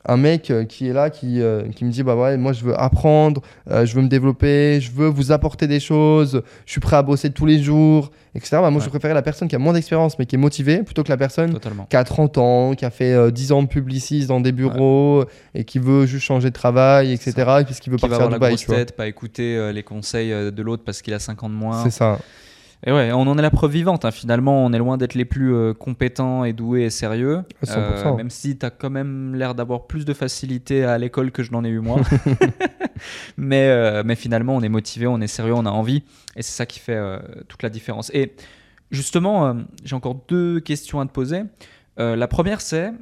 un mec euh, qui est là, qui, euh, qui me dit bah ouais, moi je veux apprendre, euh, je veux me développer, je veux vous apporter des choses, je suis prêt à bosser tous les jours, etc. Bah, moi je préférais la personne qui a moins d'expérience mais qui est motivée plutôt que la personne Totalement. qui a 30 ans, qui a fait euh, 10 ans de Publicis dans des bureaux et qui veut juste changer de travail, etc. Et puis qui veut Qui va partir à avoir la Dubaï, grosse tu vois. tête, pas écouter les conseils de l'autre parce qu'il a 5 ans de moins. C'est ça. Et ouais, on en est la preuve vivante. hein. Finalement, on est loin d'être les plus euh, compétents et doués et sérieux. 100%. même si tu as quand même l'air d'avoir plus de facilité à l'école que je n'en ai eu moi. *laughs* mais, euh, mais finalement, on est motivé, on est sérieux, on a envie. Et c'est ça qui fait euh, toute la différence. Et justement, euh, j'ai encore deux questions à te poser. Euh, la première, c'est, euh,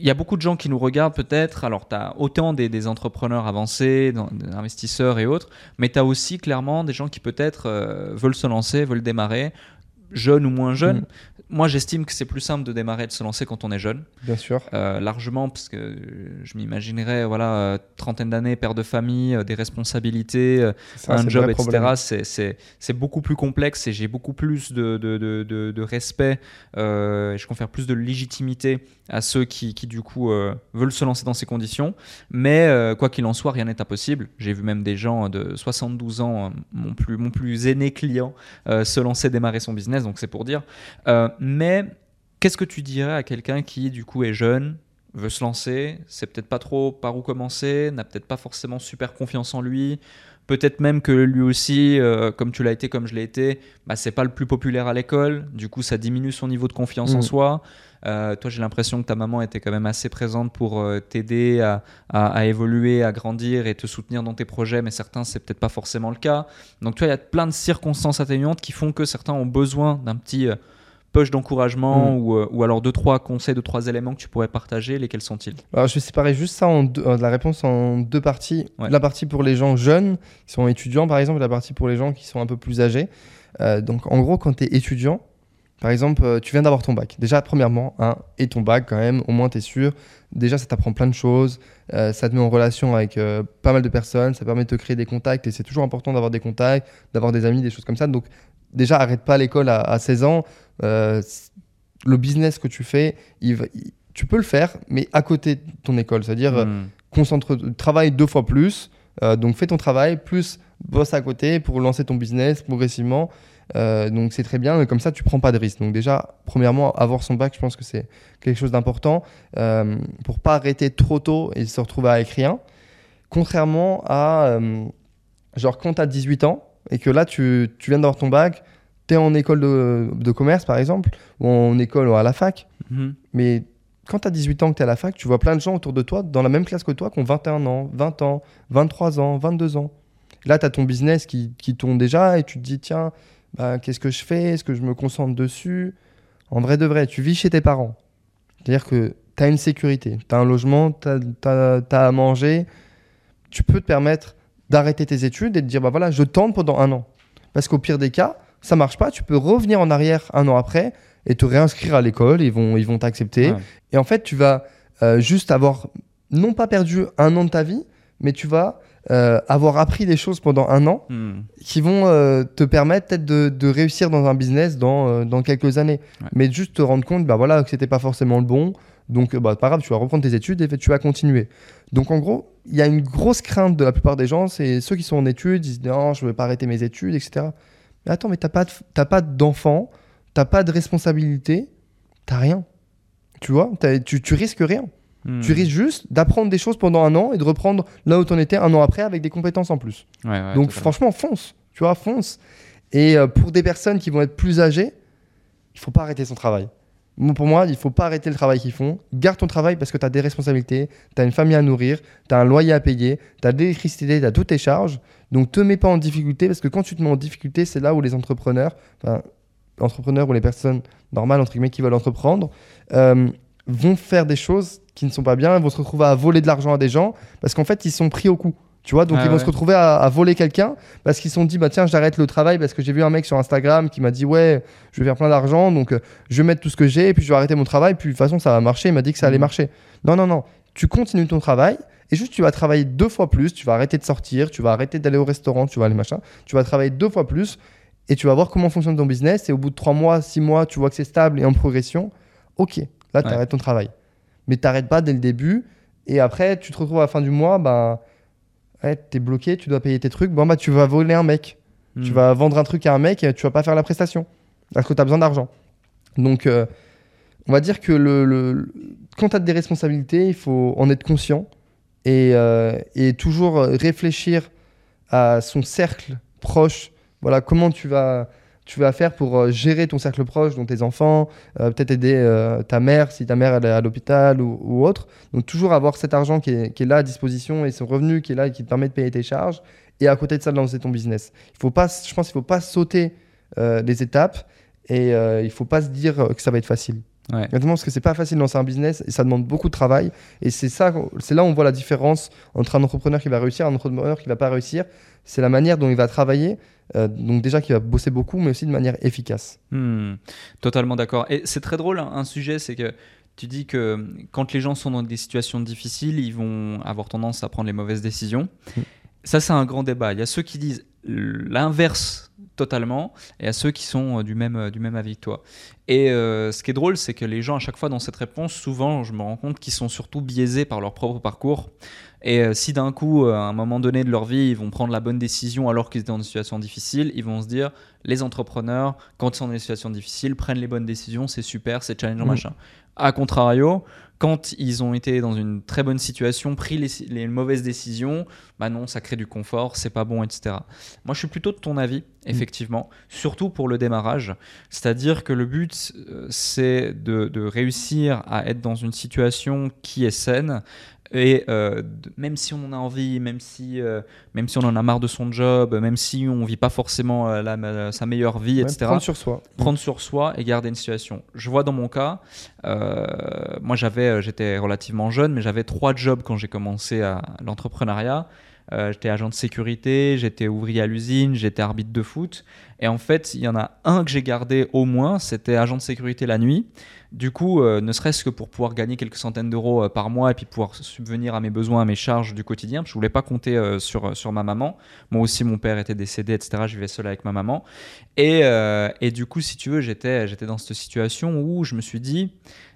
il y a beaucoup de gens qui nous regardent peut-être, alors tu as autant des, entrepreneurs avancés, des investisseurs et autres, mais tu as aussi clairement des gens qui peut-être euh, veulent se lancer, veulent démarrer, jeunes ou moins jeunes. Mm. Moi, j'estime que c'est plus simple de démarrer et de se lancer quand on est jeune. Bien sûr. Euh, largement parce que je m'imaginerais voilà euh, trentaine d'années père de famille euh, des responsabilités Ça, un job etc c'est- beaucoup plus complexe et j'ai beaucoup plus de, de, de, de- de respect euh, et je confère plus de légitimité à ceux qui, qui du coup euh, veulent se lancer dans ces conditions. Mais quoi qu'il en soit rien n'est impossible. J'ai vu même des gens de 72 ans mon plus mon plus aîné client se lancer démarrer son business donc c'est pour dire mais Qu'est-ce que tu dirais à quelqu'un qui, du coup, est jeune, veut se lancer, sait peut-être pas trop par où commencer, n'a peut-être pas forcément super confiance en lui, peut-être même que lui aussi, euh, comme tu l'as été, comme je l'ai été, bah, c'est pas le plus populaire à l'école, du coup, ça diminue son niveau de confiance en Mm. soi. Euh, toi, j'ai l'impression que ta maman était quand même assez présente pour euh, t'aider à, à- à évoluer, à grandir et te soutenir dans tes projets, mais certains, c'est peut-être pas forcément le cas. Donc, tu vois, il y a plein de circonstances atténuantes qui font que certains ont besoin d'un petit push d'encouragement ou, euh, ou alors deux, trois conseils, deux, trois éléments que tu pourrais partager. Lesquels sont-ils? Alors, je vais séparer juste ça en deux- euh, la réponse en deux parties. Ouais. La partie pour les gens jeunes, qui sont étudiants par exemple, et la partie pour les gens qui sont un peu plus âgés. Euh, donc en gros, quand tu es étudiant, Par exemple, tu viens d'avoir ton bac. Déjà, premièrement, hein, et ton bac quand même, au moins tu es sûr. Déjà, ça t'apprend plein de choses, euh, ça te met en relation avec euh, pas mal de personnes, ça permet de te créer des contacts, et c'est toujours important d'avoir des contacts, d'avoir des amis, des choses comme ça. Donc, déjà, arrête pas l'école à, à 16 ans. Euh, le business que tu fais, il va- il- tu peux le faire, mais à côté de ton école. C'est-à-dire, euh, Hmm. concentre, travaille deux fois plus. Euh, donc fais ton travail, plus bosse à côté pour lancer ton business progressivement. Euh, donc c'est très bien, mais comme ça tu prends pas de risque. Donc déjà, premièrement, avoir son bac, je pense que c'est quelque chose d'important euh, pour pas arrêter trop tôt et se retrouver avec rien. Contrairement à, euh, genre quand tu as 18 ans et que là tu, tu viens d'avoir ton bac, tu es en école de, de commerce par exemple, ou en école ou à la fac, Mhm. mais quand tu as 18 ans que tu es à la fac, tu vois plein de gens autour de toi dans la même classe que toi qui ont 21 ans, 20 ans, 23 ans, 22 ans. Là, tu as ton business qui, qui tourne déjà et tu te dis, tiens, bah, qu'est-ce que je fais? Est-ce que je me concentre dessus? En vrai de vrai, tu vis chez tes parents. C'est-à-dire que tu as une sécurité, tu as un logement, tu as, à manger. Tu peux te permettre d'arrêter tes études et de dire, bah voilà, je tente pendant un an. Parce qu'au pire des cas, ça marche pas, tu peux revenir en arrière un an après et te réinscrire à l'école, ils vont ils vont t'accepter. Ouais. Et en fait, tu vas euh, juste avoir, non pas perdu un an de ta vie, mais tu vas euh, avoir appris des choses pendant un an Hmm. qui vont euh, te permettre peut-être de, de réussir dans un business dans, dans quelques années. Ouais. Mais juste te rendre compte bah, voilà, que c'était pas forcément le bon. Donc, bah, pas grave, tu vas reprendre tes études et tu vas continuer. Donc, en gros, il y a une grosse crainte de la plupart des gens, c'est ceux qui sont en études, ils se disent non, je ne veux pas arrêter mes études, etc. Mais attends, mais t'as pas t'as pas d'enfant, t'as pas de responsabilité, t'as rien. Tu vois, tu, tu risques rien. Hmm. Tu risques juste d'apprendre des choses pendant un an et de reprendre là où tu en étais un an après avec des compétences en plus. Ouais, ouais, Donc totalement. franchement, fonce. Tu vois, fonce. Et euh, pour des personnes qui vont être plus âgées, il faut pas arrêter son travail. Pour moi, il faut pas arrêter le travail qu'ils font. Garde ton travail parce que tu as des responsabilités, tu as une famille à nourrir, tu as un loyer à payer, tu as de l'électricité, tu as toutes tes charges. Donc te mets pas en difficulté parce que quand tu te mets en difficulté, c'est là où les entrepreneurs, enfin, entrepreneurs ou les personnes normales, entre guillemets, qui veulent entreprendre, euh, vont faire des choses qui ne sont pas bien, vont se retrouver à voler de l'argent à des gens parce qu'en fait, ils sont pris au coup. Tu vois, donc Ah ils vont ouais. se retrouver à, à voler quelqu'un parce qu'ils se sont dit, bah tiens, j'arrête le travail parce que j'ai vu un mec sur Instagram qui m'a dit, ouais, je vais faire plein d'argent, donc euh, je vais mettre tout ce que j'ai et puis je vais arrêter mon travail, puis de toute façon, ça va marcher. Il m'a dit que ça allait Mhm. marcher. Non, non, non. Tu continues ton travail et juste tu vas travailler deux fois plus, tu vas arrêter de sortir, tu vas arrêter d'aller au restaurant, tu vas aller machin, tu vas travailler deux fois plus et tu vas voir comment fonctionne ton business. Et au bout de trois mois, six mois, tu vois que c'est stable et en progression. Ok, là, tu Ouais. arrêtes ton travail. Mais t'arrêtes pas dès le début. Et après, tu te retrouves à la fin du mois, bah, ouais, t'es bloqué, tu dois payer tes trucs. Bon, bah, tu vas voler un mec. Tu Hmm. vas vendre un truc à un mec et tu vas pas faire la prestation. Parce que tu as besoin d'argent. Donc, euh, on va dire que le, le- quand tu as des responsabilités, il faut en être conscient et, euh, et toujours réfléchir à son cercle proche. Voilà, comment tu vas, tu vas faire pour euh, gérer ton cercle proche, dont tes enfants, euh, peut-être aider euh, ta mère si ta mère est à l'hôpital ou, autre. Donc, toujours avoir cet argent qui est, là à disposition et ce revenu qui est là et qui te permet de payer tes charges. Et à côté de ça, de lancer ton business. Il faut pas, je pense qu'il ne faut pas sauter les étapes et il ne faut pas se dire que ça va être facile. Ouais. Parce que c'est pas facile de lancer un business et ça demande beaucoup de travail. Et c'est ça, c'est là où on voit la différence entre un entrepreneur qui va réussir et un entrepreneur qui va pas réussir. C'est la manière dont il va travailler. euh, donc déjà qu'il va bosser beaucoup, mais aussi de manière efficace. Hmm, totalement d'accord. Et c'est très drôle, hein, un sujet, c'est que tu dis que quand les gens sont dans des situations difficiles, ils vont avoir tendance à prendre les mauvaises décisions. Mm. Ça, c'est un grand débat. Il y a ceux qui disent l'inverse totalement, et à ceux qui sont euh, du même, euh, du même avis que toi. Et euh, ce qui est drôle, c'est que les gens, à chaque fois dans cette réponse, souvent, je me rends compte qu'ils sont surtout biaisés par leur propre parcours. Et euh, si d'un coup, euh, à un moment donné de leur vie, ils vont prendre la bonne décision alors qu'ils étaient dans une situation difficile, ils vont se dire les entrepreneurs, quand ils sont dans des situations difficiles, prennent les bonnes décisions, c'est super, c'est challengeant, Mm. machin. A contrario, quand ils ont été dans une très bonne situation, pris les, les mauvaises décisions, bah non, ça crée du confort, c'est pas bon, etc. Moi, je suis plutôt de ton avis, effectivement, surtout pour le démarrage. C'est-à-dire que le but, euh, c'est de, de réussir à être dans une situation qui est saine. Et euh, même si on en a envie, même si, euh, même si on en a marre de son job, même si on vit pas forcément euh, la- sa meilleure vie, Ouais, etc prendre sur soi. prendre sur soi et garder une situation. Je vois dans mon cas, moi j'avais, j'étais relativement jeune, mais j'avais trois jobs quand j'ai commencé à l'entrepreneuriat. Euh, j'étais agent de sécurité, j'étais ouvrier à l'usine, j'étais arbitre de foot. Et en fait, il y en a un que j'ai gardé au moins, c'était agent de sécurité la nuit. Du coup, euh, ne serait-ce que pour pouvoir gagner quelques centaines d'euros euh, par mois et puis pouvoir subvenir à mes besoins, à mes charges du quotidien, parce que je voulais pas compter sur, sur ma maman. Moi aussi, mon père était décédé, etc. Je vivais seul avec ma maman. Et, et du coup, si tu veux, j'étais, j'étais dans cette situation où je me suis dit,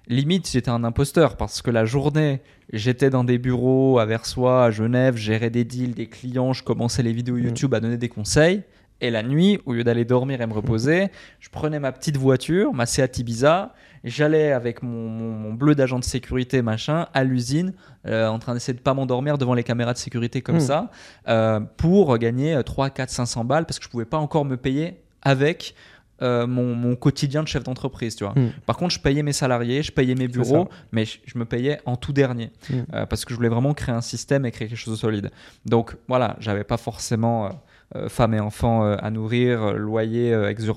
limite, j'étais un imposteur parce que la journée, j'étais dans des bureaux à Versoix, à Genève, gérais des deals, des clients, je commençais les vidéos mmh. YouTube à donner des conseils. Et la nuit, au lieu d'aller dormir et me reposer, je prenais ma petite voiture, ma Seat Ibiza, j'allais avec mon, bleu d'agent de sécurité, machin, à l'usine, euh, en train d'essayer de pas m'endormir devant les caméras de sécurité comme hmm. ça, euh, pour gagner 3, 4, 500 balles, parce que je pouvais pas encore me payer avec euh, mon, quotidien de chef d'entreprise, tu vois. Hmm. Par contre, je payais mes salariés, je payais mes bureaux, mais je, me payais en tout dernier hmm. parce que je voulais vraiment créer un système et créer quelque chose de solide. Donc voilà, j'avais pas forcément euh, femmes et enfants euh, à nourrir, euh, loyer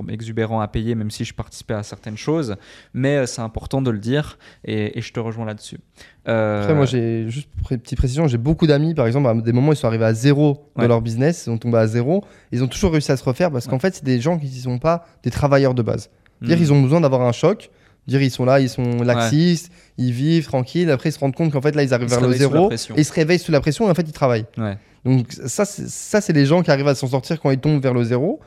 exubérant à payer, même si je participais à certaines choses. Mais c'est important de le dire et, je te rejoins là-dessus. Après, moi, j'ai juste une petite précision j'ai beaucoup d'amis, par exemple, à des moments, ils sont arrivés à zéro dans leur business, ils sont tombés à zéro. Ils ont toujours réussi à se refaire parce qu'en fait, c'est des gens qui ne sont pas des travailleurs de base. Dire, hmm. ils ont besoin d'avoir un choc dire ils sont là, ils sont laxistes, ils vivent tranquilles. Après, ils se rendent compte qu'en fait là, ils arrivent vers le zéro et ils se réveillent sous la pression et en fait, ils travaillent. Donc ça, c'est les gens qui arrivent à s'en sortir quand ils tombent vers le zéro.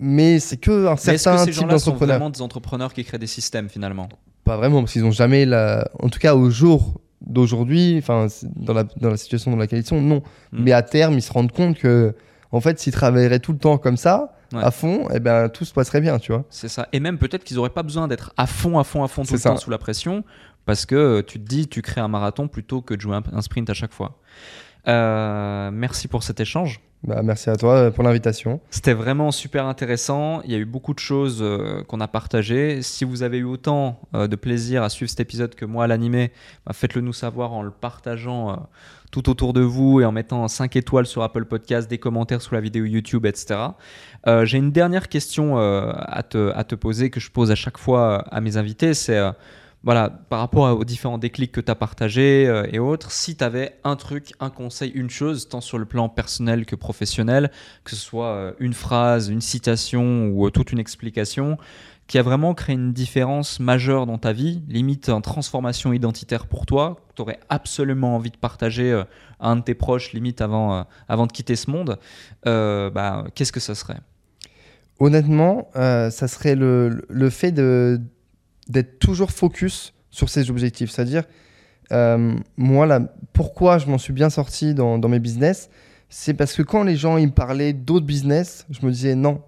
Mais c'est que un certain type d'entrepreneur. sont vraiment des entrepreneurs qui créent des systèmes finalement? Pas vraiment, parce qu'ils n'ont jamais la. En tout cas, au jour d'aujourd'hui, enfin dans la, dans la situation dans laquelle ils sont, non. Hmm. Mais à terme, ils se rendent compte que en fait, s'ils travailleraient tout le temps comme ça, à fond, et eh ben, tout se passerait bien, tu vois. C'est ça. Et même peut-être qu'ils n'auraient pas besoin d'être à fond, à fond, à fond tout le temps sous la pression, parce que tu te dis, tu crées un marathon plutôt que de jouer un, sprint à chaque fois. Euh, merci pour cet échange. Bah, merci à toi euh, pour l'invitation. C'était vraiment super intéressant. Il y a eu beaucoup de choses euh, qu'on a partagées. Si vous avez eu autant de plaisir à suivre cet épisode que moi à l'animer, bah, faites-le nous savoir en le partageant tout autour de vous et en mettant 5 étoiles sur Apple Podcast, des commentaires sous la vidéo YouTube, etc. Euh, j'ai une dernière question euh, à, te, à, te, poser que je pose à chaque fois à mes invités. C'est euh, voilà, par rapport aux différents déclics que tu as partagés et autres, si tu avais un truc, un conseil, une chose, tant sur le plan personnel que professionnel, que ce soit une phrase, une citation ou toute une explication, qui a vraiment créé une différence majeure dans ta vie, limite en transformation identitaire pour toi, que tu aurais absolument envie de partager euh, à un de tes proches, limite avant, euh, avant de quitter ce monde, euh, bah, qu'est-ce que ça serait? Honnêtement, ça serait le, le fait d'être toujours focus sur ses objectifs. C'est-à-dire, moi, là, pourquoi je m'en suis bien sorti dans, dans mes business, c'est parce que quand les gens ils me parlaient d'autres business, je me disais non,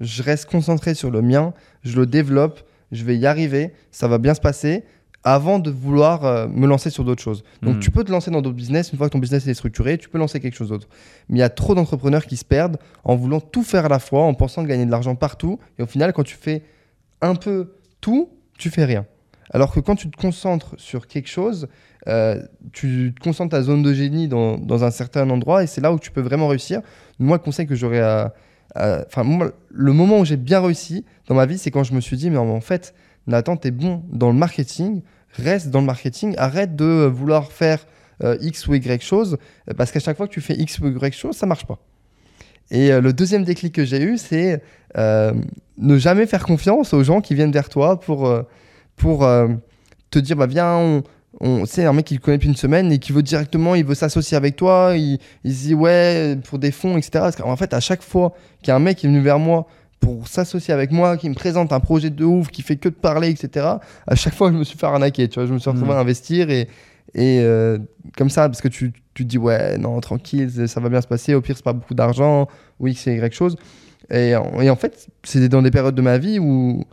je reste concentré sur le mien, je le développe, je vais y arriver, ça va bien se passer avant de vouloir euh, me lancer sur d'autres choses. Donc hmm. tu peux te lancer dans d'autres business, une fois que ton business est structuré, tu peux lancer quelque chose d'autre. Mais il y a trop d'entrepreneurs qui se perdent en voulant tout faire à la fois, en pensant gagner de l'argent partout, et au final quand tu fais un peu tout, tu fais rien. Alors que quand tu te concentres sur quelque chose, euh, tu te concentres ta zone de génie dans, un certain endroit, et c'est là où tu peux vraiment réussir. Moi, le conseil que j'aurais à enfin, le moment où j'ai bien réussi dans ma vie, c'est quand je me suis dit, mais en fait, Nathan, t'es bon dans le marketing, reste dans le marketing, arrête de vouloir faire euh, X ou Y chose, parce qu'à chaque fois que tu fais X ou Y chose, ça marche pas. Et euh, le deuxième déclic que j'ai eu, c'est ne jamais faire confiance aux gens qui viennent vers toi pour, pour te dire, bah, viens, on, on sait un mec qui le connaît depuis une semaine et qui veut directement, il veut s'associer avec toi, il, il, se dit ouais pour des fonds, etc. En fait, à chaque fois qu'il y a un mec qui est venu vers moi pour s'associer avec moi, qui me présente un projet de ouf, qui fait que de parler, etc. À chaque fois, je me suis fait arnaquer, tu vois, je me suis retrouvé à mmh. investir et, et euh, comme ça, parce que tu, tu te dis ouais, non, tranquille, ça va bien se passer, au pire, c'est pas beaucoup d'argent, ou X et Y chose. Et, et en fait, c'était dans des périodes de ma vie où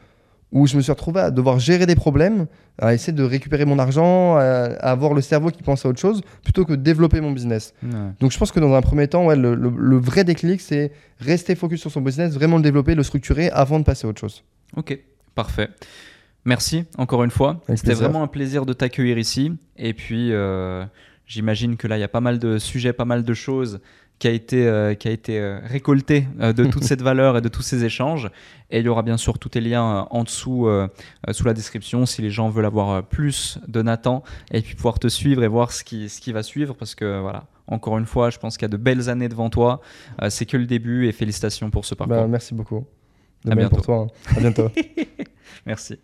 où je me suis retrouvé à devoir gérer des problèmes, à essayer de récupérer mon argent, à, avoir le cerveau qui pense à autre chose, plutôt que de développer mon business. Donc je pense que dans un premier temps, ouais, le, vrai déclic, c'est rester focus sur son business, vraiment le développer, le structurer avant de passer à autre chose. Ok, parfait. Merci encore une fois. C'était vraiment un plaisir de t'accueillir ici. Et puis, euh, j'imagine que là, il y a pas mal de sujets, pas mal de choses qui a été, euh, qui a été euh, récolté euh, de toute *laughs* cette valeur et de tous ces échanges. Et il y aura bien sûr tous les liens en dessous, sous la description, si les gens veulent avoir plus de Nathan et puis pouvoir te suivre et voir ce qui, ce qui va suivre. Parce que voilà, encore une fois, je pense qu'il y a de belles années devant toi. c'est que le début et félicitations pour ce parcours. Bah, merci beaucoup. De À même pour bientôt. toi. hein. À bientôt. *laughs* *laughs* Merci.